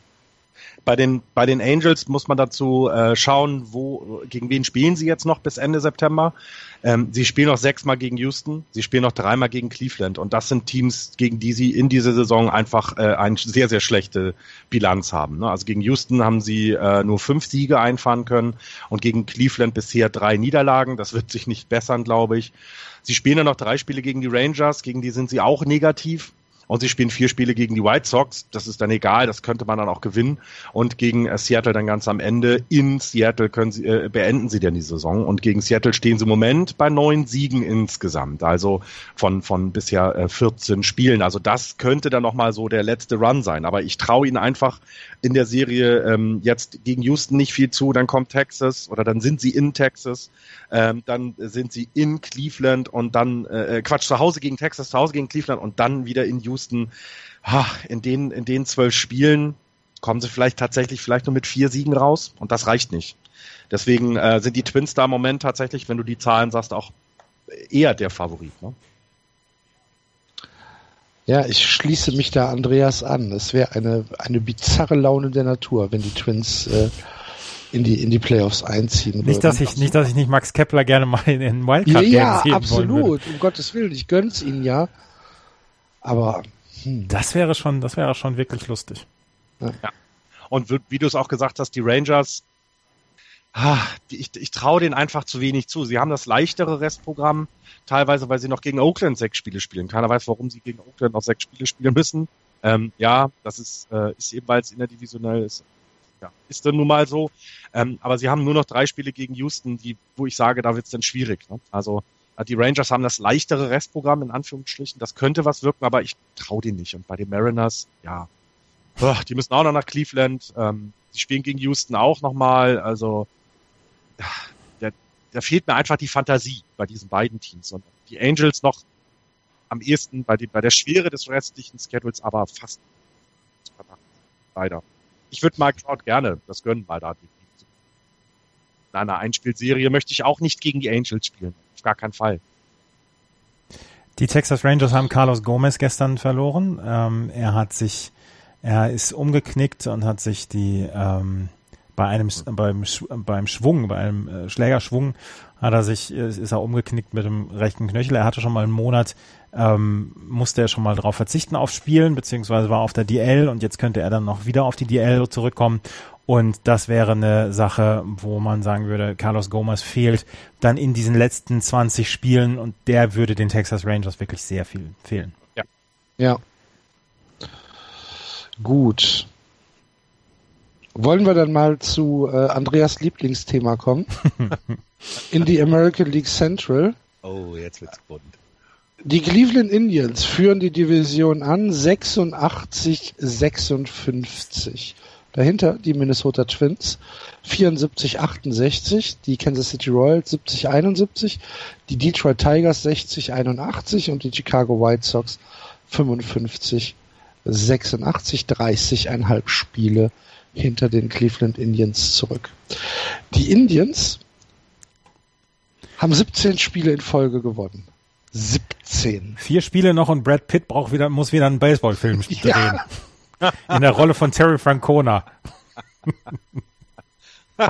Bei den, bei den Angels muss man dazu äh, schauen, wo, gegen wen spielen sie jetzt noch bis Ende September. Ähm, sie spielen noch sechsmal gegen Houston, sie spielen noch dreimal gegen Cleveland und das sind Teams, gegen die sie in dieser Saison einfach äh, eine sehr, sehr schlechte Bilanz haben. Ne? Also gegen Houston haben sie äh, nur fünf Siege einfahren können und gegen Cleveland bisher drei Niederlagen. Das wird sich nicht bessern, glaube ich. Sie spielen dann noch drei Spiele gegen die Rangers, gegen die sind sie auch negativ. Und sie spielen vier Spiele gegen die White Sox. Das ist dann egal, das könnte man dann auch gewinnen. Und gegen äh, Seattle dann ganz am Ende. In Seattle können sie, äh, beenden sie dann die Saison. Und gegen Seattle stehen sie im Moment bei neun Siegen insgesamt. Also von, von bisher äh, 14 Spielen. Also das könnte dann nochmal so der letzte Run sein. Aber ich traue ihnen einfach in der Serie ähm, jetzt gegen Houston nicht viel zu. Dann kommt Texas oder dann sind sie in Texas. Ähm, dann sind sie in Cleveland und dann, äh, Quatsch, zu Hause gegen Texas, zu Hause gegen Cleveland und dann wieder in Houston. Ha, in den, in den zwölf Spielen kommen sie vielleicht tatsächlich vielleicht nur mit vier Siegen raus und das reicht nicht. Deswegen äh, sind die Twins da im Moment tatsächlich, wenn du die Zahlen sagst, auch eher der Favorit. Ne? Ja, ich schließe mich da Andreas an. Es wäre eine, eine bizarre Laune der Natur, wenn die Twins äh, in die, in die Playoffs einziehen Nicht, dass ich, nicht, dass ich nicht Max Kepler gerne mal in den Wildcard ja, sehen ja, wollen würde. absolut. Um Gottes Willen, ich gönn's ihnen ja. Aber hm, Das wäre schon, das wäre schon wirklich lustig. Und wie, du es auch gesagt hast, die Rangers, ich, ich traue denen einfach zu wenig zu. Sie haben das leichtere Restprogramm, teilweise, weil sie noch gegen Oakland sechs Spiele spielen. Keiner weiß, warum sie gegen Oakland noch sechs Spiele spielen müssen. Ähm, ja, das ist, äh, ist eben, weil es interdivisionell ist. Ja, ist dann nun mal so. Ähm, aber sie haben nur noch drei Spiele gegen Houston, die, wo ich sage, da wird es dann schwierig. Ne? Also äh, die Rangers haben das leichtere Restprogramm in Anführungsstrichen. Das könnte was wirken, aber ich traue denen nicht. Und bei den Mariners, ja, die müssen auch noch nach Cleveland. Ähm, die spielen gegen Houston auch nochmal. Also da, da fehlt mir einfach die Fantasie bei diesen beiden Teams. Und die Angels noch am ehesten bei, die, bei der Schwere des restlichen Schedules, aber fast leider. Ich würde Mike Trout gerne das gönnen, weil da die, in einer Einspielserie möchte ich auch nicht gegen die Angels spielen. Auf gar keinen Fall. Die Texas Rangers haben Carlos Gomez gestern verloren. Ähm, er hat sich, er ist umgeknickt und hat sich die ähm, bei einem beim Sch- beim Schwung, bei einem äh, Schlägerschwung hat er sich äh, ist er umgeknickt mit dem rechten Knöchel. Er hatte schon mal einen Monat ähm, musste er schon mal darauf verzichten auf Spielen, beziehungsweise war auf der DL und jetzt könnte er dann noch wieder auf die DL zurückkommen. Und das wäre eine Sache, wo man sagen würde, Carlos Gomez fehlt dann in diesen letzten 20 Spielen und der würde den Texas Rangers wirklich sehr viel fehlen. ja. Gut. Wollen wir dann mal zu äh, Andreas Lieblingsthema kommen? [LAUGHS] In die American League Central. Oh, jetzt wird's bunt. Die Cleveland Indians führen die Division an 86-56. Dahinter die Minnesota Twins 74-68, die Kansas City Royals 70-71, die Detroit Tigers 60-81 und die Chicago White Sox 55-86, 30,5 Spiele hinter den Cleveland Indians zurück. Die Indians haben 17 Spiele in Folge gewonnen. 17. Vier Spiele noch und Brad Pitt braucht wieder, muss wieder einen Baseballfilm drehen. Ja. [LAUGHS] In der Rolle von Terry Francona. [LAUGHS]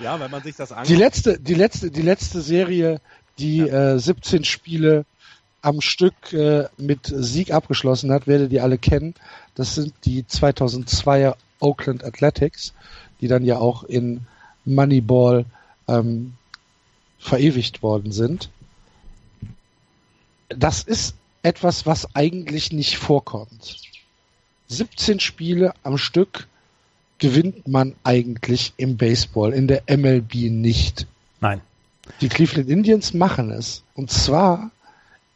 Ja, wenn man sich das Die anguckt. letzte, die letzte, die letzte Serie, die äh, 17 Spiele am Stück äh, mit Sieg abgeschlossen hat, werdet ihr alle kennen. Das sind die 2002er Oakland Athletics, die dann ja auch in Moneyball ähm, verewigt worden sind. Das ist etwas, was eigentlich nicht vorkommt. 17 Spiele am Stück gewinnt man eigentlich im Baseball, in der MLB nicht. Nein. Die Cleveland Indians machen es. Und zwar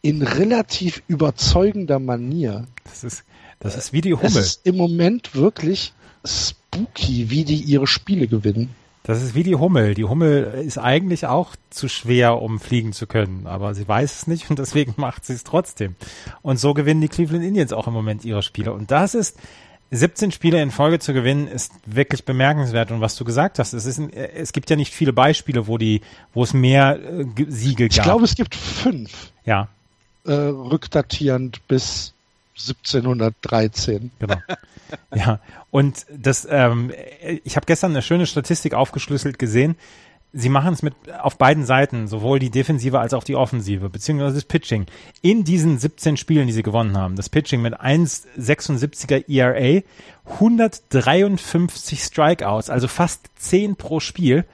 in relativ überzeugender Manier. Das ist, das ist wie die Es Hummel. ist im Moment wirklich spooky, wie die ihre Spiele gewinnen. Das ist wie die Hummel. Die Hummel ist eigentlich auch zu schwer, um fliegen zu können, aber sie weiß es nicht und deswegen [LAUGHS] macht sie es trotzdem. Und so gewinnen die Cleveland Indians auch im Moment ihre Spiele. Und das ist 17 Spiele in Folge zu gewinnen, ist wirklich bemerkenswert. Und was du gesagt hast, es ist, es gibt ja nicht viele Beispiele, wo die, wo es mehr äh, Ge- Siege Ich gab. glaube, es gibt fünf, ja, äh, rückdatierend bis 1713. genau. ja, und das, ähm, ich habe gestern eine schöne Statistik aufgeschlüsselt gesehen. Sie machen es mit auf beiden Seiten, sowohl die Defensive als auch die Offensive, beziehungsweise das Pitching. In diesen 17 Spielen, die sie gewonnen haben, das Pitching mit 1,76er ERA, 153 Strikeouts, also fast 10 pro Spiel,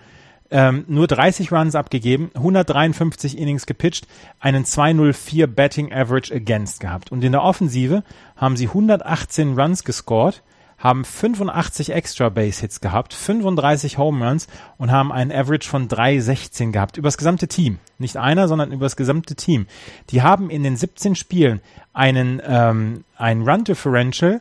ähm, nur 30 Runs abgegeben, 153 Innings gepitcht, einen 204 Batting Average against gehabt. Und in der Offensive haben sie 118 Runs gescored, haben 85 Extra Base Hits gehabt, 35 Home Runs und haben einen Average von 3,16 gehabt. Übers gesamte Team. Nicht einer, sondern übers gesamte Team. Die haben in den 17 Spielen einen, ähm, ein Run Differential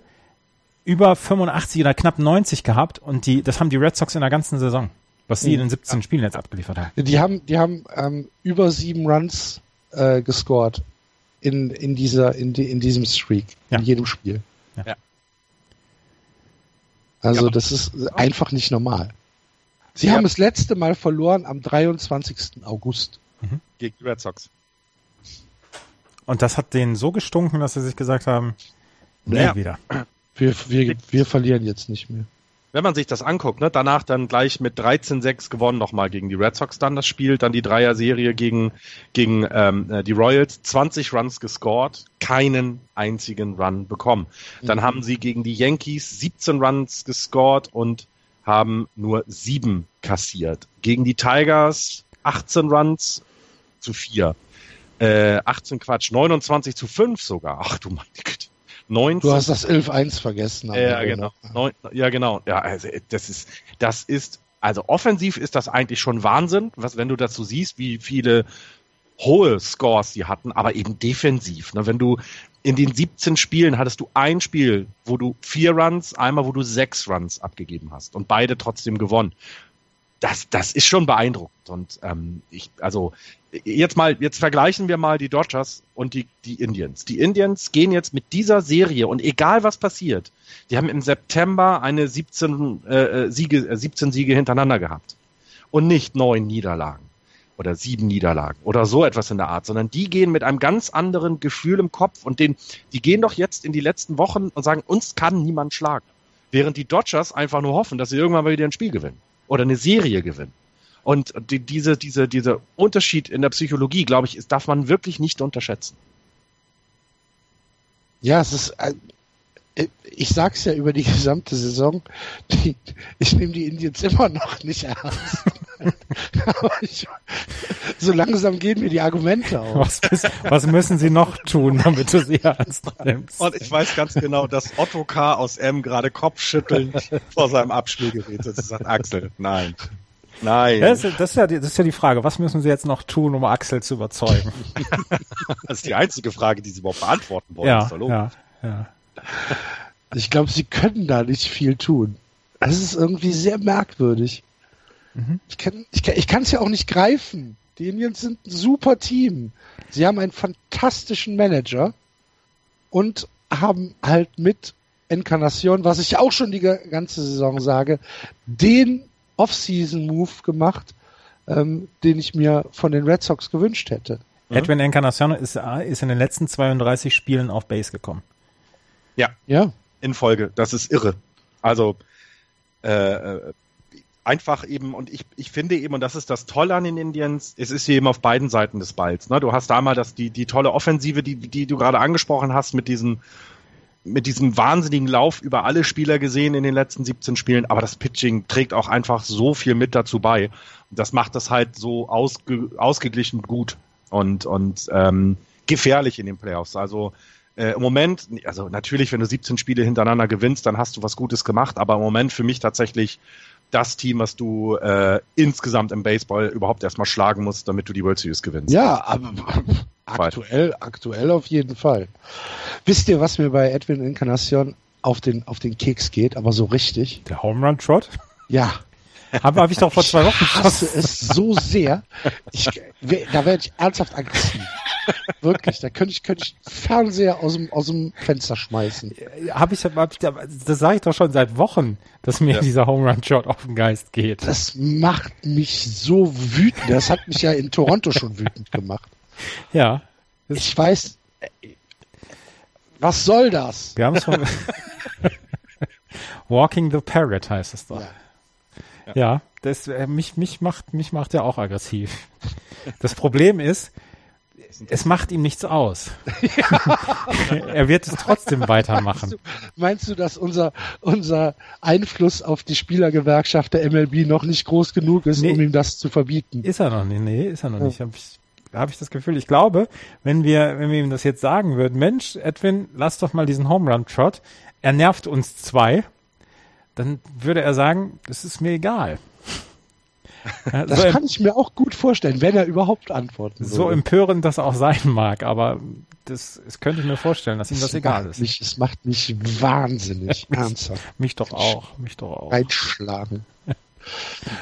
über 85 oder knapp 90 gehabt und die, das haben die Red Sox in der ganzen Saison, was sie in den 17 Spielen jetzt abgeliefert haben. Die haben, die haben ähm, über sieben Runs äh, gescored in, in dieser, in, die, in diesem Streak, Ja. in jedem Spiel. Ja. Also Ja. das ist einfach nicht normal. Sie Ja. haben das letzte Mal verloren am 23. August. gegen die Red Sox. Und das hat denen so gestunken, dass sie sich gesagt haben, Ja. wieder. Wir, wir, wir verlieren jetzt nicht mehr. Wenn man sich das anguckt, ne, danach dann gleich mit 13-6 gewonnen nochmal gegen die Red Sox dann das Spiel, dann die Dreier-Serie gegen, gegen ähm, äh, die Royals, 20 Runs gescored, keinen einzigen Run bekommen. Dann mhm. haben sie gegen die Yankees 17 Runs gescored und haben nur sieben kassiert. Gegen die Tigers 18 Runs zu vier. Äh, 18 Quatsch, 29 zu 5 sogar. Ach du meine Güte. 19, du hast das 11-1 vergessen. Ja, genau. Neun, ja, genau. Ja, also das ist, das ist, also offensiv ist das eigentlich schon Wahnsinn, was, wenn du dazu siehst, wie viele hohe Scores sie hatten, aber eben defensiv. Ne? Wenn du in den 17 Spielen hattest du ein Spiel, wo du vier Runs, einmal, wo du sechs Runs abgegeben hast und beide trotzdem gewonnen das, das ist schon beeindruckend. Und ähm, ich, also jetzt mal, jetzt vergleichen wir mal die Dodgers und die, die Indians. Die Indians gehen jetzt mit dieser Serie und egal was passiert, die haben im September eine 17 äh, äh Siege, äh, 17 Siege hintereinander gehabt. Und nicht neun Niederlagen oder sieben Niederlagen oder so etwas in der Art, sondern die gehen mit einem ganz anderen Gefühl im Kopf und den, die gehen doch jetzt in die letzten Wochen und sagen, uns kann niemand schlagen. Während die Dodgers einfach nur hoffen, dass sie irgendwann mal wieder ein Spiel gewinnen oder eine Serie gewinnen. Und die, diese, diese, dieser Unterschied in der Psychologie, glaube ich, ist, darf man wirklich nicht unterschätzen. Ja, es ist, äh, ich sag's ja über die gesamte Saison, ich nehme die Indians immer noch nicht ernst. [LAUGHS] So langsam gehen mir die Argumente aus. Was, was, müssen sie noch tun, damit du sie ernst nimmst? Und ich weiß ganz genau, dass Otto K. aus M. gerade kopfschüttelnd vor seinem Abspielgerät sitzt und sagt, Axel, nein. Nein. Das ist, das, ist ja die, das ist ja die Frage. Was müssen Sie jetzt noch tun, um Axel zu überzeugen? [LAUGHS] das ist die einzige Frage, die Sie überhaupt beantworten wollen. Ja, ja, ja. Ich glaube, Sie können da nicht viel tun. Das ist irgendwie sehr merkwürdig. Mhm. Ich kann ich kann, ich kann es ja auch nicht greifen. Die Indians sind ein super Team. Sie haben einen fantastischen Manager und haben halt mit Encarnacion, was ich auch schon die ganze Saison sage, den Off-Season-Move gemacht, ähm, den ich mir von den Red Sox gewünscht hätte. Edwin Encarnacion ist, ist in den letzten 32 Spielen auf Base gekommen. Ja. Ja. In Folge. Das ist irre. Also äh, äh einfach eben, und ich, ich finde eben, und das ist das Tolle an den Indians, es ist eben auf beiden Seiten des Balls. Ne? Du hast da das, die, die tolle Offensive, die, die du gerade angesprochen hast, mit diesem, mit diesem wahnsinnigen Lauf über alle Spieler gesehen in den letzten 17 Spielen, aber das Pitching trägt auch einfach so viel mit dazu bei. Das macht das halt so ausge, ausgeglichen gut und, und ähm, gefährlich in den Playoffs. Also äh, im Moment, also natürlich, wenn du 17 Spiele hintereinander gewinnst, dann hast du was Gutes gemacht, aber im Moment für mich tatsächlich das Team, was du äh, insgesamt im Baseball überhaupt erstmal schlagen musst, damit du die World Series gewinnst. Ja, aber [LAUGHS] aktuell, aktuell auf jeden Fall. Wisst ihr, was mir bei Edwin Encarnacion auf den, auf den Keks geht, aber so richtig? Der Home Run Trot? Ja. Habe hab ich doch vor zwei Wochen Ich hasse es so sehr. Ich, [LAUGHS] da werde ich ernsthaft aggressiv. [LAUGHS] Wirklich, da könnte ich, könnte ich Fernseher aus dem, aus dem Fenster schmeißen. Hab ich, hab ich, das sage ich doch schon seit Wochen, dass mir ja. dieser Home Run Shot auf den Geist geht. Das macht mich so wütend. Das hat mich ja in Toronto schon wütend gemacht. Ja. Ich weiß, was soll das? Wir haben es von [LAUGHS] Walking the Parrot heißt es doch. Ja. Ja, ja das, äh, mich, mich macht, mich macht er auch aggressiv. Das Problem ist, es macht ihm nichts aus. [LAUGHS] er wird es trotzdem weitermachen. Meinst du, meinst du, dass unser, unser Einfluss auf die Spielergewerkschaft der MLB noch nicht groß genug ist, nee, um ihm das zu verbieten? Ist er noch nicht, nee, ist er noch ja. nicht. Hab ich, habe ich das Gefühl. Ich glaube, wenn wir, wenn wir ihm das jetzt sagen würden, Mensch, Edwin, lass doch mal diesen Home Run Trot. Er nervt uns zwei. Dann würde er sagen, das ist mir egal. Das so kann ich mir auch gut vorstellen, wenn er überhaupt antworten würde. So empörend das auch sein mag, aber das, das könnte ich mir vorstellen, dass ihm das, egal ist. Mich, es macht mich wahnsinnig, [LAUGHS] ernsthaft. mich doch auch, mich doch auch. Einschlagen. [LAUGHS]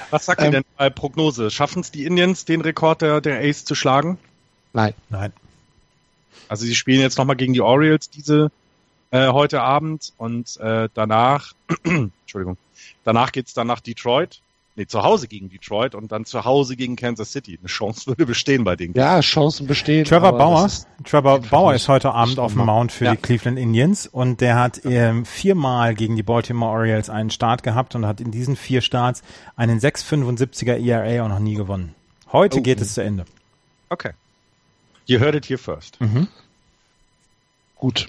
Was sagt ähm, ihr denn bei Prognose? Schaffen es die Indians, den Rekord der, der Ace zu schlagen? Nein. Nein. Also sie spielen jetzt nochmal gegen die Orioles diese äh, heute Abend und äh, danach, [CLEARS THROAT] Entschuldigung, danach geht's dann nach Detroit nee, zu Hause gegen Detroit und dann zu Hause gegen Kansas City. Eine Chance würde bestehen bei denen. Ja, Chancen bestehen. Trevor Bauer, Trevor Bauer ist heute Abend auf dem. Mount für Ja. die Cleveland Indians und der hat ähm, viermal gegen die Baltimore Orioles einen Start gehabt und hat in diesen vier Starts einen 6,75er ERA und noch nie gewonnen. Heute Oh. geht es zu Ende. Okay. You heard it here first. Gut.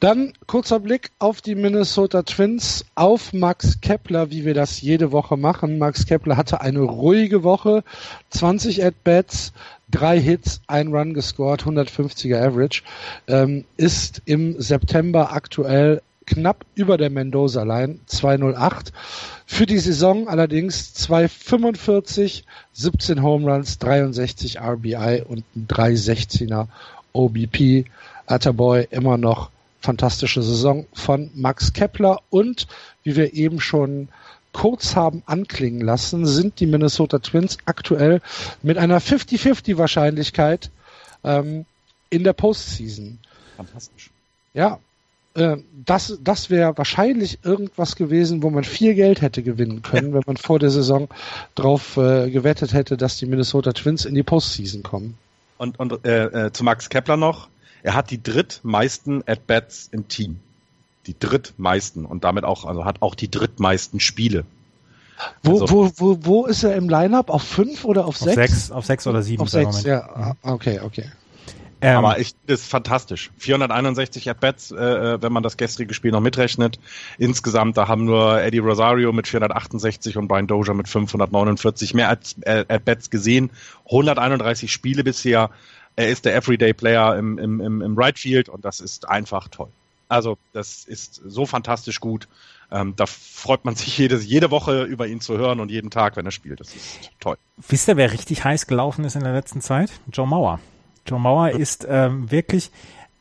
Dann kurzer Blick auf die Minnesota Twins, auf Max Kepler, wie wir das jede Woche machen. Max Kepler hatte eine ruhige Woche, 20 At-Bats, drei Hits, ein Run gescored, 150er Average, ähm, ist im September aktuell knapp über der Mendoza-Line, 208. Für die Saison allerdings 245, 17 Home Runs, 63 RBI und ein 316er OBP. Atterboy immer noch fantastische Saison von Max Kepler und wie wir eben schon kurz haben anklingen lassen, sind die Minnesota Twins aktuell mit einer 50-50 Wahrscheinlichkeit ähm, in der Postseason. Fantastisch. Ja, äh, das, das wäre wahrscheinlich irgendwas gewesen, wo man viel Geld hätte gewinnen können, wenn man vor der Saison drauf äh, gewettet hätte, dass die Minnesota Twins in die Postseason kommen. Und, und äh, äh, zu Max Kepler noch. Er hat die drittmeisten At-Bats im Team. Die drittmeisten und damit auch, also hat auch die drittmeisten Spiele. Wo, Also- wo, wo, wo ist er im Lineup? Auf fünf oder auf, Auf sechs? sechs, auf sechs oder sieben Auf sechs, Moment. ja. Ah, Okay, okay. Ähm, Aber ich das ist fantastisch. 461 At-Bats, äh, äh, wenn man das gestrige Spiel noch mitrechnet. Insgesamt, da haben nur Eddie Rosario mit 468 und Brian Dozier mit 549 mehr At- At-Bats gesehen. 131 Spiele bisher. Er ist der Everyday Player im, im, im, im Right Field und das ist einfach toll. Also das ist so fantastisch gut. Ähm, da freut man sich jede, jede Woche über ihn zu hören und jeden Tag, wenn er spielt. Das ist toll. Wisst ihr, wer richtig heiß gelaufen ist in der letzten Zeit? Joe Mauer. Joe Mauer ist ähm, wirklich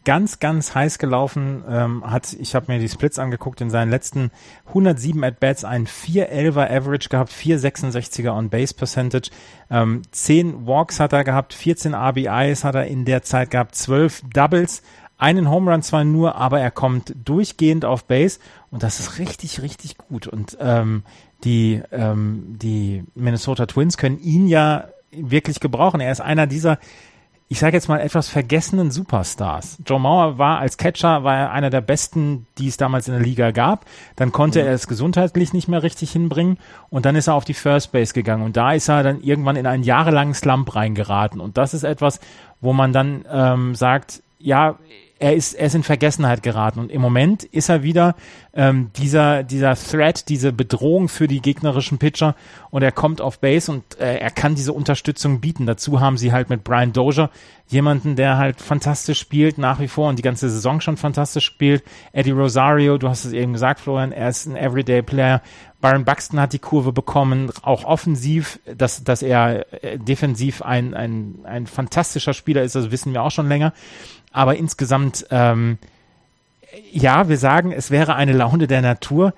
ganz, ganz heiß gelaufen. Ähm, hat, ich habe mir die Splits angeguckt, in seinen letzten 107 At-Bats einen 411er Average gehabt, 466er On-Base Percentage, ähm, 10 Walks hat er gehabt, 14 RBIs hat er in der Zeit gehabt, 12 Doubles, einen Home Run zwar nur, aber er kommt durchgehend auf Base und das ist richtig, richtig gut. Und ähm, die, ähm, die Minnesota Twins können ihn ja wirklich gebrauchen. Er ist einer dieser, ich sage jetzt mal etwas vergessenen Superstars. Joe Mauer war als Catcher war er einer der besten, die es damals in der Liga gab. Dann konnte er es gesundheitlich nicht mehr richtig hinbringen und dann ist er auf die First Base gegangen und da ist er dann irgendwann in einen jahrelangen Slump reingeraten und das ist etwas, wo man dann ähm, sagt, ja, er ist, er ist in Vergessenheit geraten und im Moment ist er wieder ähm, dieser, dieser Threat, diese Bedrohung für die gegnerischen Pitcher und er kommt auf Base und äh, er kann diese Unterstützung bieten. Dazu haben sie halt mit Brian Dozier jemanden, der halt fantastisch spielt nach wie vor und die ganze Saison schon fantastisch spielt. Eddie Rosario, du hast es eben gesagt, Florian, er ist ein Everyday Player. Byron Buxton hat die Kurve bekommen, auch offensiv, dass, dass er äh, defensiv ein, ein, ein fantastischer Spieler ist, das wissen wir auch schon länger. Aber insgesamt, ähm, ja, wir sagen, es wäre eine Laune der Natur.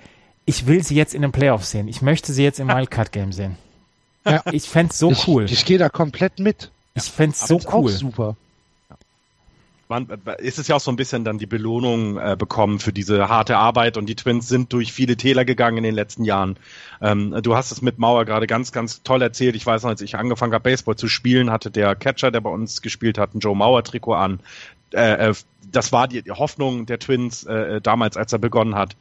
Ich will sie jetzt in den Playoffs sehen. Ich möchte sie jetzt im Wildcard-Game sehen. Ja. Ich fände so ich, cool. Ich gehe da komplett mit. Ich fände so Ist auch cool. super. man, ist es ja auch so ein bisschen dann die Belohnung äh, bekommen für diese harte Arbeit und die Twins sind durch viele Täler gegangen in den letzten Jahren. Ähm, du hast es mit Mauer gerade ganz, ganz toll erzählt. Ich weiß noch, als ich angefangen habe, Baseball zu spielen, hatte der Catcher, der bei uns gespielt hat, ein Joe Mauer-Trikot an. Äh, äh, das war die Hoffnung der Twins äh, damals, als er begonnen hat.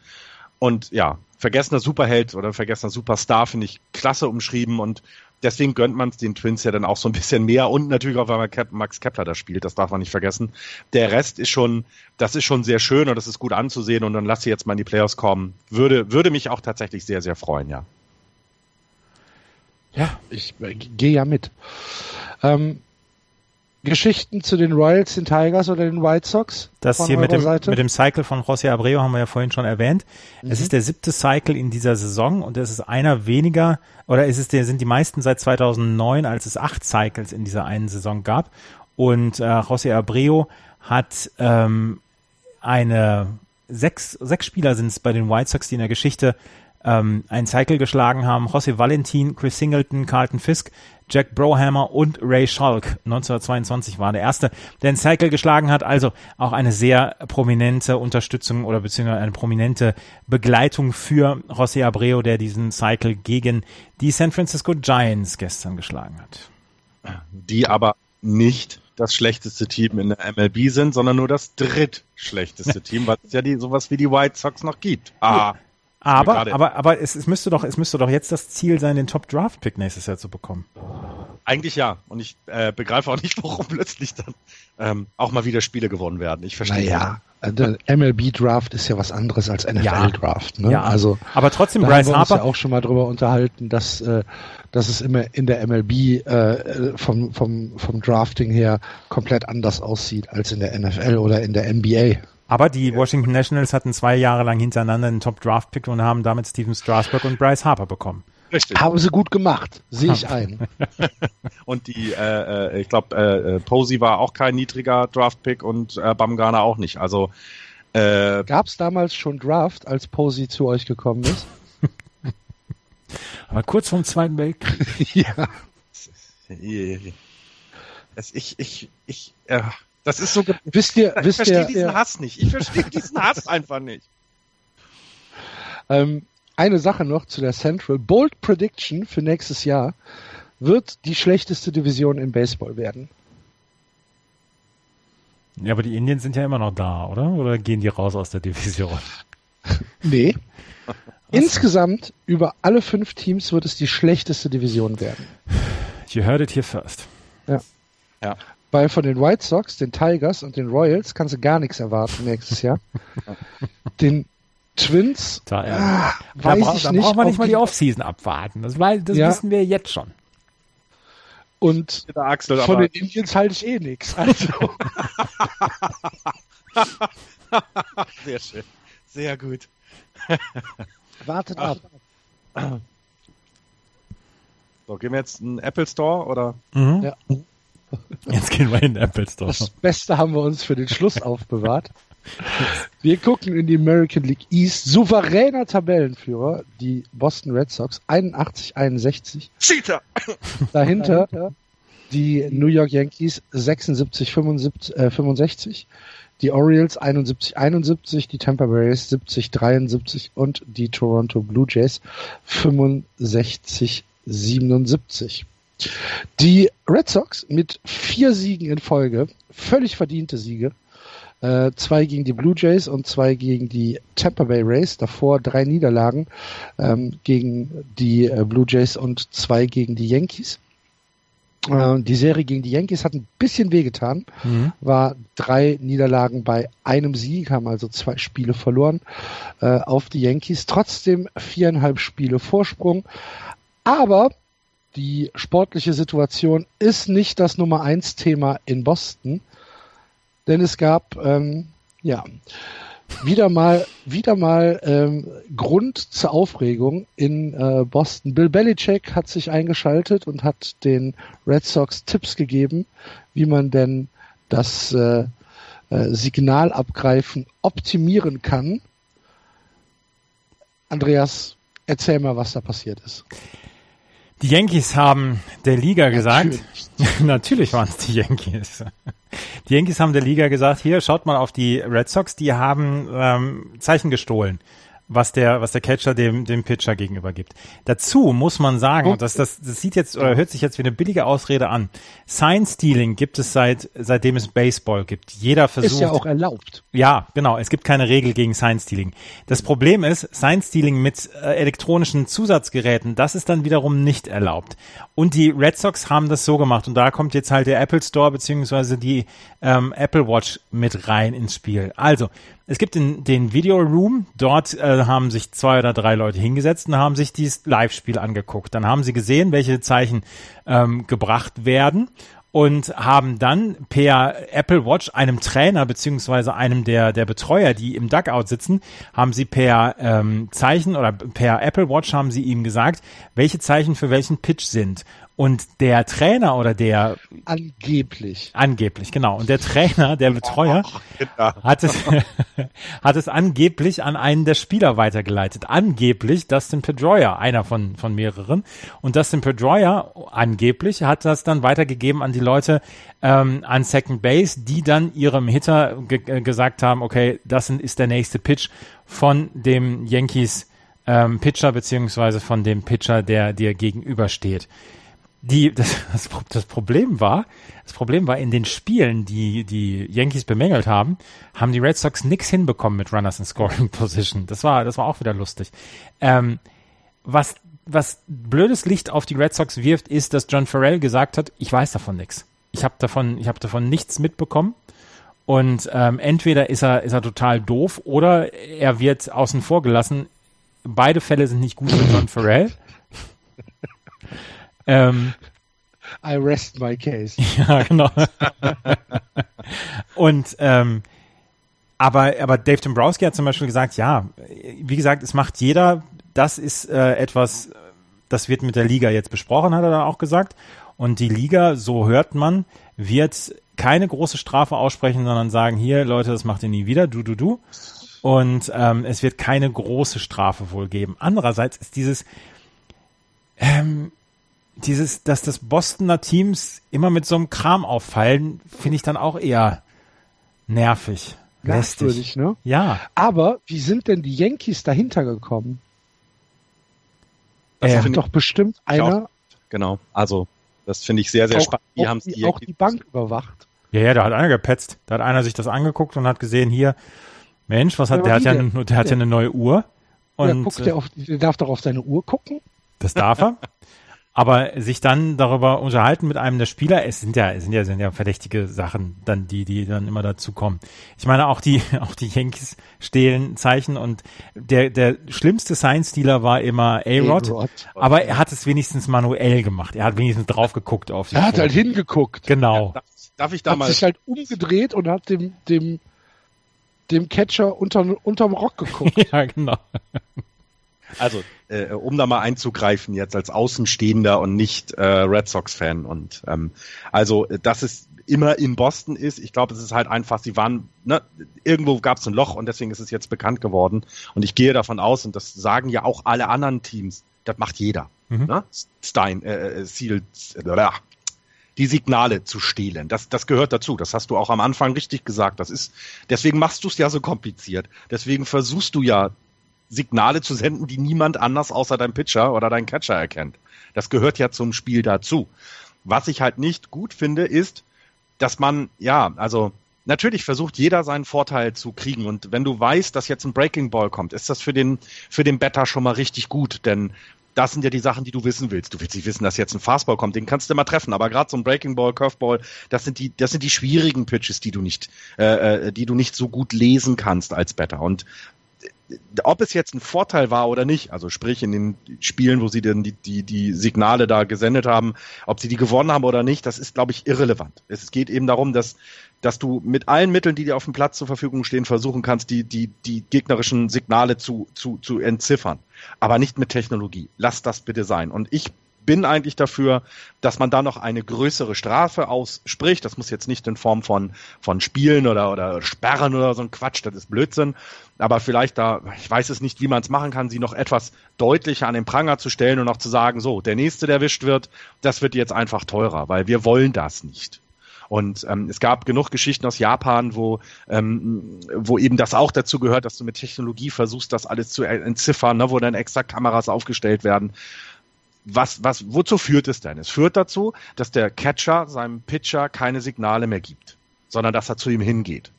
Und ja, vergessener Superheld oder vergessener Superstar finde ich klasse umschrieben und deswegen gönnt man es den Twins ja dann auch so ein bisschen mehr und natürlich auch, weil man Cap Max Kepler da spielt, das darf man nicht vergessen. Der Rest ist schon, das ist schon sehr schön und das ist gut anzusehen und dann lass sie jetzt mal in die Playoffs kommen. Würde, würde mich auch tatsächlich sehr, sehr freuen, ja. Ja, ich äh, gehe ja mit. Ähm, Geschichten zu den Royals, den Tigers oder den White Sox? Das hier mit dem, Seite? mit dem Cycle von José Abreu haben wir ja vorhin schon erwähnt. Es ist der siebte Cycle in dieser Saison und es ist einer weniger, oder es ist der, sind die meisten seit 2009, als es acht Cycles in dieser einen Saison gab. Und äh, José Abreu hat ähm, eine, sechs, sechs Spieler sind es bei den White Sox, die in der Geschichte ähm, einen Cycle geschlagen haben. José Valentin, Chris Singleton, Carlton Fisk, Jack Brohammer und Ray Schalk. 1922 war der erste, der einen Cycle geschlagen hat. Also auch eine sehr prominente Unterstützung oder beziehungsweise eine prominente Begleitung für José Abreu, der diesen Cycle gegen die San Francisco Giants gestern geschlagen hat. Die aber nicht das schlechteste Team in der MLB sind, sondern nur das drittschlechteste [LAUGHS] Team, was es ja die, sowas wie die White Sox noch gibt. Ah. Aber, aber, aber es, es müsste doch, es müsste doch jetzt das Ziel sein, den Top Draft Pick nächstes Jahr zu bekommen. Eigentlich ja. Und ich äh, begreife auch nicht, [LAUGHS] warum plötzlich dann ähm, auch mal wieder Spiele gewonnen werden. Ich verstehe. Naja, der MLB-Draft ist ja was anderes als NFL-Draft. Ne? Ja, also, aber trotzdem, da Bryce haben wir uns Harper. ja auch schon mal drüber unterhalten, dass, äh, dass es immer in der MLB äh, vom, vom, vom Drafting her komplett anders aussieht als in der NFL oder in der NBA. Aber die Washington Nationals hatten zwei Jahre lang hintereinander einen Top Draft Pick und haben damit Steven Strasburg und Bryce Harper bekommen. Richtig. Haben sie gut gemacht, sehe ich ein. [LAUGHS] Und die, äh, äh, ich glaube, äh, äh, Posey war auch kein niedriger Draft-Pick und äh, Bamgana auch nicht. Also äh, Gab es damals schon Draft, als Posey zu euch gekommen ist? [LAUGHS] Aber kurz vorm Zweiten Weltkrieg. [LAUGHS] ja. es, ich, ich, ich, äh, das ist so. [LAUGHS] Wisst ihr, Ich wisst verstehe ihr, diesen Hass nicht. Ich verstehe diesen Hass [LAUGHS] einfach nicht. ähm, eine Sache noch zu der Central. Bold Prediction für nächstes Jahr wird die schlechteste Division im Baseball werden. Ja, aber die Indians sind ja immer noch da, oder? Oder gehen die raus aus der Division? [LAUGHS] Nee. Insgesamt über alle fünf Teams wird es die schlechteste Division werden. You heard it here first. Ja. Weil von den White Sox, den Tigers und den Royals kannst du gar nichts erwarten nächstes Jahr. [LAUGHS] Den Twins Da, äh, ah, da, weiß bra ich da nicht. braucht man nicht mal die- Offseason abwarten. Das, weiß, das Ja. wissen wir jetzt schon. Und Der Axel, von aber den Indians halte ich eh nichts. Also, [LAUGHS] sehr schön. Sehr gut. wartet ab. So, gehen wir jetzt in den Apple Store oder? Mhm. Ja. Jetzt gehen wir in den Apple Store. Das Beste haben wir uns für den Schluss aufbewahrt. Wir gucken in die American League East. Souveräner Tabellenführer, die Boston Red Sox, 81-61. Cheater! Dahinter die New York Yankees 76-65. Äh, 65. Die Orioles 71-71, die Tampa Bay Rays 70-73 und die Toronto Blue Jays 65-77. Die Red Sox mit vier Siegen in Folge, völlig verdiente Siege. Äh, zwei gegen die Blue Jays und zwei gegen die Tampa Bay Rays. Davor drei Niederlagen ähm, gegen die äh, Blue Jays und zwei gegen die Yankees. Äh, die Serie gegen die Yankees hat ein bisschen wehgetan. Mhm. War drei Niederlagen bei einem Sieg, haben also zwei Spiele verloren äh, auf die Yankees. Trotzdem viereinhalb Spiele Vorsprung. Aber die sportliche Situation ist nicht das Nummer eins Thema in Boston, denn es gab ähm, ja wieder mal wieder mal ähm, Grund zur Aufregung in äh, Boston. Bill Belichick hat sich eingeschaltet und hat den Red Sox Tipps gegeben, wie man denn das äh, äh, Signalabgreifen optimieren kann. Andreas, erzähl mal, was da passiert ist. Die Yankees haben der Liga gesagt, [LAUGHS] natürlich waren es die Yankees. Die Yankees haben der Liga gesagt, hier schaut mal auf die Red Sox, die haben ähm, Zeichen gestohlen, was der was der Catcher dem dem Pitcher gegenüber gibt. Dazu muss man sagen, und das das das sieht jetzt oder hört sich jetzt wie eine billige Ausrede an. Sign Stealing gibt es seit seitdem es Baseball gibt. Jeder versucht Ist ja auch erlaubt. ja, genau. Es gibt keine Regel gegen Sign-Stealing. Das Problem ist, Sign-Stealing mit äh, elektronischen Zusatzgeräten, das ist dann wiederum nicht erlaubt. Und die Red Sox haben das so gemacht. Und da kommt jetzt halt der Apple Store beziehungsweise die ähm, Apple Watch mit rein ins Spiel. Also, es gibt den, den Video Room. Dort äh, haben sich zwei oder drei Leute hingesetzt und haben sich dieses Live-Spiel angeguckt. Dann haben sie gesehen, welche Zeichen ähm, gebracht werden und haben dann per Apple Watch einem Trainer beziehungsweise einem der der Betreuer, die im Dugout sitzen, haben sie per ähm, Zeichen oder per Apple Watch haben sie ihm gesagt, welche Zeichen für welchen Pitch sind. Und der Trainer oder der angeblich. Angeblich genau. Und der Trainer, der Betreuer hat es [LAUGHS] hat es angeblich an einen der Spieler weitergeleitet. Angeblich Dustin Pedroia, einer von von mehreren. Und Dustin Pedroia angeblich hat das dann weitergegeben an die Leute ähm, an Second Base, die dann ihrem Hitter ge äh, gesagt haben, okay, das ist der nächste Pitch von dem Yankees ähm, Pitcher beziehungsweise von dem Pitcher, der dir gegenübersteht die, [LAUGHS] das, das Problem war, das Problem war, in den Spielen, die die Yankees bemängelt haben, haben die Red Sox nix hinbekommen mit Runners in Scoring [LAUGHS] Position. Das war, das war auch wieder lustig. Ähm, was, was blödes Licht auf die Red Sox wirft, ist, dass John Farrell gesagt hat, ich weiß davon nichts. Ich habe davon, ich habe davon nichts mitbekommen. Und ähm, entweder ist er, ist er total doof oder er wird außen vor gelassen. Beide Fälle sind nicht gut für John Farrell. [LAUGHS] Ähm, I rest my case. [LAUGHS] Ja, genau. und ähm, aber, aber Dave Dombrowski hat zum Beispiel gesagt, ja, wie gesagt, es macht jeder, das ist äh, etwas, das wird mit der Liga jetzt besprochen, hat er dann auch gesagt. Und die Liga, so hört man, wird keine große Strafe aussprechen, sondern sagen, hier, Leute, das macht ihr nie wieder, du, du, du. Und ähm, es wird keine große Strafe wohl geben. Andererseits ist dieses, ähm, dieses, dass das Bostoner Teams immer mit so einem Kram auffallen, finde ich dann auch eher nervig. Lästig, ne? Ja. Aber wie sind denn die Yankees dahinter gekommen? Das ähm, doch bestimmt einer. Auch, genau. Also, das finde ich sehr, sehr auch, spannend. Die haben die, auch die Bank überwacht. Ja, ja, da hat einer gepetzt. Da hat einer sich das angeguckt und hat gesehen, hier, Mensch, was hat, ja, der hat ja, eine, der hat ja eine neue Uhr. Und, ja, guckt der, auf, der darf doch auf seine Uhr gucken. Das darf er. Aber sich dann darüber unterhalten mit einem der Spieler, es sind ja, es sind ja, sind ja verdächtige Sachen, dann die, die dann immer dazu kommen. Ich meine, auch die, [LAUGHS] auch die Yankees stehlen Zeichen und der, der schlimmste Science-Dealer war immer A-Rod, aber er hat es wenigstens manuell gemacht. Er hat wenigstens drauf geguckt auf die Er hat halt hingeguckt. Genau. Ja, darf, ich da hat mal? sich halt umgedreht und hat dem, dem, dem Catcher unter, unterm Rock geguckt. [LAUGHS] ja, genau. Also, äh, um da mal einzugreifen jetzt als Außenstehender und nicht äh, Red Sox-Fan. Und ähm, also, dass es immer in Boston ist, ich glaube, es ist halt einfach, sie waren, ne, irgendwo gab es ein Loch und deswegen ist es jetzt bekannt geworden. Und ich gehe davon aus, und das sagen ja auch alle anderen Teams, das macht jeder. Mhm. Ne? Stein, äh, äh Seal, äh, die Signale zu stehlen. Das, das gehört dazu. Das hast du auch am Anfang richtig gesagt. Das ist, deswegen machst du es ja so kompliziert. Deswegen versuchst du ja Signale zu senden, die niemand anders außer dein Pitcher oder dein Catcher erkennt. Das gehört ja zum Spiel dazu. Was ich halt nicht gut finde, ist, dass man, ja, also natürlich versucht jeder seinen Vorteil zu kriegen. Und wenn du weißt, dass jetzt ein Breaking Ball kommt, ist das für den, für den Better schon mal richtig gut. Denn das sind ja die Sachen, die du wissen willst. Du willst nicht wissen, dass jetzt ein Fastball kommt, den kannst du immer treffen. Aber gerade so ein Breaking Ball, Curveball, das sind die, das sind die schwierigen Pitches, die du nicht, äh, äh die du nicht so gut lesen kannst als Better. Und ob es jetzt ein Vorteil war oder nicht, also sprich in den Spielen, wo sie denn die, die, die Signale da gesendet haben, ob sie die gewonnen haben oder nicht, das ist, glaube ich, irrelevant. Es geht eben darum, dass, dass du mit allen Mitteln, die dir auf dem Platz zur Verfügung stehen, versuchen kannst, die, die, die gegnerischen Signale zu, zu, zu entziffern. Aber nicht mit Technologie. Lass das bitte sein. Und ich bin eigentlich dafür, dass man da noch eine größere Strafe ausspricht. Das muss jetzt nicht in Form von, von Spielen oder, oder Sperren oder so ein Quatsch, das ist Blödsinn. Aber vielleicht da, ich weiß es nicht, wie man es machen kann, sie noch etwas deutlicher an den Pranger zu stellen und auch zu sagen, so, der nächste, der erwischt wird, das wird jetzt einfach teurer, weil wir wollen das nicht. Und ähm, es gab genug Geschichten aus Japan, wo, ähm, wo eben das auch dazu gehört, dass du mit Technologie versuchst, das alles zu entziffern, ne, wo dann extra Kameras aufgestellt werden was, was, wozu führt es denn? Es führt dazu, dass der Catcher seinem Pitcher keine Signale mehr gibt, sondern dass er zu ihm hingeht.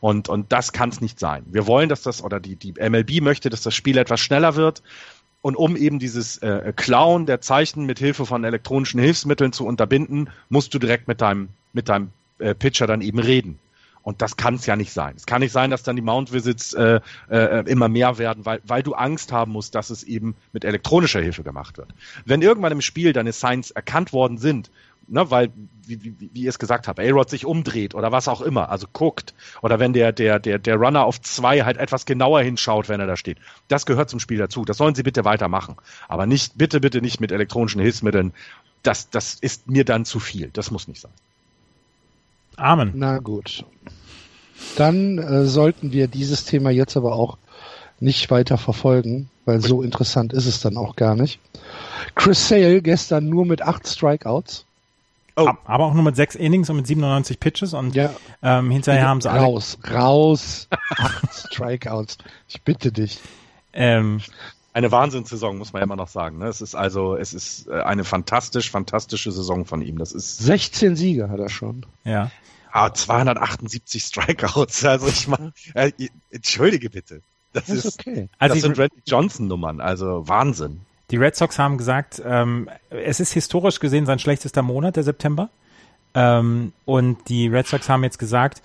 Und, und das kann es nicht sein. Wir wollen, dass das, oder die, die MLB möchte, dass das Spiel etwas schneller wird. Und um eben dieses äh, Klauen der Zeichen mit Hilfe von elektronischen Hilfsmitteln zu unterbinden, musst du direkt mit deinem, mit deinem äh, Pitcher dann eben reden. Und das kann es ja nicht sein. Es kann nicht sein, dass dann die Mount Visits äh, äh, immer mehr werden, weil, weil du Angst haben musst, dass es eben mit elektronischer Hilfe gemacht wird. Wenn irgendwann im Spiel deine Signs erkannt worden sind, ne, weil, wie, wie, wie ihr es gesagt habt, A-Rod sich umdreht oder was auch immer, also guckt, oder wenn der, der, der, der Runner auf zwei halt etwas genauer hinschaut, wenn er da steht. Das gehört zum Spiel dazu. Das sollen sie bitte weitermachen. Aber nicht, bitte, bitte nicht mit elektronischen Hilfsmitteln. Das, das ist mir dann zu viel. Das muss nicht sein. Amen. Na gut. Dann äh, sollten wir dieses Thema jetzt aber auch nicht weiter verfolgen, weil so interessant ist es dann auch gar nicht. Chris Sale gestern nur mit acht Strikeouts. Oh. Aber auch nur mit sechs Innings und mit 97 Pitches und Ja. ähm, hinterher haben sie alle. Raus, raus. Acht [LAUGHS] Strikeouts. Ich bitte dich. Ähm, Eine Wahnsinnssaison, muss man ja immer noch sagen. Ne? Es ist also, es ist äh, eine fantastisch, fantastische Saison von ihm. Das ist 16 Siege hat er schon. ja. ah, 278 Strikeouts. [LAUGHS] Also ich meine, äh, entschuldige bitte. Das, Das ist ist, okay. Also das sind Randy Johnson Nummern. Also Wahnsinn. die Red Sox haben gesagt, ähm, es ist historisch gesehen sein schlechtester Monat, der September. Ähm, und die Red Sox haben jetzt gesagt,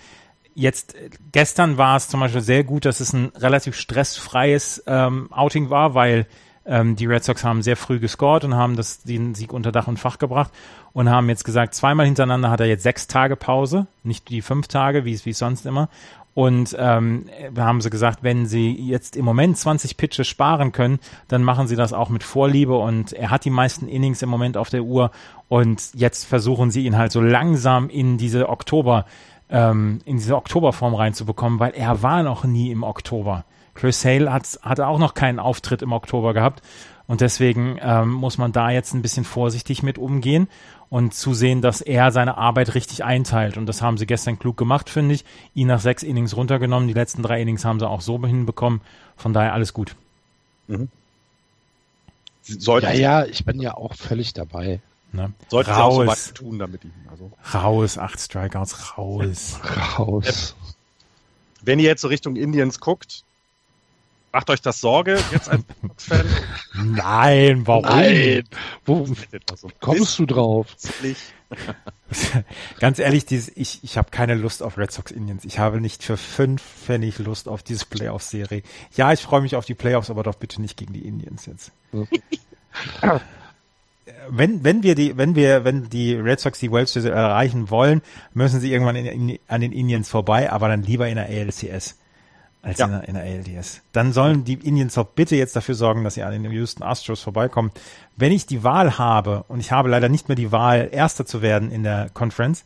jetzt äh, gestern war es zum Beispiel sehr gut, dass es ein relativ stressfreies ähm, Outing war, weil ähm, die Red Sox haben sehr früh gescored und haben das, den Sieg unter Dach und Fach gebracht und haben jetzt gesagt, zweimal hintereinander hat er jetzt sechs Tage Pause, nicht die fünf Tage, wie es wie sonst immer. Und ähm, da haben sie gesagt, wenn sie jetzt im Moment 20 Pitches sparen können, dann machen sie das auch mit Vorliebe. Und er hat die meisten Innings im Moment auf der Uhr. Und jetzt versuchen sie ihn halt so langsam in diese Oktober, ähm, in diese Oktoberform reinzubekommen, weil er war noch nie im Oktober. Chris Hale hat, hat auch noch keinen Auftritt im Oktober gehabt. Und deswegen ähm, muss man da jetzt ein bisschen vorsichtig mit umgehen und zusehen, dass er seine Arbeit richtig einteilt. Und das haben sie gestern klug gemacht, finde ich. Ihn nach sechs Innings runtergenommen. Die letzten drei Innings haben sie auch so hinbekommen. Von daher alles gut. Sie Sollten, Ja, ja, ich bin ja auch völlig dabei. Ne? sollten sie auch so raus, weit tun, damit ich, also. raus, acht Strikeouts, raus. Raus. Wenn ihr jetzt so Richtung Indians guckt, macht euch das Sorge, jetzt ein [LAUGHS] Fan. Nein, warum? Nein. Wo kommst du drauf? [LAUGHS] Ganz ehrlich, dieses, ich, ich habe keine Lust auf Red Sox Indians. Ich habe nicht für fünf Pfennig Lust auf diese Playoff-Serie. Ja, ich freue mich auf die Playoffs, aber doch bitte nicht gegen die Indians jetzt. [LAUGHS] Wenn, wenn wir die, wenn wir, wenn die Red Sox die World Series erreichen wollen, müssen sie irgendwann in, in, an den Indians vorbei, aber dann lieber in der ALCS als Ja. in, der, in der ALDS. Dann sollen die Indians doch bitte jetzt dafür sorgen, dass sie an den Houston Astros vorbeikommen. Wenn ich die Wahl habe, und ich habe leider nicht mehr die Wahl, Erster zu werden in der Conference,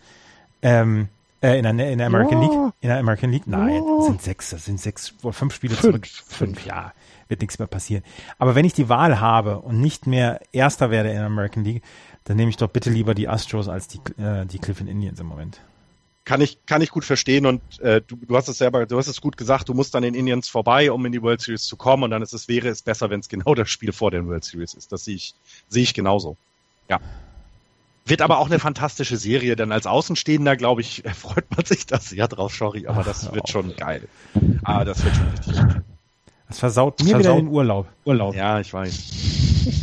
ähm, äh, in, der, in der American Oh. League, in der American League, nein, das sind sechs, das sind sechs, wohl fünf Spiele Fünf. zurück. Fünf, ja, wird nichts mehr passieren. Aber wenn ich die Wahl habe und nicht mehr Erster werde in der American League, dann nehme ich doch bitte lieber die Astros als die, äh, die Cleveland Indians im Moment. Kann ich, kann ich gut verstehen und äh, du, du hast es selber, du hast es gut gesagt, du musst an den Indians vorbei, um in die World Series zu kommen und dann ist es, wäre es besser, wenn es genau [LAUGHS] das Spiel vor der World Series ist. Das sehe ich, sehe ich genauso. Ja. Wird aber auch eine fantastische Serie, denn als Außenstehender, glaube ich, [LAUGHS] freut man sich da sehr drauf, sorry, aber das wird schon geil. Ah, das wird schon richtig geil. Das versaut mir Versaut- wieder den Urlaub. Urlaub. Ja, ich weiß.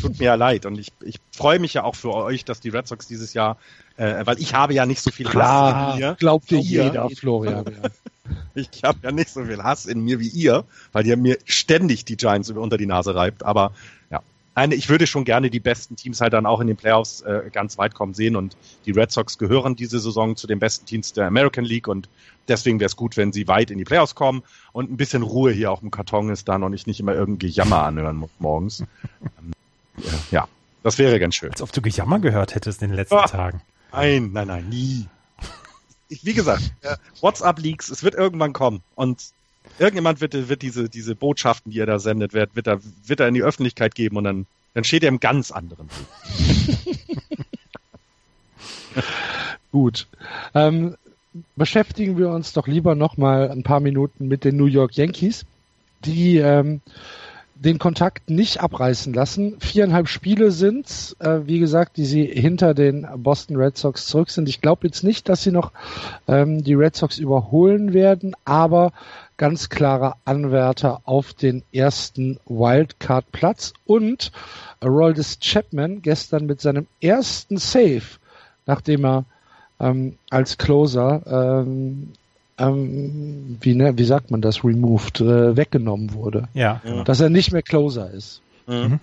Tut mir ja leid. Und ich, ich freue mich ja auch für euch, dass die Red Sox dieses Jahr, äh, weil ich habe ja nicht so viel Hass in Klar, mir. glaubt dir Glaubt ihr? jeder, Florian. [LAUGHS] Ich habe ja nicht so viel Hass in mir wie ihr, weil ihr mir ständig die Giants unter die Nase reibt. Aber Nein, ich würde schon gerne die besten Teams halt dann auch in den Playoffs äh, ganz weit kommen sehen. Und die Red Sox gehören diese Saison zu den besten Teams der American League. Und deswegen wäre es gut, wenn sie weit in die Playoffs kommen und ein bisschen Ruhe hier auch im Karton ist dann und ich nicht immer irgendein Gejammer anhören muss morgens. [LAUGHS] Ähm, ja, das wäre ganz schön. Als ob du Gejammer gehört hättest in den letzten Ah. Tagen. Nein, nein, nein, nie. Ich, wie gesagt, äh, WhatsApp-Leaks, es wird irgendwann kommen. Und irgendjemand wird, wird diese, diese Botschaften, die er da sendet, wird, wird, er, wird er in die Öffentlichkeit geben und dann, dann steht er im ganz anderen. [LAUGHS] Gut. Ähm, beschäftigen wir uns doch lieber noch mal ein paar Minuten mit den New York Yankees, die ähm, den Kontakt nicht abreißen lassen. Viereinhalb Spiele sind, äh, wie gesagt, die sie hinter den Boston Red Sox zurück sind. Ich glaube jetzt nicht, dass sie noch ähm, die Red Sox überholen werden, aber ganz klarer Anwärter auf den ersten Wildcard-Platz und Aroldis Chapman gestern mit seinem ersten Save, nachdem er ähm, als Closer ähm, ähm, wie, ne, wie sagt man das, removed, äh, weggenommen wurde. Ja. Ja. Dass er nicht mehr Closer ist. Mhm.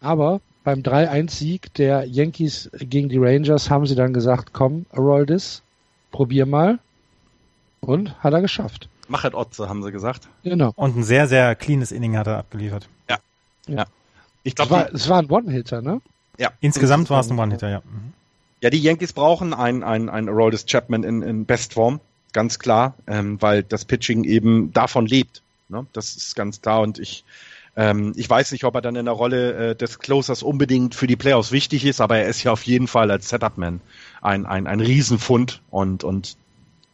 Aber beim 3-1-Sieg der Yankees gegen die Rangers haben sie dann gesagt, komm, Aroldis, probier mal. Und hat er geschafft. Machet Otze, haben sie gesagt. Genau. Und ein sehr, sehr cleanes Inning hat er abgeliefert. Ich Es glaube, war, es war ein One-Hitter, ne? ja. Insgesamt war es ein One-Hitter, ja. Mhm. Ja, die Yankees brauchen ein, ein, ein Aroldis Chapman in, in Bestform, ganz klar, ähm, weil das Pitching eben davon lebt. Ne? Das ist ganz klar und ich, ähm, ich weiß nicht, ob er dann in der Rolle äh, des Closers unbedingt für die Playoffs wichtig ist, aber er ist ja auf jeden Fall als Setup-Man ein, ein, ein Riesenfund und, und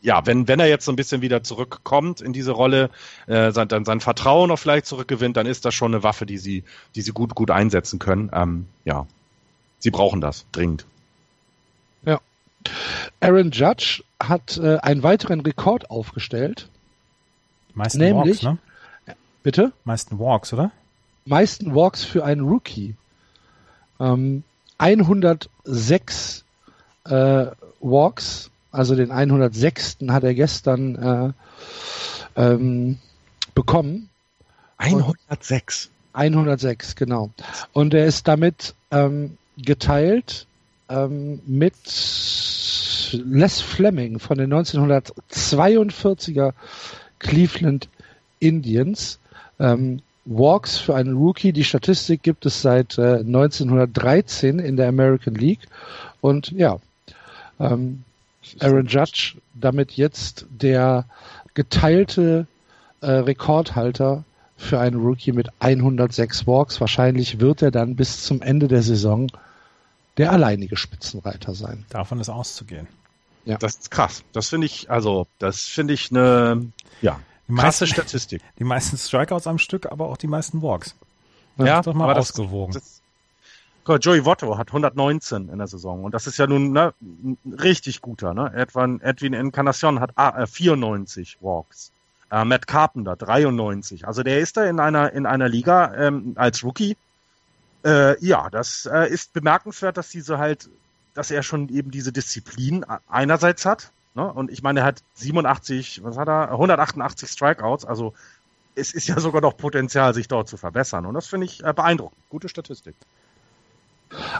ja, wenn, wenn er jetzt so ein bisschen wieder zurückkommt in diese Rolle, äh, sein, dann sein Vertrauen auch vielleicht zurückgewinnt, dann ist das schon eine Waffe, die sie, die sie gut, gut einsetzen können. Ähm, ja, sie brauchen das dringend. Aaron Judge hat äh, einen weiteren Rekord aufgestellt. Die meisten Nämlich- Walks, ne? Bitte? meisten Walks, oder? meisten Walks für einen Rookie. Ähm, 106 äh, Walks, also den 106. hat er gestern äh, ähm, bekommen. 106. 106, genau. Und er ist damit ähm, geteilt ähm, mit Les Fleming von den 1942er Cleveland Indians. Ähm, Walks für einen Rookie. Die Statistik gibt es seit äh, 1913 in der American League. Und ja, ähm, Aaron Judge damit jetzt der geteilte äh, Rekordhalter für einen Rookie mit 106 Walks. Wahrscheinlich wird er dann bis zum Ende der Saison der alleinige Spitzenreiter sein. Davon ist auszugehen. Das ist krass. Das finde ich, also, das finde ich eine, ja, Die krasse meisten, Statistik. die meisten Strikeouts am Stück, aber auch die meisten Walks. Ja, ist doch mal aber das- ausgewogen. Das, Joey Votto hat 119 in der Saison und das ist ja nun ne, ein richtig guter. Ne? Edwin, Edwin Encarnacion hat ah, äh, 94 Walks. Äh, Matt Carpenter 93. Also der ist da in einer in einer Liga ähm, als Rookie. Äh, ja, das äh, ist bemerkenswert, dass diese halt, dass er schon eben diese Disziplin einerseits hat. Ne? Und ich meine, er hat 87, was hat er? 188 Strikeouts. Also es ist ja sogar noch Potenzial, sich dort zu verbessern. Und das finde ich äh, beeindruckend. Gute Statistik.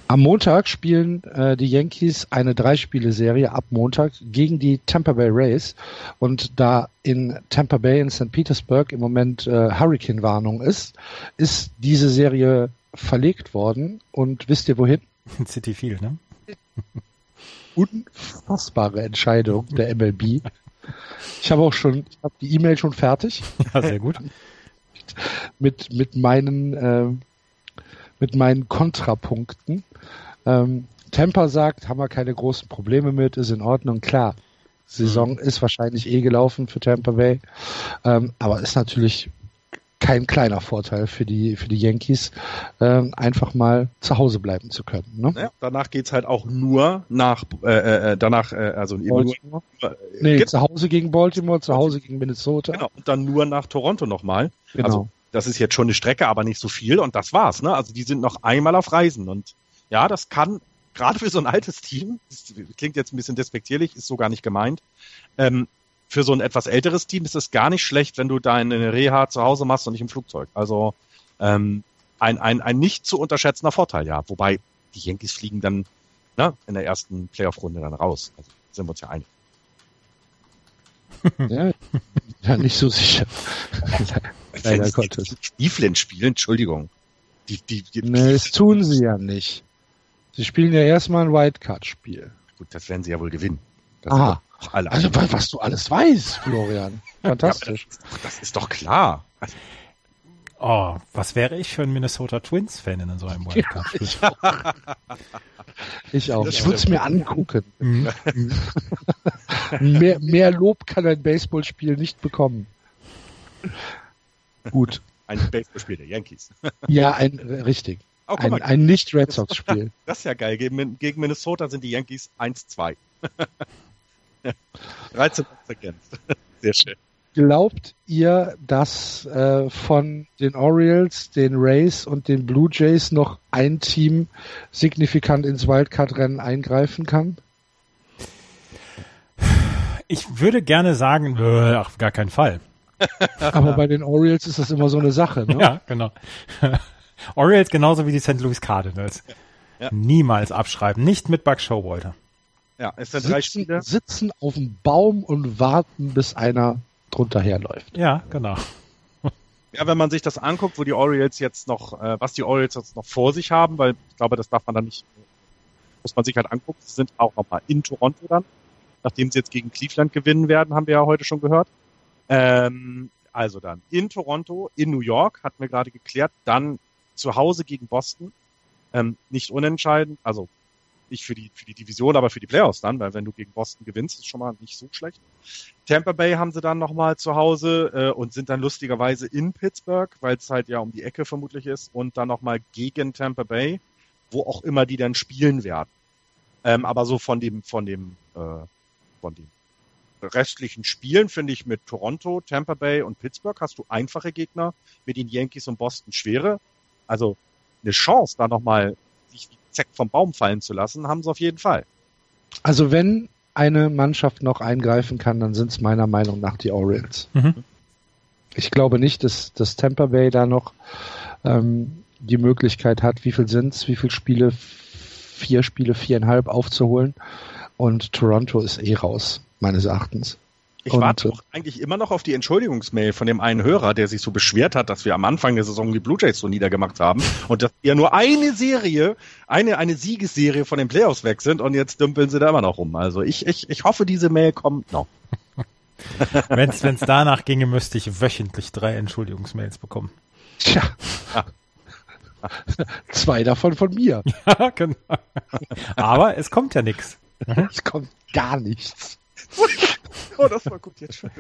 Am Montag spielen äh, die Yankees eine Dreispiele-Serie ab Montag gegen die Tampa Bay Rays. Und da in Tampa Bay in St. Petersburg im Moment äh, Hurricane-Warnung ist, ist diese Serie verlegt worden. Und wisst ihr wohin? [LAUGHS] City Field, ne? Unfassbare Entscheidung der MLB. Ich habe auch schon, ich habe die E-Mail schon fertig Ja, sehr gut. [LAUGHS] mit mit meinen äh, mit meinen Kontrapunkten. Ähm, Tampa sagt, haben wir keine großen Probleme mit, ist in Ordnung, klar. Saison ist wahrscheinlich eh gelaufen für Tampa Bay, ähm, aber ist natürlich kein kleiner Vorteil für die für die Yankees, ähm, einfach mal zu Hause bleiben zu können. Ne? Ja, danach geht's halt auch nur nach, äh, äh, danach, äh, also eben nur, Baltimore? äh, Nee, zu Hause gegen Baltimore, zu Hause gegen Minnesota. genau, und dann nur nach Toronto nochmal. Genau. Also das ist jetzt schon eine Strecke, aber nicht so viel und das war's. Ne? Also die sind noch einmal auf Reisen und ja, das kann gerade für so ein altes Team, das klingt jetzt ein bisschen despektierlich, ist so gar nicht gemeint, ähm, für so ein etwas älteres Team ist es gar nicht schlecht, wenn du deine Reha zu Hause machst und nicht im Flugzeug. Also ähm, ein, ein, ein nicht zu unterschätzender Vorteil, ja. Wobei die Yankees fliegen dann ne, in der ersten Playoff-Runde dann raus. Also sind wir uns ja einig. [LAUGHS] Ja, ja, nicht so sicher. [LAUGHS] Sie Gottes. Cleveland spielen, Entschuldigung. Die, die, die, Nee, das tun sie ja nicht. Sie spielen ja erstmal ein Wildcard-Spiel. Gut, das werden sie ja wohl gewinnen. Das Aha. alle. Also, wa- was du alles weißt, Florian. Fantastisch. das ist doch klar. Oh, was wäre ich für ein Minnesota Twins-Fan in so einem Wildcard-Spiel? Ich auch. Ich würde es mir angucken. Mhm. [LAUGHS] Mehr, mehr Lob kann ein Baseballspiel nicht bekommen. Gut. ein Baseballspiel der Yankees. Ja, ein, richtig. Oh, Ein, ein Nicht-Red Sox-Spiel. [LAUGHS] das ist ja geil. Gegen, gegen Minnesota sind die Yankees 1-2. 13 ergänzt. Sehr schön. Glaubt ihr, dass äh, von den Orioles, den Rays und den Blue Jays noch ein Team signifikant ins Wildcard-Rennen eingreifen kann? Ich würde gerne sagen, äh, auf gar keinen Fall. Aber bei den Orioles ist das immer so eine Sache. Ne? [LAUGHS] Ja, genau. [LAUGHS] Orioles genauso wie die St. Louis Cardinals. Ja. Niemals abschreiben. Nicht mit Buck Showalter. Ja, es sind drei Sitzen, Spiele. sitzen auf dem Baum und warten, bis einer drunter herläuft. Ja, genau. Ja, wenn man sich das anguckt, wo die Orioles jetzt noch, äh, was die Orioles jetzt noch vor sich haben, weil ich glaube, das darf man dann nicht, muss man sich halt angucken. Sie sind auch nochmal in Toronto dann, nachdem sie jetzt gegen Cleveland gewinnen werden, haben wir ja heute schon gehört. Ähm, also dann in Toronto, in New York, hatten wir gerade geklärt, dann zu Hause gegen Boston, ähm, nicht unentscheidend, also nicht für die, für die Division, aber für die Playoffs dann, weil wenn du gegen Boston gewinnst, ist schon mal nicht so schlecht. Tampa Bay haben sie dann nochmal zu Hause äh, und sind dann lustigerweise in Pittsburgh, weil es halt ja um die Ecke vermutlich ist und dann nochmal gegen Tampa Bay, wo auch immer die dann spielen werden. Ähm, aber so von dem, von dem, äh, von den restlichen Spielen finde ich mit Toronto, Tampa Bay und Pittsburgh hast du einfache Gegner, mit den Yankees und Boston schwere. Also eine Chance, da nochmal sich wie Zeck vom Baum fallen zu lassen, haben sie auf jeden Fall. Also wenn eine Mannschaft noch eingreifen kann, dann sind es meiner Meinung nach die Orioles. Mhm. Ich glaube nicht, dass, dass Tampa Bay da noch ähm, die Möglichkeit hat, wie viel sind's, wie viele Spiele, vier Spiele, viereinhalb aufzuholen. Und Toronto ist eh raus, meines Erachtens. Ich Und, warte auch eigentlich immer noch auf die Entschuldigungsmail von dem einen Hörer, der sich so beschwert hat, dass wir am Anfang der Saison die Blue Jays so niedergemacht haben und dass ja nur eine Serie, eine, eine Siegesserie von den Playoffs weg sind und jetzt dümpeln sie da immer noch rum. Also ich, ich, ich hoffe, diese Mail kommt noch. [LAUGHS] Wenn es danach ginge, müsste ich wöchentlich drei Entschuldigungsmails bekommen. Tja. Zwei davon von mir. [LAUGHS] Ja, genau. Aber es kommt ja nichts. Es kommt gar nichts. [LAUGHS] Oh, das war gut jetzt schon.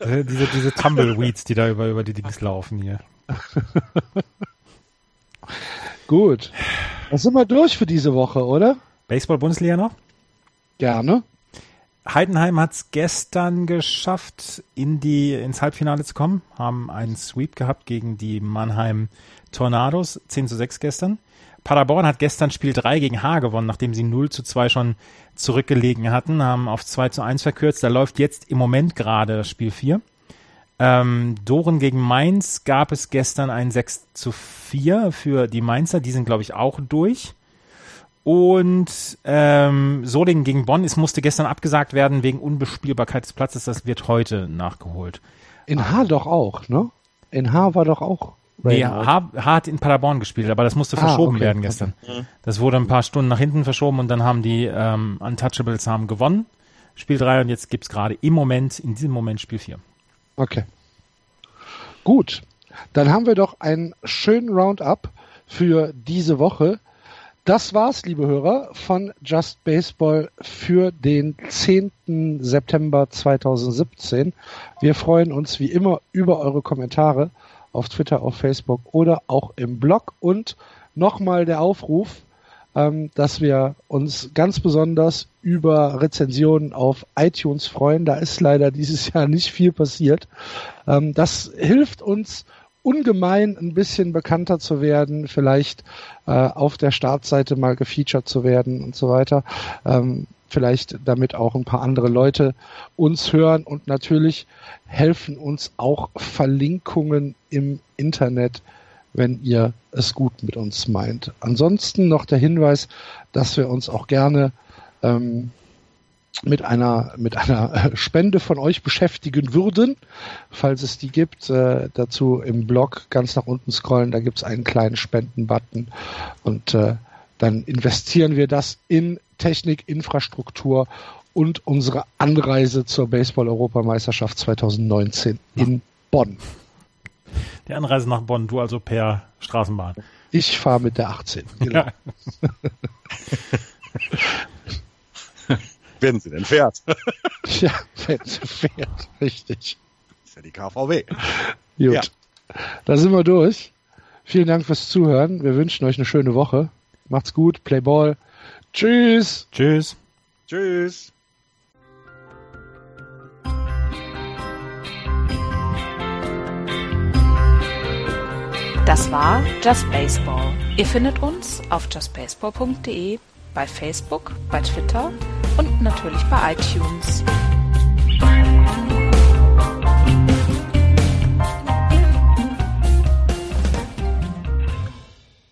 Äh, Diese, diese Tumbleweeds, die da über, über die Dings laufen hier. [LAUGHS] Gut. Da sind wir durch für diese Woche, oder? Baseball-Bundesliga noch? Gerne. Heidenheim hat es gestern geschafft, in die, ins Halbfinale zu kommen, haben einen Sweep gehabt gegen die Mannheim Tornados, 10 zu 6 gestern. Paderborn hat gestern Spiel 3 gegen Haar gewonnen, nachdem sie 0 zu 2 schon zurückgelegen hatten, haben auf 2 zu 1 verkürzt. Da läuft jetzt im Moment gerade Spiel 4. Ähm, Doren gegen Mainz gab es gestern ein 6 zu 4 für die Mainzer, die sind glaube ich auch durch. Und ähm, Solingen gegen Bonn, es musste gestern abgesagt werden wegen Unbespielbarkeit des Platzes, das wird heute nachgeholt. In H doch auch, ne? In H war doch auch. Nee. H, H hat in Paderborn gespielt, aber das musste Ah, verschoben okay, werden gestern. Das wurde ein paar Stunden nach hinten verschoben und dann haben die ähm, Untouchables haben gewonnen, Spiel 3 und jetzt gibt's gerade im Moment, in diesem Moment Spiel 4. Okay. Gut. Dann haben wir doch einen schönen Roundup für diese Woche. Das war's, liebe Hörer, von Just Baseball für den 10. September 2017. Wir freuen uns wie immer über eure Kommentare auf Twitter, auf Facebook oder auch im Blog. Und nochmal der Aufruf, ähm, dass wir uns ganz besonders über Rezensionen auf iTunes freuen. Da ist leider dieses [LAUGHS] Jahr nicht viel passiert. Ähm, das hilft uns ungemein ein bisschen bekannter zu werden, vielleicht äh, auf der Startseite mal gefeatured zu werden und so weiter. Ähm, vielleicht damit auch ein paar andere Leute uns hören und natürlich helfen uns auch Verlinkungen im Internet, wenn ihr es gut mit uns meint. Ansonsten noch der Hinweis, dass wir uns auch gerne ähm, mit einer mit einer [LAUGHS] Spende von euch beschäftigen würden, falls es die gibt. Äh, dazu im Blog ganz nach unten scrollen, da gibt es einen kleinen Spenden-Button und äh, dann investieren wir das in Technik, Infrastruktur und unsere Anreise zur Baseball-Europameisterschaft 2019 in Bonn. Die Anreise nach Bonn, du also per Straßenbahn. Ich fahre mit der 18. Genau. [LAUGHS] Wenn sie denn fährt. [LAUGHS] Ja, wenn sie fährt. Richtig. ist ja die KVW. Gut. Ja. Da sind wir durch. Vielen Dank fürs Zuhören. Wir wünschen euch eine schöne Woche. Macht's gut. Play Ball. Tschüss. Tschüss. Tschüss. Das war Just Baseball. Ihr findet uns auf justbaseball.de, bei Facebook, bei Twitter und natürlich bei iTunes.